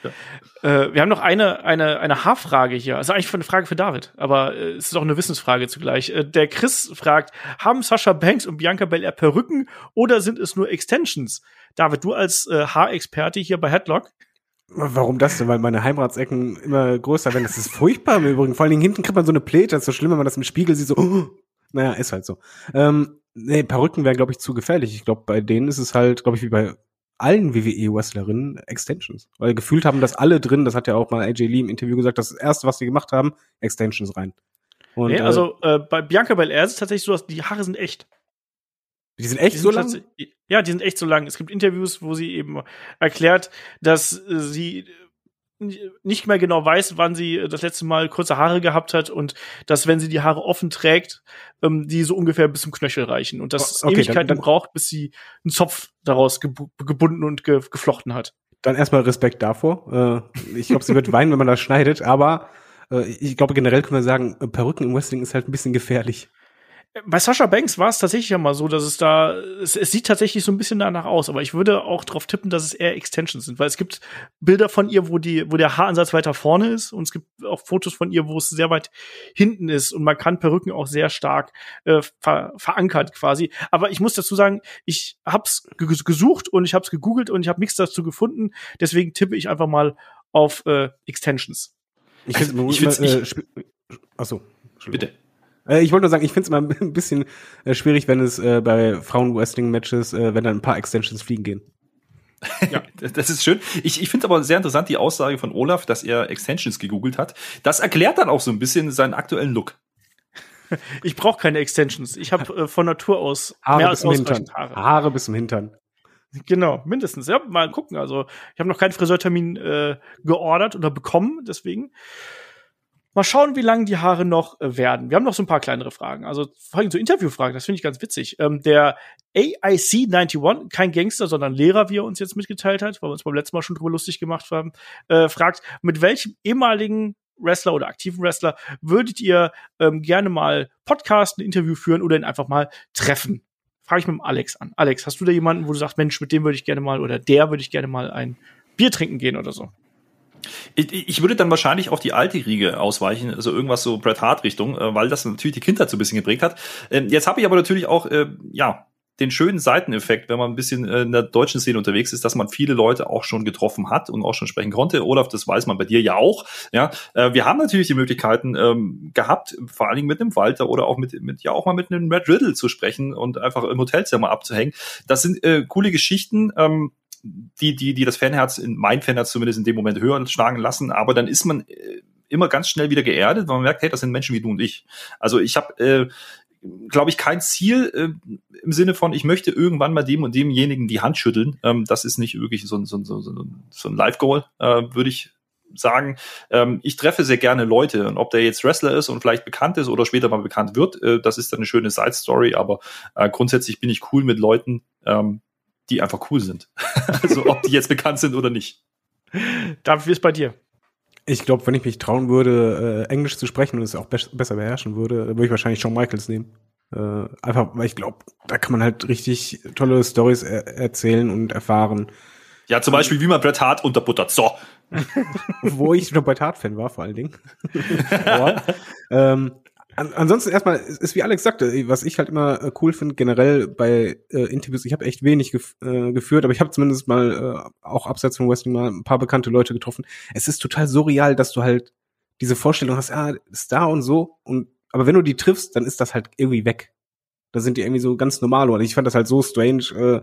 Ja. Äh, wir haben noch eine, eine, eine Haarfrage hier. Also eigentlich eine Frage für David, aber äh, es ist auch eine Wissensfrage zugleich. Äh, der Chris fragt, haben Sascha Banks und Bianca Belair Perücken oder sind es nur Extensions? David, du als äh, Haarexperte hier bei Headlock, Warum das denn? Weil meine Heimratsecken immer größer werden. Das ist furchtbar im Übrigen. Vor allen Dingen hinten kriegt man so eine Pläte. Das ist so schlimm, wenn man das im Spiegel sieht. So, oh. naja, ist halt so. Ähm, nee, Perücken wären, glaube ich, zu gefährlich. Ich glaube, bei denen ist es halt, glaube ich, wie bei allen WWE-Wrestlerinnen Extensions. Weil gefühlt haben das alle drin. Das hat ja auch mal AJ Lee im Interview gesagt. Das erste, was sie gemacht haben, Extensions rein. Und, nee, also äh, bei Bianca Belair ist es tatsächlich so, dass die Haare sind echt. Die sind echt die sind so lang? Ja, die sind echt so lang. Es gibt Interviews, wo sie eben erklärt, dass äh, sie nicht mehr genau weiß, wann sie das letzte Mal kurze Haare gehabt hat und dass, wenn sie die Haare offen trägt, ähm, die so ungefähr bis zum Knöchel reichen und das okay, Ewigkeiten dann, dann, braucht, bis sie einen Zopf daraus geb gebunden und ge geflochten hat. Dann erstmal Respekt davor. Äh, ich glaube, sie wird weinen, wenn man das schneidet, aber äh, ich glaube, generell können wir sagen, Perücken im Wrestling ist halt ein bisschen gefährlich. Bei Sascha Banks war es tatsächlich ja mal so, dass es da, es, es, sieht tatsächlich so ein bisschen danach aus, aber ich würde auch darauf tippen, dass es eher Extensions sind, weil es gibt Bilder von ihr, wo die, wo der Haaransatz weiter vorne ist und es gibt auch Fotos von ihr, wo es sehr weit hinten ist und man kann Perücken auch sehr stark äh, ver verankert quasi. Aber ich muss dazu sagen, ich hab's gesucht und ich hab's gegoogelt und ich habe nichts dazu gefunden, deswegen tippe ich einfach mal auf äh, Extensions. Ich finde, ich, äh, achso, bitte. Äh, ich wollte nur sagen, ich finde es immer ein bisschen äh, schwierig, wenn es äh, bei Frauen-Wrestling-Matches, äh, wenn dann ein paar Extensions fliegen gehen. ja, das ist schön. Ich, ich finde aber sehr interessant die Aussage von Olaf, dass er Extensions gegoogelt hat. Das erklärt dann auch so ein bisschen seinen aktuellen Look. Ich brauche keine Extensions. Ich habe äh, von Natur aus Haare mehr als ausreichend Haare. Haare bis zum Hintern. Genau, mindestens. Ja, mal gucken. Also ich habe noch keinen Friseurtermin äh, geordert oder bekommen, deswegen. Mal schauen, wie lang die Haare noch äh, werden. Wir haben noch so ein paar kleinere Fragen. Also vor allem so Interviewfragen, das finde ich ganz witzig. Ähm, der AIC91, kein Gangster, sondern Lehrer, wie er uns jetzt mitgeteilt hat, weil wir uns beim letzten Mal schon drüber lustig gemacht haben, äh, fragt, mit welchem ehemaligen Wrestler oder aktiven Wrestler würdet ihr ähm, gerne mal Podcast, ein Interview führen oder ihn einfach mal treffen? Frage ich mit dem Alex an. Alex, hast du da jemanden, wo du sagst, Mensch, mit dem würde ich gerne mal oder der würde ich gerne mal ein Bier trinken gehen oder so? Ich, ich würde dann wahrscheinlich auf die alte Riege ausweichen, also irgendwas so Bret Hart Richtung, äh, weil das natürlich die Kindheit so ein bisschen geprägt hat. Ähm, jetzt habe ich aber natürlich auch, äh, ja, den schönen Seiteneffekt, wenn man ein bisschen äh, in der deutschen Szene unterwegs ist, dass man viele Leute auch schon getroffen hat und auch schon sprechen konnte. Olaf, das weiß man bei dir ja auch. Ja, wir haben natürlich die Möglichkeiten ähm, gehabt, vor allen Dingen mit einem Walter oder auch mit, mit ja auch mal mit einem Red Riddle zu sprechen und einfach im Hotelzimmer abzuhängen. Das sind äh, coole Geschichten. Ähm, die, die, die das Fanherz, in mein Fanherz zumindest in dem Moment höher schlagen lassen, aber dann ist man äh, immer ganz schnell wieder geerdet, weil man merkt, hey, das sind Menschen wie du und ich. Also ich habe äh, glaube ich, kein Ziel äh, im Sinne von, ich möchte irgendwann mal dem und demjenigen die Hand schütteln. Ähm, das ist nicht wirklich so ein, so ein, so ein, so ein Live-Goal, äh, würde ich sagen. Ähm, ich treffe sehr gerne Leute und ob der jetzt Wrestler ist und vielleicht bekannt ist oder später mal bekannt wird, äh, das ist dann eine schöne Side-Story, aber äh, grundsätzlich bin ich cool mit Leuten, ähm, die einfach cool sind. also ob die jetzt bekannt sind oder nicht. David, wie ist bei dir? Ich glaube, wenn ich mich trauen würde, äh, Englisch zu sprechen und es auch be besser beherrschen würde, würde ich wahrscheinlich Shawn Michaels nehmen. Äh, einfach, weil ich glaube, da kann man halt richtig tolle Stories er erzählen und erfahren. Ja, zum Beispiel, wie man Bret Hart unterbuttert. So. Wo ich noch Bret Hart-Fan war, vor allen Dingen. Aber, ähm, an, ansonsten erstmal ist wie Alex sagte, was ich halt immer äh, cool finde generell bei äh, Interviews. Ich habe echt wenig gef äh, geführt, aber ich habe zumindest mal äh, auch abseits von Wrestling mal ein paar bekannte Leute getroffen. Es ist total surreal, dass du halt diese Vorstellung hast, ah, ist da und so und aber wenn du die triffst, dann ist das halt irgendwie weg. Da sind die irgendwie so ganz normal und ich fand das halt so strange. Äh,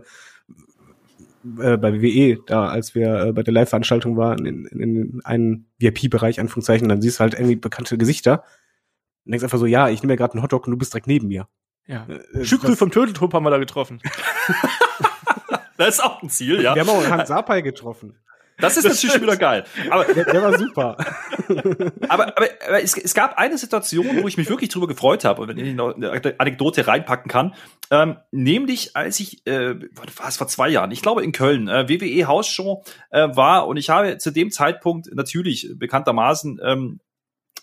äh, bei WWE, da als wir äh, bei der Live-Veranstaltung waren, in, in, in einen VIP-Bereich, Anführungszeichen, dann siehst du halt irgendwie bekannte Gesichter und denkst einfach so, ja, ich nehme mir gerade einen Hotdog und du bist direkt neben mir. Ja. Äh, Schükrü vom Turteltrupp haben wir da getroffen. das ist auch ein Ziel, ja. Wir haben auch Hans Sapai getroffen. Das ist natürlich wieder geil. Aber der, der war super. aber, aber, aber es, es, gab eine Situation, wo ich mich wirklich drüber gefreut habe, wenn ich noch eine Anekdote reinpacken kann. Ähm, nämlich, als ich, äh, was vor zwei Jahren, ich glaube in Köln, äh, WWE Hausshow äh, war und ich habe zu dem Zeitpunkt natürlich bekanntermaßen ähm,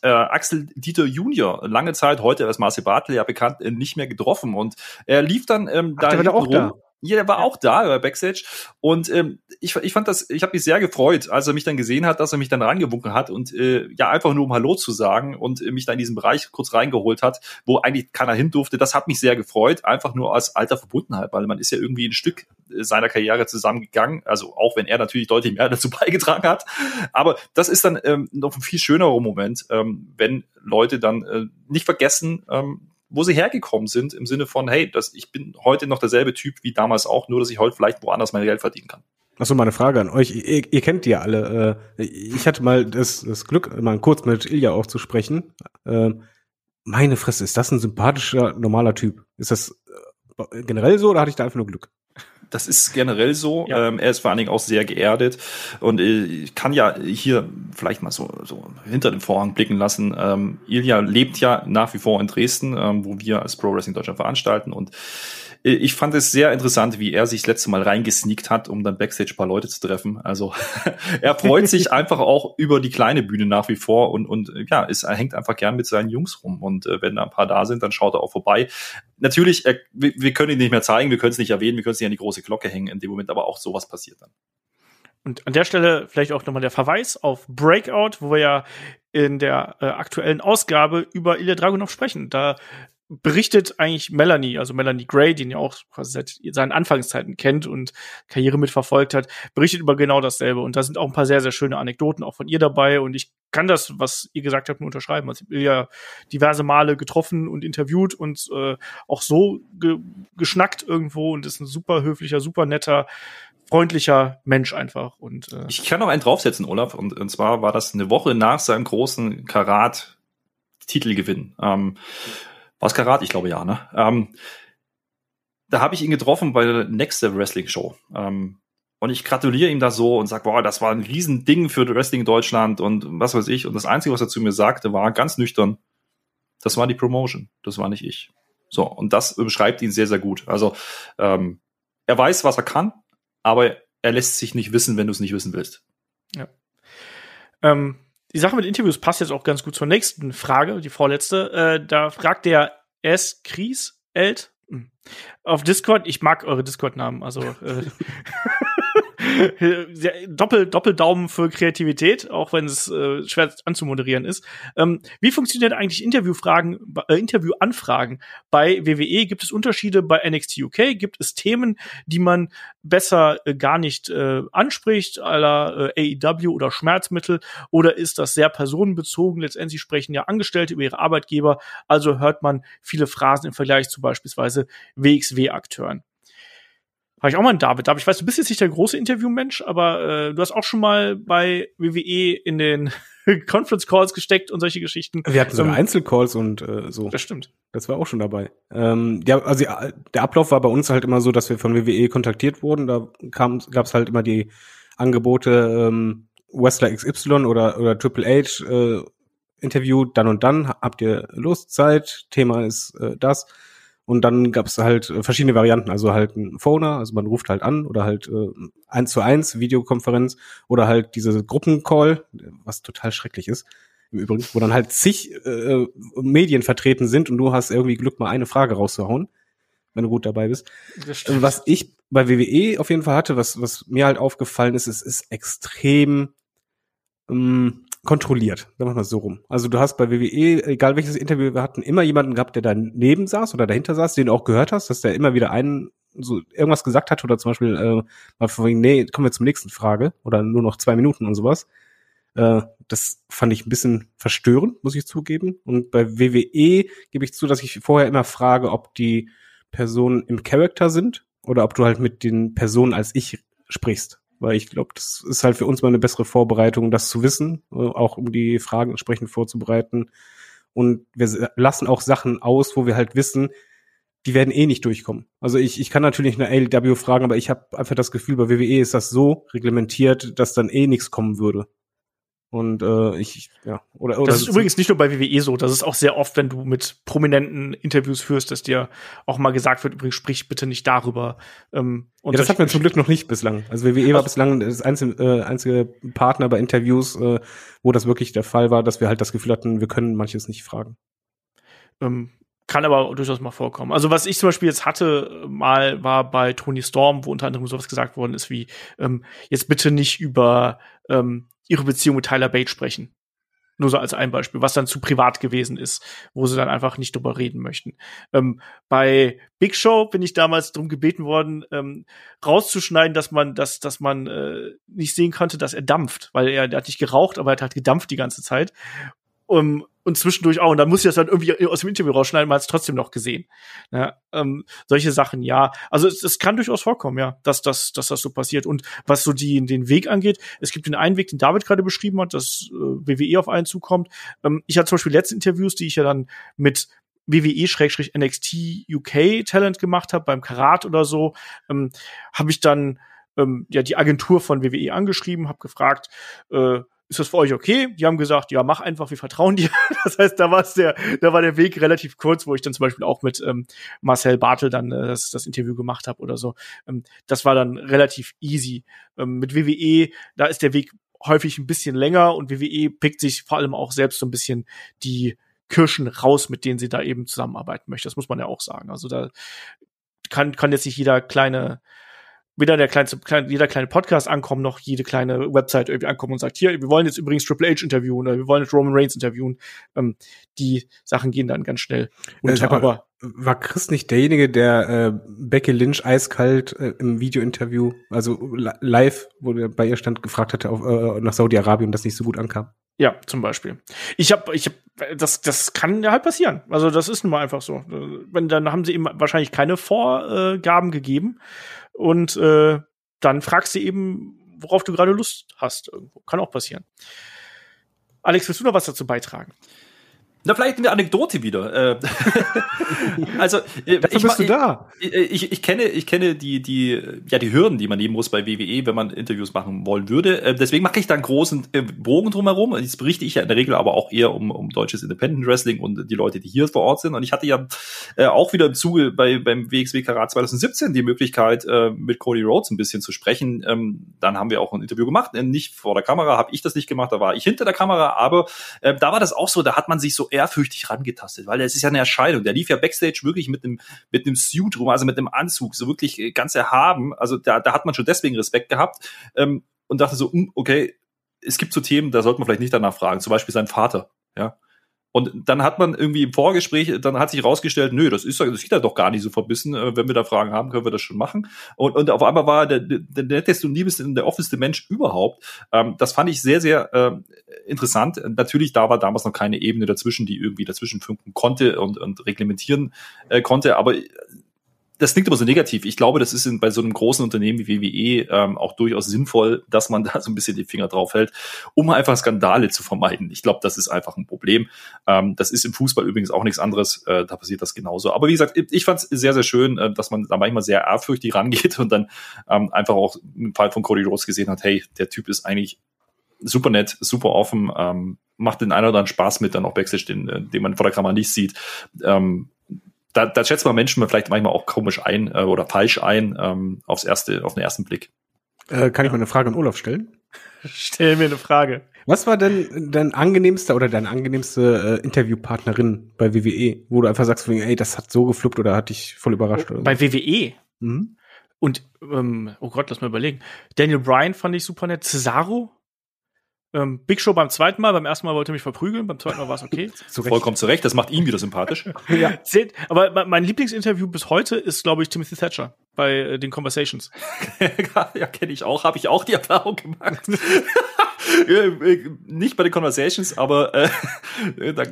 äh, Axel Dieter Junior lange Zeit, heute als Marcel Bartel ja bekannt, äh, nicht mehr getroffen. Und er lief dann ähm, Ach, da der war auch rum. Da. Ja, der war auch da bei Backstage. Und ähm, ich, ich fand das, ich habe mich sehr gefreut, als er mich dann gesehen hat, dass er mich dann rangewunken hat und äh, ja einfach nur um Hallo zu sagen und äh, mich dann in diesen Bereich kurz reingeholt hat, wo eigentlich keiner hin durfte. Das hat mich sehr gefreut, einfach nur als alter Verbundenheit, weil man ist ja irgendwie ein Stück äh, seiner Karriere zusammengegangen, also auch wenn er natürlich deutlich mehr dazu beigetragen hat, aber das ist dann ähm, noch ein viel schönerer Moment, ähm, wenn Leute dann äh, nicht vergessen, ähm, wo sie hergekommen sind, im Sinne von, hey, das, ich bin heute noch derselbe Typ wie damals auch, nur dass ich heute vielleicht woanders mein Geld verdienen kann. Achso, mal eine Frage an euch. Ihr, ihr kennt die ja alle. Äh, ich hatte mal das, das Glück, mal kurz mit Ilja auch zu sprechen. Ähm, meine Fresse, ist das ein sympathischer, normaler Typ? Ist das äh, generell so oder hatte ich da einfach nur Glück? Das ist generell so. Ja. Ähm, er ist vor allen Dingen auch sehr geerdet und äh, ich kann ja hier vielleicht mal so, so hinter dem Vorhang blicken lassen. Ähm, Ilja lebt ja nach wie vor in Dresden, ähm, wo wir als Pro Wrestling Deutschland veranstalten und ich fand es sehr interessant, wie er sich das letzte Mal reingesneakt hat, um dann Backstage ein paar Leute zu treffen. Also er freut sich einfach auch über die kleine Bühne nach wie vor und, und äh, ja, ist, er hängt einfach gern mit seinen Jungs rum. Und äh, wenn da ein paar da sind, dann schaut er auch vorbei. Natürlich, er, wir, wir können ihn nicht mehr zeigen, wir können es nicht erwähnen, wir können es nicht an die große Glocke hängen in dem Moment, aber auch sowas passiert dann. Und an der Stelle vielleicht auch nochmal der Verweis auf Breakout, wo wir ja in der äh, aktuellen Ausgabe über Ilya Dragunov sprechen. Da berichtet eigentlich Melanie, also Melanie Gray, den ja auch quasi seit seinen Anfangszeiten kennt und Karriere mitverfolgt hat, berichtet über genau dasselbe. Und da sind auch ein paar sehr, sehr schöne Anekdoten auch von ihr dabei. Und ich kann das, was ihr gesagt habt, nur unterschreiben. Also ich habe ja diverse Male getroffen und interviewt und äh, auch so ge geschnackt irgendwo und ist ein super höflicher, super netter, freundlicher Mensch einfach. Und äh, ich kann noch einen draufsetzen, Olaf. Und, und zwar war das eine Woche nach seinem großen Karat-Titelgewinn. Ähm, was Karat? Ich glaube ja, ne? Ähm, da habe ich ihn getroffen bei der Next Wrestling Show. Ähm, und ich gratuliere ihm da so und sag, boah, das war ein Riesending für Wrestling Deutschland und was weiß ich. Und das Einzige, was er zu mir sagte, war ganz nüchtern, das war die Promotion, das war nicht ich. So, und das beschreibt ihn sehr, sehr gut. Also ähm, er weiß, was er kann, aber er lässt sich nicht wissen, wenn du es nicht wissen willst. Ja. Ähm, die Sache mit Interviews passt jetzt auch ganz gut zur nächsten Frage, die vorletzte. Äh, da fragt der S. Kries Elt hm, auf Discord. Ich mag eure Discord-Namen, also äh, Doppel, Doppeldaumen für Kreativität, auch wenn es äh, schwer anzumoderieren ist. Ähm, wie funktionieren eigentlich Interviewfragen, äh, Interviewanfragen bei WWE? Gibt es Unterschiede bei NXT UK? Gibt es Themen, die man besser äh, gar nicht äh, anspricht, aller äh, AEW oder Schmerzmittel? Oder ist das sehr personenbezogen? Letztendlich sprechen ja Angestellte über ihre Arbeitgeber, also hört man viele Phrasen im Vergleich zu beispielsweise WXW-Akteuren. Habe ich auch mal einen David. David, ich weiß, du bist jetzt nicht der große Interviewmensch, aber äh, du hast auch schon mal bei WWE in den Conference Calls gesteckt und solche Geschichten. Wir hatten sogar ähm, Einzelcalls und äh, so. Das stimmt. Das war auch schon dabei. Ähm, ja, also der Ablauf war bei uns halt immer so, dass wir von WWE kontaktiert wurden. Da gab es halt immer die Angebote ähm, Wrestler XY oder oder Triple H äh, Interview dann und dann. Habt ihr Lust, Zeit? Thema ist äh, das. Und dann gab es halt äh, verschiedene Varianten, also halt ein Phoner, also man ruft halt an oder halt äh, eins zu eins Videokonferenz oder halt diese Gruppencall, was total schrecklich ist. Im Übrigen, wo dann halt zig äh, Medien vertreten sind und du hast irgendwie Glück, mal eine Frage rauszuhauen, wenn du gut dabei bist. Was ich bei WWE auf jeden Fall hatte, was, was mir halt aufgefallen ist, es ist extrem ähm, kontrolliert, sagen wir mal so rum. Also du hast bei WWE, egal welches Interview wir hatten, immer jemanden gehabt, der daneben saß oder dahinter saß, den du auch gehört hast, dass der immer wieder einen so irgendwas gesagt hat oder zum Beispiel äh, mal von nee, kommen wir zum nächsten Frage oder nur noch zwei Minuten und sowas. Äh, das fand ich ein bisschen verstörend, muss ich zugeben. Und bei WWE gebe ich zu, dass ich vorher immer frage, ob die Personen im Charakter sind oder ob du halt mit den Personen als ich sprichst weil ich glaube, das ist halt für uns mal eine bessere Vorbereitung, das zu wissen, äh, auch um die Fragen entsprechend vorzubereiten. Und wir lassen auch Sachen aus, wo wir halt wissen, die werden eh nicht durchkommen. Also ich, ich kann natürlich eine ALW fragen, aber ich habe einfach das Gefühl, bei WWE ist das so reglementiert, dass dann eh nichts kommen würde. Und äh, ich, ja, oder, oder Das ist übrigens nicht nur bei WWE so, das ist auch sehr oft, wenn du mit prominenten Interviews führst, dass dir auch mal gesagt wird, übrigens sprich bitte nicht darüber. Ähm, und ja, das hatten wir zum Glück noch nicht bislang. Also WWE also, war bislang das einzige, äh, einzige Partner bei Interviews, äh, wo das wirklich der Fall war, dass wir halt das Gefühl hatten, wir können manches nicht fragen. Ähm, kann aber durchaus mal vorkommen. Also was ich zum Beispiel jetzt hatte, mal war bei Tony Storm, wo unter anderem sowas gesagt worden ist wie, ähm, jetzt bitte nicht über ähm, ihre Beziehung mit Tyler Bates sprechen. Nur so als ein Beispiel, was dann zu privat gewesen ist, wo sie dann einfach nicht drüber reden möchten. Ähm, bei Big Show bin ich damals darum gebeten worden, ähm, rauszuschneiden, dass man, dass, dass man äh, nicht sehen konnte, dass er dampft, weil er, der hat nicht geraucht, aber er hat halt gedampft die ganze Zeit. Um, und zwischendurch auch. Und dann muss ich das dann irgendwie aus dem Interview rausschneiden, hat es trotzdem noch gesehen. Ja, ähm, solche Sachen, ja. Also es, es kann durchaus vorkommen, ja, dass, dass, dass das so passiert. Und was so die, den Weg angeht, es gibt den einen Weg, den David gerade beschrieben hat, dass äh, WWE auf einen zukommt. Ähm, ich hatte zum Beispiel letzte Interviews, die ich ja dann mit WWE-NXT UK Talent gemacht habe, beim Karat oder so, ähm, habe ich dann ähm, ja die Agentur von WWE angeschrieben, habe gefragt, äh, ist das für euch okay? Die haben gesagt, ja, mach einfach, wir vertrauen dir. Das heißt, da war der, da war der Weg relativ kurz, wo ich dann zum Beispiel auch mit ähm, Marcel Bartel dann äh, das, das Interview gemacht habe oder so. Ähm, das war dann relativ easy. Ähm, mit WWE, da ist der Weg häufig ein bisschen länger und WWE pickt sich vor allem auch selbst so ein bisschen die Kirschen raus, mit denen sie da eben zusammenarbeiten möchte. Das muss man ja auch sagen. Also da kann, kann jetzt nicht jeder kleine weder der kleinste, klein, jeder kleine Podcast ankommen, noch jede kleine Website irgendwie ankommen und sagt, hier, wir wollen jetzt übrigens Triple H interviewen oder wir wollen jetzt Roman Reigns interviewen. Ähm, die Sachen gehen dann ganz schnell unter. Ja, aber war Chris nicht derjenige, der äh, Becky Lynch eiskalt äh, im Videointerview, also live, wo der bei ihr stand, gefragt hatte auf, äh, nach Saudi-Arabien, das nicht so gut ankam? Ja, zum Beispiel. Ich habe, ich hab, das, das kann ja halt passieren. Also das ist nun mal einfach so. Wenn dann haben sie eben wahrscheinlich keine Vorgaben gegeben und äh, dann fragst du eben, worauf du gerade Lust hast irgendwo. Kann auch passieren. Alex, willst du noch was dazu beitragen? Na, vielleicht eine Anekdote wieder. Äh, also, äh, ich, bist du da. Ich, ich, ich kenne, ich kenne die, die, ja, die Hürden, die man nehmen muss bei WWE, wenn man Interviews machen wollen würde. Äh, deswegen mache ich da einen großen äh, Bogen drumherum. Jetzt berichte ich ja in der Regel aber auch eher um, um deutsches Independent Wrestling und die Leute, die hier vor Ort sind. Und ich hatte ja äh, auch wieder im Zuge bei, beim WXW Karat 2017 die Möglichkeit, äh, mit Cody Rhodes ein bisschen zu sprechen. Ähm, dann haben wir auch ein Interview gemacht. Äh, nicht vor der Kamera, habe ich das nicht gemacht, da war ich hinter der Kamera, aber äh, da war das auch so, da hat man sich so ehrfürchtig rangetastet, weil es ist ja eine Erscheinung. Der lief ja Backstage wirklich mit einem mit einem Suit rum, also mit einem Anzug, so wirklich äh, ganz erhaben. Also da, da hat man schon deswegen Respekt gehabt ähm, und dachte so, hm, okay, es gibt so Themen, da sollte man vielleicht nicht danach fragen. Zum Beispiel sein Vater, ja. Und dann hat man irgendwie im Vorgespräch, dann hat sich rausgestellt, nö, das ist das sieht er doch gar nicht so verbissen. Äh, wenn wir da Fragen haben, können wir das schon machen. Und, und auf einmal war er der, der, der netteste und liebeste und der offenste Mensch überhaupt. Ähm, das fand ich sehr, sehr äh, interessant. Natürlich, da war damals noch keine Ebene dazwischen, die irgendwie dazwischen funken konnte und, und reglementieren äh, konnte. Aber das klingt immer so negativ. Ich glaube, das ist in, bei so einem großen Unternehmen wie WWE ähm, auch durchaus sinnvoll, dass man da so ein bisschen die Finger drauf hält, um einfach Skandale zu vermeiden. Ich glaube, das ist einfach ein Problem. Ähm, das ist im Fußball übrigens auch nichts anderes. Äh, da passiert das genauso. Aber wie gesagt, ich fand es sehr, sehr schön, äh, dass man da manchmal sehr ehrfürchtig rangeht und dann ähm, einfach auch im Fall von Cody Rhodes gesehen hat, hey, der Typ ist eigentlich super nett, super offen, ähm, macht den einen oder anderen Spaß mit, dann auch Backstage, den, äh, den man vor der Kamera nicht sieht. Ähm, da, da schätzt man Menschen vielleicht manchmal auch komisch ein äh, oder falsch ein ähm, aufs erste, auf den ersten Blick. Äh, kann ich mal eine Frage an Olaf stellen? Stell mir eine Frage. Was war denn dein angenehmster oder deine angenehmste äh, Interviewpartnerin bei WWE, wo du einfach sagst, ey, das hat so gefluppt oder hat dich voll überrascht? Oder so? Bei WWE. Mhm. Und, ähm, oh Gott, lass mal überlegen. Daniel Bryan fand ich super nett. Cesaro? Ähm, Big Show beim zweiten Mal, beim ersten Mal wollte er mich verprügeln, beim zweiten Mal war es okay. Zu. Vollkommen zurecht, das macht ihn wieder sympathisch. Ja. Seht, aber me- mein Lieblingsinterview bis heute ist, glaube ich, Timothy Thatcher bei äh, den Conversations. ja, kenne ich auch, habe ich auch die Erfahrung gemacht. Äh, äh, Nicht bei den Conversations, aber äh, da,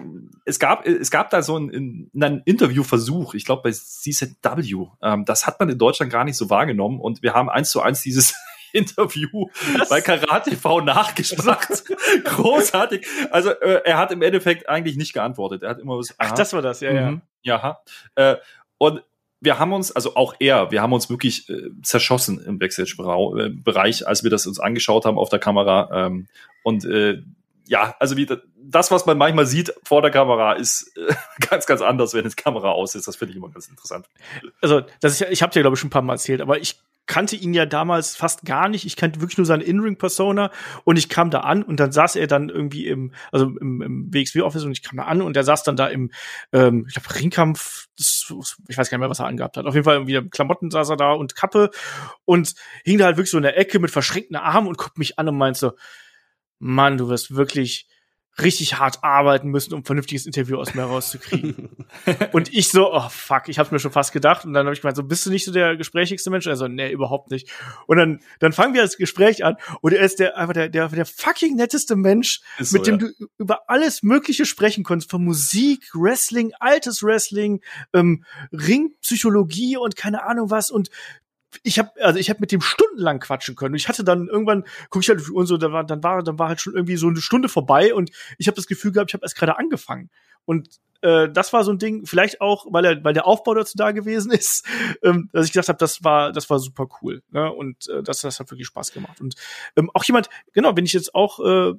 es gab es gab da so einen, einen Interviewversuch, ich glaube bei CZW. Ähm, das hat man in Deutschland gar nicht so wahrgenommen und wir haben eins zu eins dieses Interview bei Karate TV nachgesprochen. Großartig. Also äh, er hat im Endeffekt eigentlich nicht geantwortet. Er hat immer was. Ach, aha, das war das, ja, ja. Mhm. Ja. Äh, und wir haben uns, also auch er, wir haben uns wirklich äh, zerschossen im Backstage-Bereich, als wir das uns angeschaut haben auf der Kamera. Ähm, und äh, ja, also wie das, was man manchmal sieht vor der Kamera, ist äh, ganz, ganz anders, wenn es Kamera aus ist. Das finde ich immer ganz interessant. Also, das ist ja, ich habe dir, glaube ich, schon ein paar Mal erzählt, aber ich kannte ihn ja damals fast gar nicht. Ich kannte wirklich nur seine In-Ring-Persona und ich kam da an und dann saß er dann irgendwie im, also im, im WXW-Office und ich kam da an und er saß dann da im, ähm, ich glaube, Ringkampf, ich weiß gar nicht mehr, was er angehabt hat. Auf jeden Fall irgendwie Klamotten saß er da und Kappe und hing da halt wirklich so in der Ecke mit verschränkten Armen und guckt mich an und meint so, Mann, du wirst wirklich richtig hart arbeiten müssen, um ein vernünftiges Interview aus mir rauszukriegen. und ich so, oh fuck, ich hab's mir schon fast gedacht. Und dann habe ich gemeint, so, bist du nicht so der gesprächigste Mensch? Also, nee, überhaupt nicht. Und dann, dann fangen wir das Gespräch an und er ist der, einfach der, der, der fucking netteste Mensch, Ist mit so, dem ja. du über alles Mögliche sprechen kannst. Von Musik, Wrestling, altes Wrestling, ähm, Ringpsychologie und keine Ahnung was. Und ich habe also ich habe mit dem stundenlang quatschen können. Und ich hatte dann irgendwann guck ich halt und so, da war dann war dann war halt schon irgendwie so eine Stunde vorbei und ich habe das Gefühl gehabt, ich habe erst gerade angefangen. Und äh, das war so ein Ding, vielleicht auch, weil er, weil der Aufbau dazu da gewesen ist, ähm, dass ich gesagt habe, das war, das war super cool. Ne? Und äh, das, das hat wirklich Spaß gemacht. Und ähm, auch jemand, genau, wenn ich jetzt auch äh,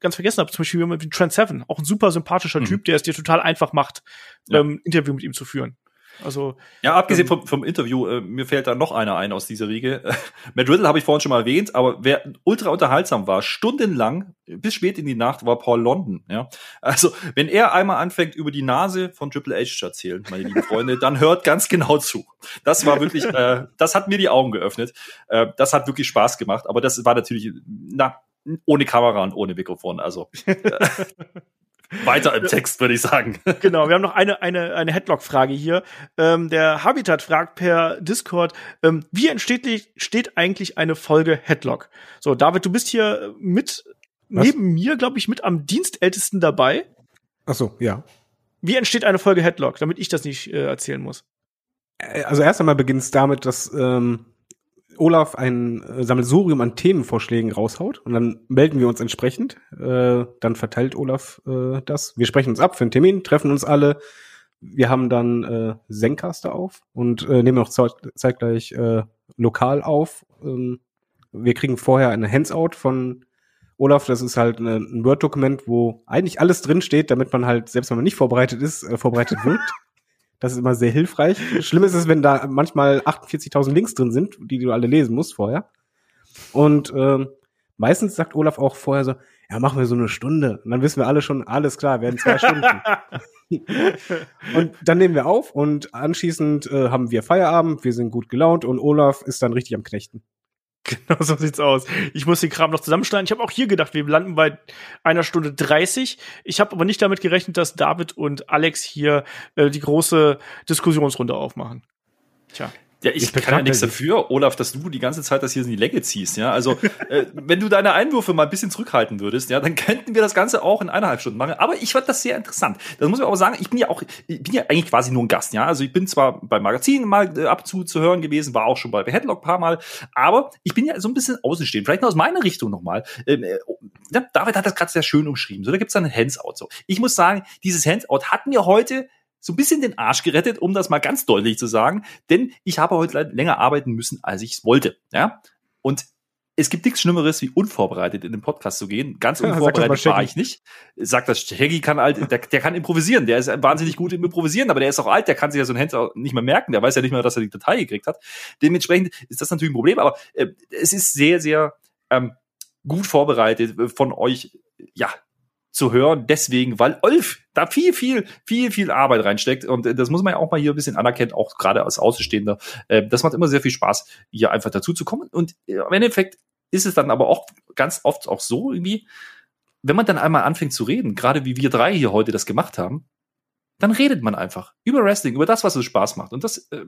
ganz vergessen habe, zum Beispiel jemand wie Trent Seven, auch ein super sympathischer Mhm. Typ, der es dir total einfach macht, Ja. ähm, Interview mit ihm zu führen. Also Ja, abgesehen Ähm, vom, vom Interview, äh, mir fällt da noch einer ein aus dieser Riege. Matt Riddle habe ich vorhin schon mal erwähnt, aber wer ultra unterhaltsam war, stundenlang, bis spät in die Nacht, war Paul London. Ja, Also, wenn er einmal anfängt, über die Nase von Triple H zu erzählen, meine lieben Freunde, dann hört ganz genau zu. Das war wirklich, äh, das hat mir die Augen geöffnet. Äh, das hat wirklich Spaß gemacht, aber das war natürlich, na, ohne Kamera und ohne Mikrofon. Also äh, weiter im Text, würde ich sagen. Genau, wir haben noch eine, eine, eine Headlock-Frage hier. Ähm, der Habitat fragt per Discord, ähm, wie entsteht steht eigentlich eine Folge Headlock? So, David, du bist hier mit, Was? neben mir, glaube ich, mit am dienstältesten dabei. Ach so, ja. Wie entsteht eine Folge Headlock, damit ich das nicht äh, erzählen muss? Äh, Also erst einmal beginnt es damit, dass ähm, Olaf ein äh, Sammelsurium an Themenvorschlägen raushaut und dann melden wir uns entsprechend. Äh, dann verteilt Olaf äh, das. Wir sprechen uns ab für einen Termin, treffen uns alle. Wir haben dann äh, Zencaster auf und äh, nehmen auch zeitgleich äh, lokal auf. Ähm, wir kriegen vorher eine Hands-out von Olaf. Das ist halt eine, ein Word-Dokument, wo eigentlich alles drin steht, damit man halt, selbst wenn man nicht vorbereitet ist, äh, vorbereitet wirkt. Das ist immer sehr hilfreich. Schlimm ist es, wenn da manchmal 48.000 Links drin sind, die du alle lesen musst vorher. Und ähm, meistens sagt Olaf auch vorher so, ja, machen wir so eine Stunde. Und dann wissen wir alle schon, alles klar, werden zwei Stunden. und dann nehmen wir auf und anschließend äh, haben wir Feierabend, wir sind gut gelaunt und Olaf ist dann richtig am Knechten. Genau so sieht's aus. Ich muss den Kram noch zusammenschneiden. Ich habe auch hier gedacht, wir landen bei einer Stunde 30. Ich habe aber nicht damit gerechnet, dass David und Alex hier äh, die große Diskussionsrunde aufmachen. Tja. Ja, ich, ich kann ja nichts dafür, Olaf, dass du die ganze Zeit das hier in die Länge ziehst. Ja, also äh, wenn du deine Einwürfe mal ein bisschen zurückhalten würdest, ja, dann könnten wir das Ganze auch in eineinhalb Stunden machen. Aber ich fand das sehr interessant. Das muss ich auch sagen. Ich bin ja auch, ich bin ja eigentlich quasi nur ein Gast. Ja, also ich bin zwar beim Magazin mal äh, ab zu zu hören gewesen, war auch schon bei Headlock paar Mal, aber ich bin ja so ein bisschen außenstehend. Vielleicht noch aus meiner Richtung nochmal. Ähm, äh, ja, David hat das gerade sehr schön umschrieben. So, da gibt's dann ein Hands-out. So, ich muss sagen, dieses Hands-out hat mir heute so ein bisschen den Arsch gerettet, um das mal ganz deutlich zu sagen, denn ich habe heute länger arbeiten müssen, als ich es wollte. Ja? Und es gibt nichts Schlimmeres, wie unvorbereitet in den Podcast zu gehen. Ganz unvorbereitet ja, war ich nicht. Sagt das, Shaggy kann halt, der, der kann improvisieren. Der ist wahnsinnig gut im Improvisieren, aber der ist auch alt, der kann sich ja so ein Hands nicht mehr merken. Der weiß ja nicht mehr, dass er die Datei gekriegt hat. Dementsprechend ist das natürlich ein Problem, aber äh, es ist sehr, sehr ähm, gut vorbereitet von euch, ja, zu hören, deswegen, weil Olf da viel, viel, viel, viel Arbeit reinsteckt. Und äh, das muss man ja auch mal hier ein bisschen anerkennen, auch gerade als Außenstehender. Äh, das macht immer sehr viel Spaß, hier einfach dazu zu kommen. Und äh, im Endeffekt ist es dann aber auch ganz oft auch so irgendwie, wenn man dann einmal anfängt zu reden, gerade wie wir drei hier heute das gemacht haben, dann redet man einfach über Wrestling, über das, was es Spaß macht. Und das äh,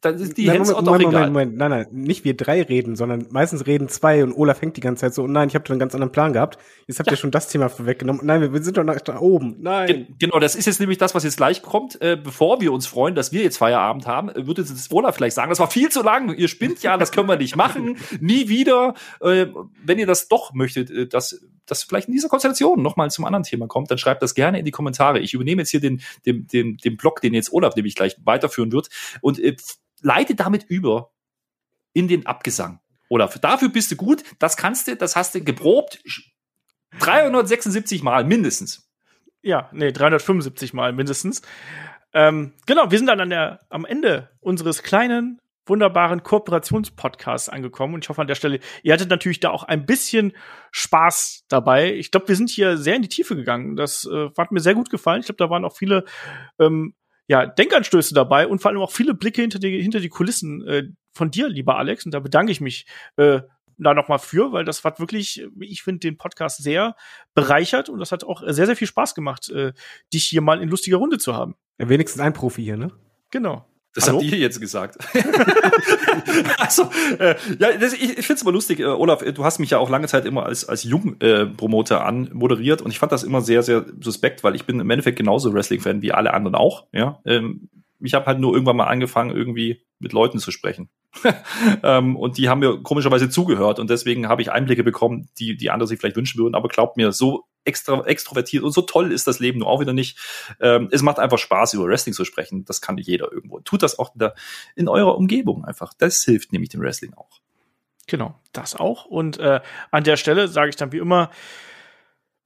dann ist die nein, Moment, Moment, Moment, Moment, nein, nein, nicht wir drei reden, sondern meistens reden zwei und Olaf hängt die ganze Zeit so, oh nein, ich habe einen ganz anderen Plan gehabt. Jetzt habt ja. ihr schon das Thema vorweggenommen. Nein, wir, sind doch nach da oben. Nein. Ge genau, das ist jetzt nämlich das, was jetzt gleich kommt. Äh, bevor wir uns freuen, dass wir jetzt Feierabend haben, äh, würde jetzt Olaf vielleicht sagen, das war viel zu lang, ihr spinnt ja, das können wir nicht machen, nie wieder. Äh, wenn ihr das doch möchtet, äh, dass das vielleicht in dieser Konstellation nochmal zum anderen Thema kommt, dann schreibt das gerne in die Kommentare. Ich übernehme jetzt hier den, den, den, den Blog, den jetzt Olaf nämlich gleich weiterführen wird und äh, leite damit über in den Abgesang. Oder dafür bist du gut, das kannst du, das hast du geprobt 376 Mal mindestens. Ja, nee, 375 Mal mindestens. Ähm, genau, wir sind dann an der, am Ende unseres kleinen, wunderbaren Kooperationspodcasts angekommen. Und ich hoffe an der Stelle, ihr hattet natürlich da auch ein bisschen Spaß dabei. Ich glaube, wir sind hier sehr in die Tiefe gegangen. Das äh, hat mir sehr gut gefallen. Ich glaube, da waren auch viele ähm, ja, Denkanstöße dabei und vor allem auch viele Blicke hinter die, hinter die Kulissen äh, von dir, lieber Alex. Und da bedanke ich mich äh, da nochmal für, weil das hat wirklich, ich finde, den Podcast sehr bereichert und das hat auch sehr, sehr viel Spaß gemacht, äh, dich hier mal in lustiger Runde zu haben. Ja, wenigstens ein Profi hier, ne? Genau. Das Hallo? habt ihr jetzt gesagt. also, äh, ja, das, ich, ich finde es immer lustig, äh, Olaf, du hast mich ja auch lange Zeit immer als, als Jungpromoter äh, anmoderiert und ich fand das immer sehr, sehr suspekt, weil ich bin im Endeffekt genauso Wrestling-Fan wie alle anderen auch. Ja, ähm, ich habe halt nur irgendwann mal angefangen, irgendwie mit Leuten zu sprechen. ähm, und die haben mir komischerweise zugehört und deswegen habe ich Einblicke bekommen, die die andere sich vielleicht wünschen würden. Aber glaubt mir, so extra extrovertiert und so toll ist das Leben nur auch wieder nicht. Ähm, es macht einfach Spaß, über Wrestling zu sprechen. Das kann jeder irgendwo. Tut das auch in, der, in eurer Umgebung einfach. Das hilft nämlich dem Wrestling auch. Genau, das auch. Und äh, an der Stelle sage ich dann wie immer,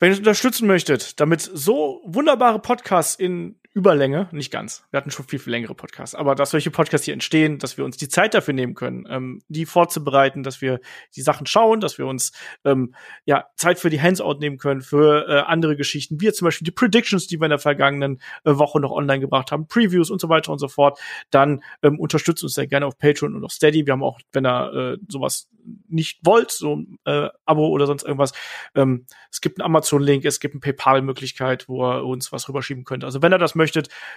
wenn ihr es unterstützen möchtet, damit so wunderbare Podcasts in Überlänge, nicht ganz. Wir hatten schon viel, viel längere Podcasts, aber dass solche Podcasts hier entstehen, dass wir uns die Zeit dafür nehmen können, ähm, die vorzubereiten, dass wir die Sachen schauen, dass wir uns ähm, ja Zeit für die Hands-out nehmen können, für äh, andere Geschichten, wie zum Beispiel die Predictions, die wir in der vergangenen äh, Woche noch online gebracht haben, Previews und so weiter und so fort, dann ähm, unterstützt uns sehr gerne auf Patreon und auf Steady. Wir haben auch, wenn ihr äh, sowas nicht wollt, so ein äh, Abo oder sonst irgendwas, ähm, es gibt einen Amazon-Link, es gibt eine PayPal-Möglichkeit, wo ihr uns was rüberschieben könnt. Also wenn ihr das möchtet.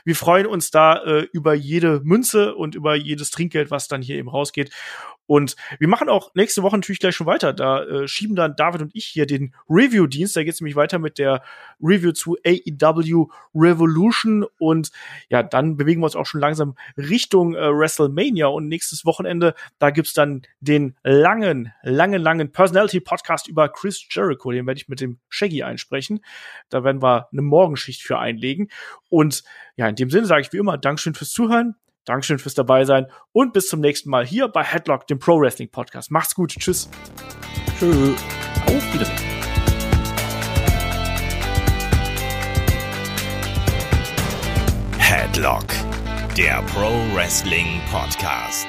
Wir freuen uns da äh, über jede Münze und über jedes Trinkgeld, was dann hier eben rausgeht. Und wir machen auch nächste Woche natürlich gleich schon weiter. Da äh, schieben dann David und ich hier den Review-Dienst. Da geht es nämlich weiter mit der Review zu AEW Revolution. Und ja, dann bewegen wir uns auch schon langsam Richtung äh, WrestleMania. Und nächstes Wochenende, da gibt's dann den langen, langen, langen Personality-Podcast über Chris Jericho. Den werde ich mit dem Shaggy einsprechen. Da werden wir eine Morgenschicht für einlegen. Und ja, in dem Sinne sage ich wie immer, Dankeschön fürs Zuhören. Dankeschön fürs dabei sein und bis zum nächsten Mal hier bei Headlock, dem Pro Wrestling Podcast. Macht's gut. Tschüss. Tschüss. Auf Wiedersehen. Headlock, der Pro Wrestling Podcast.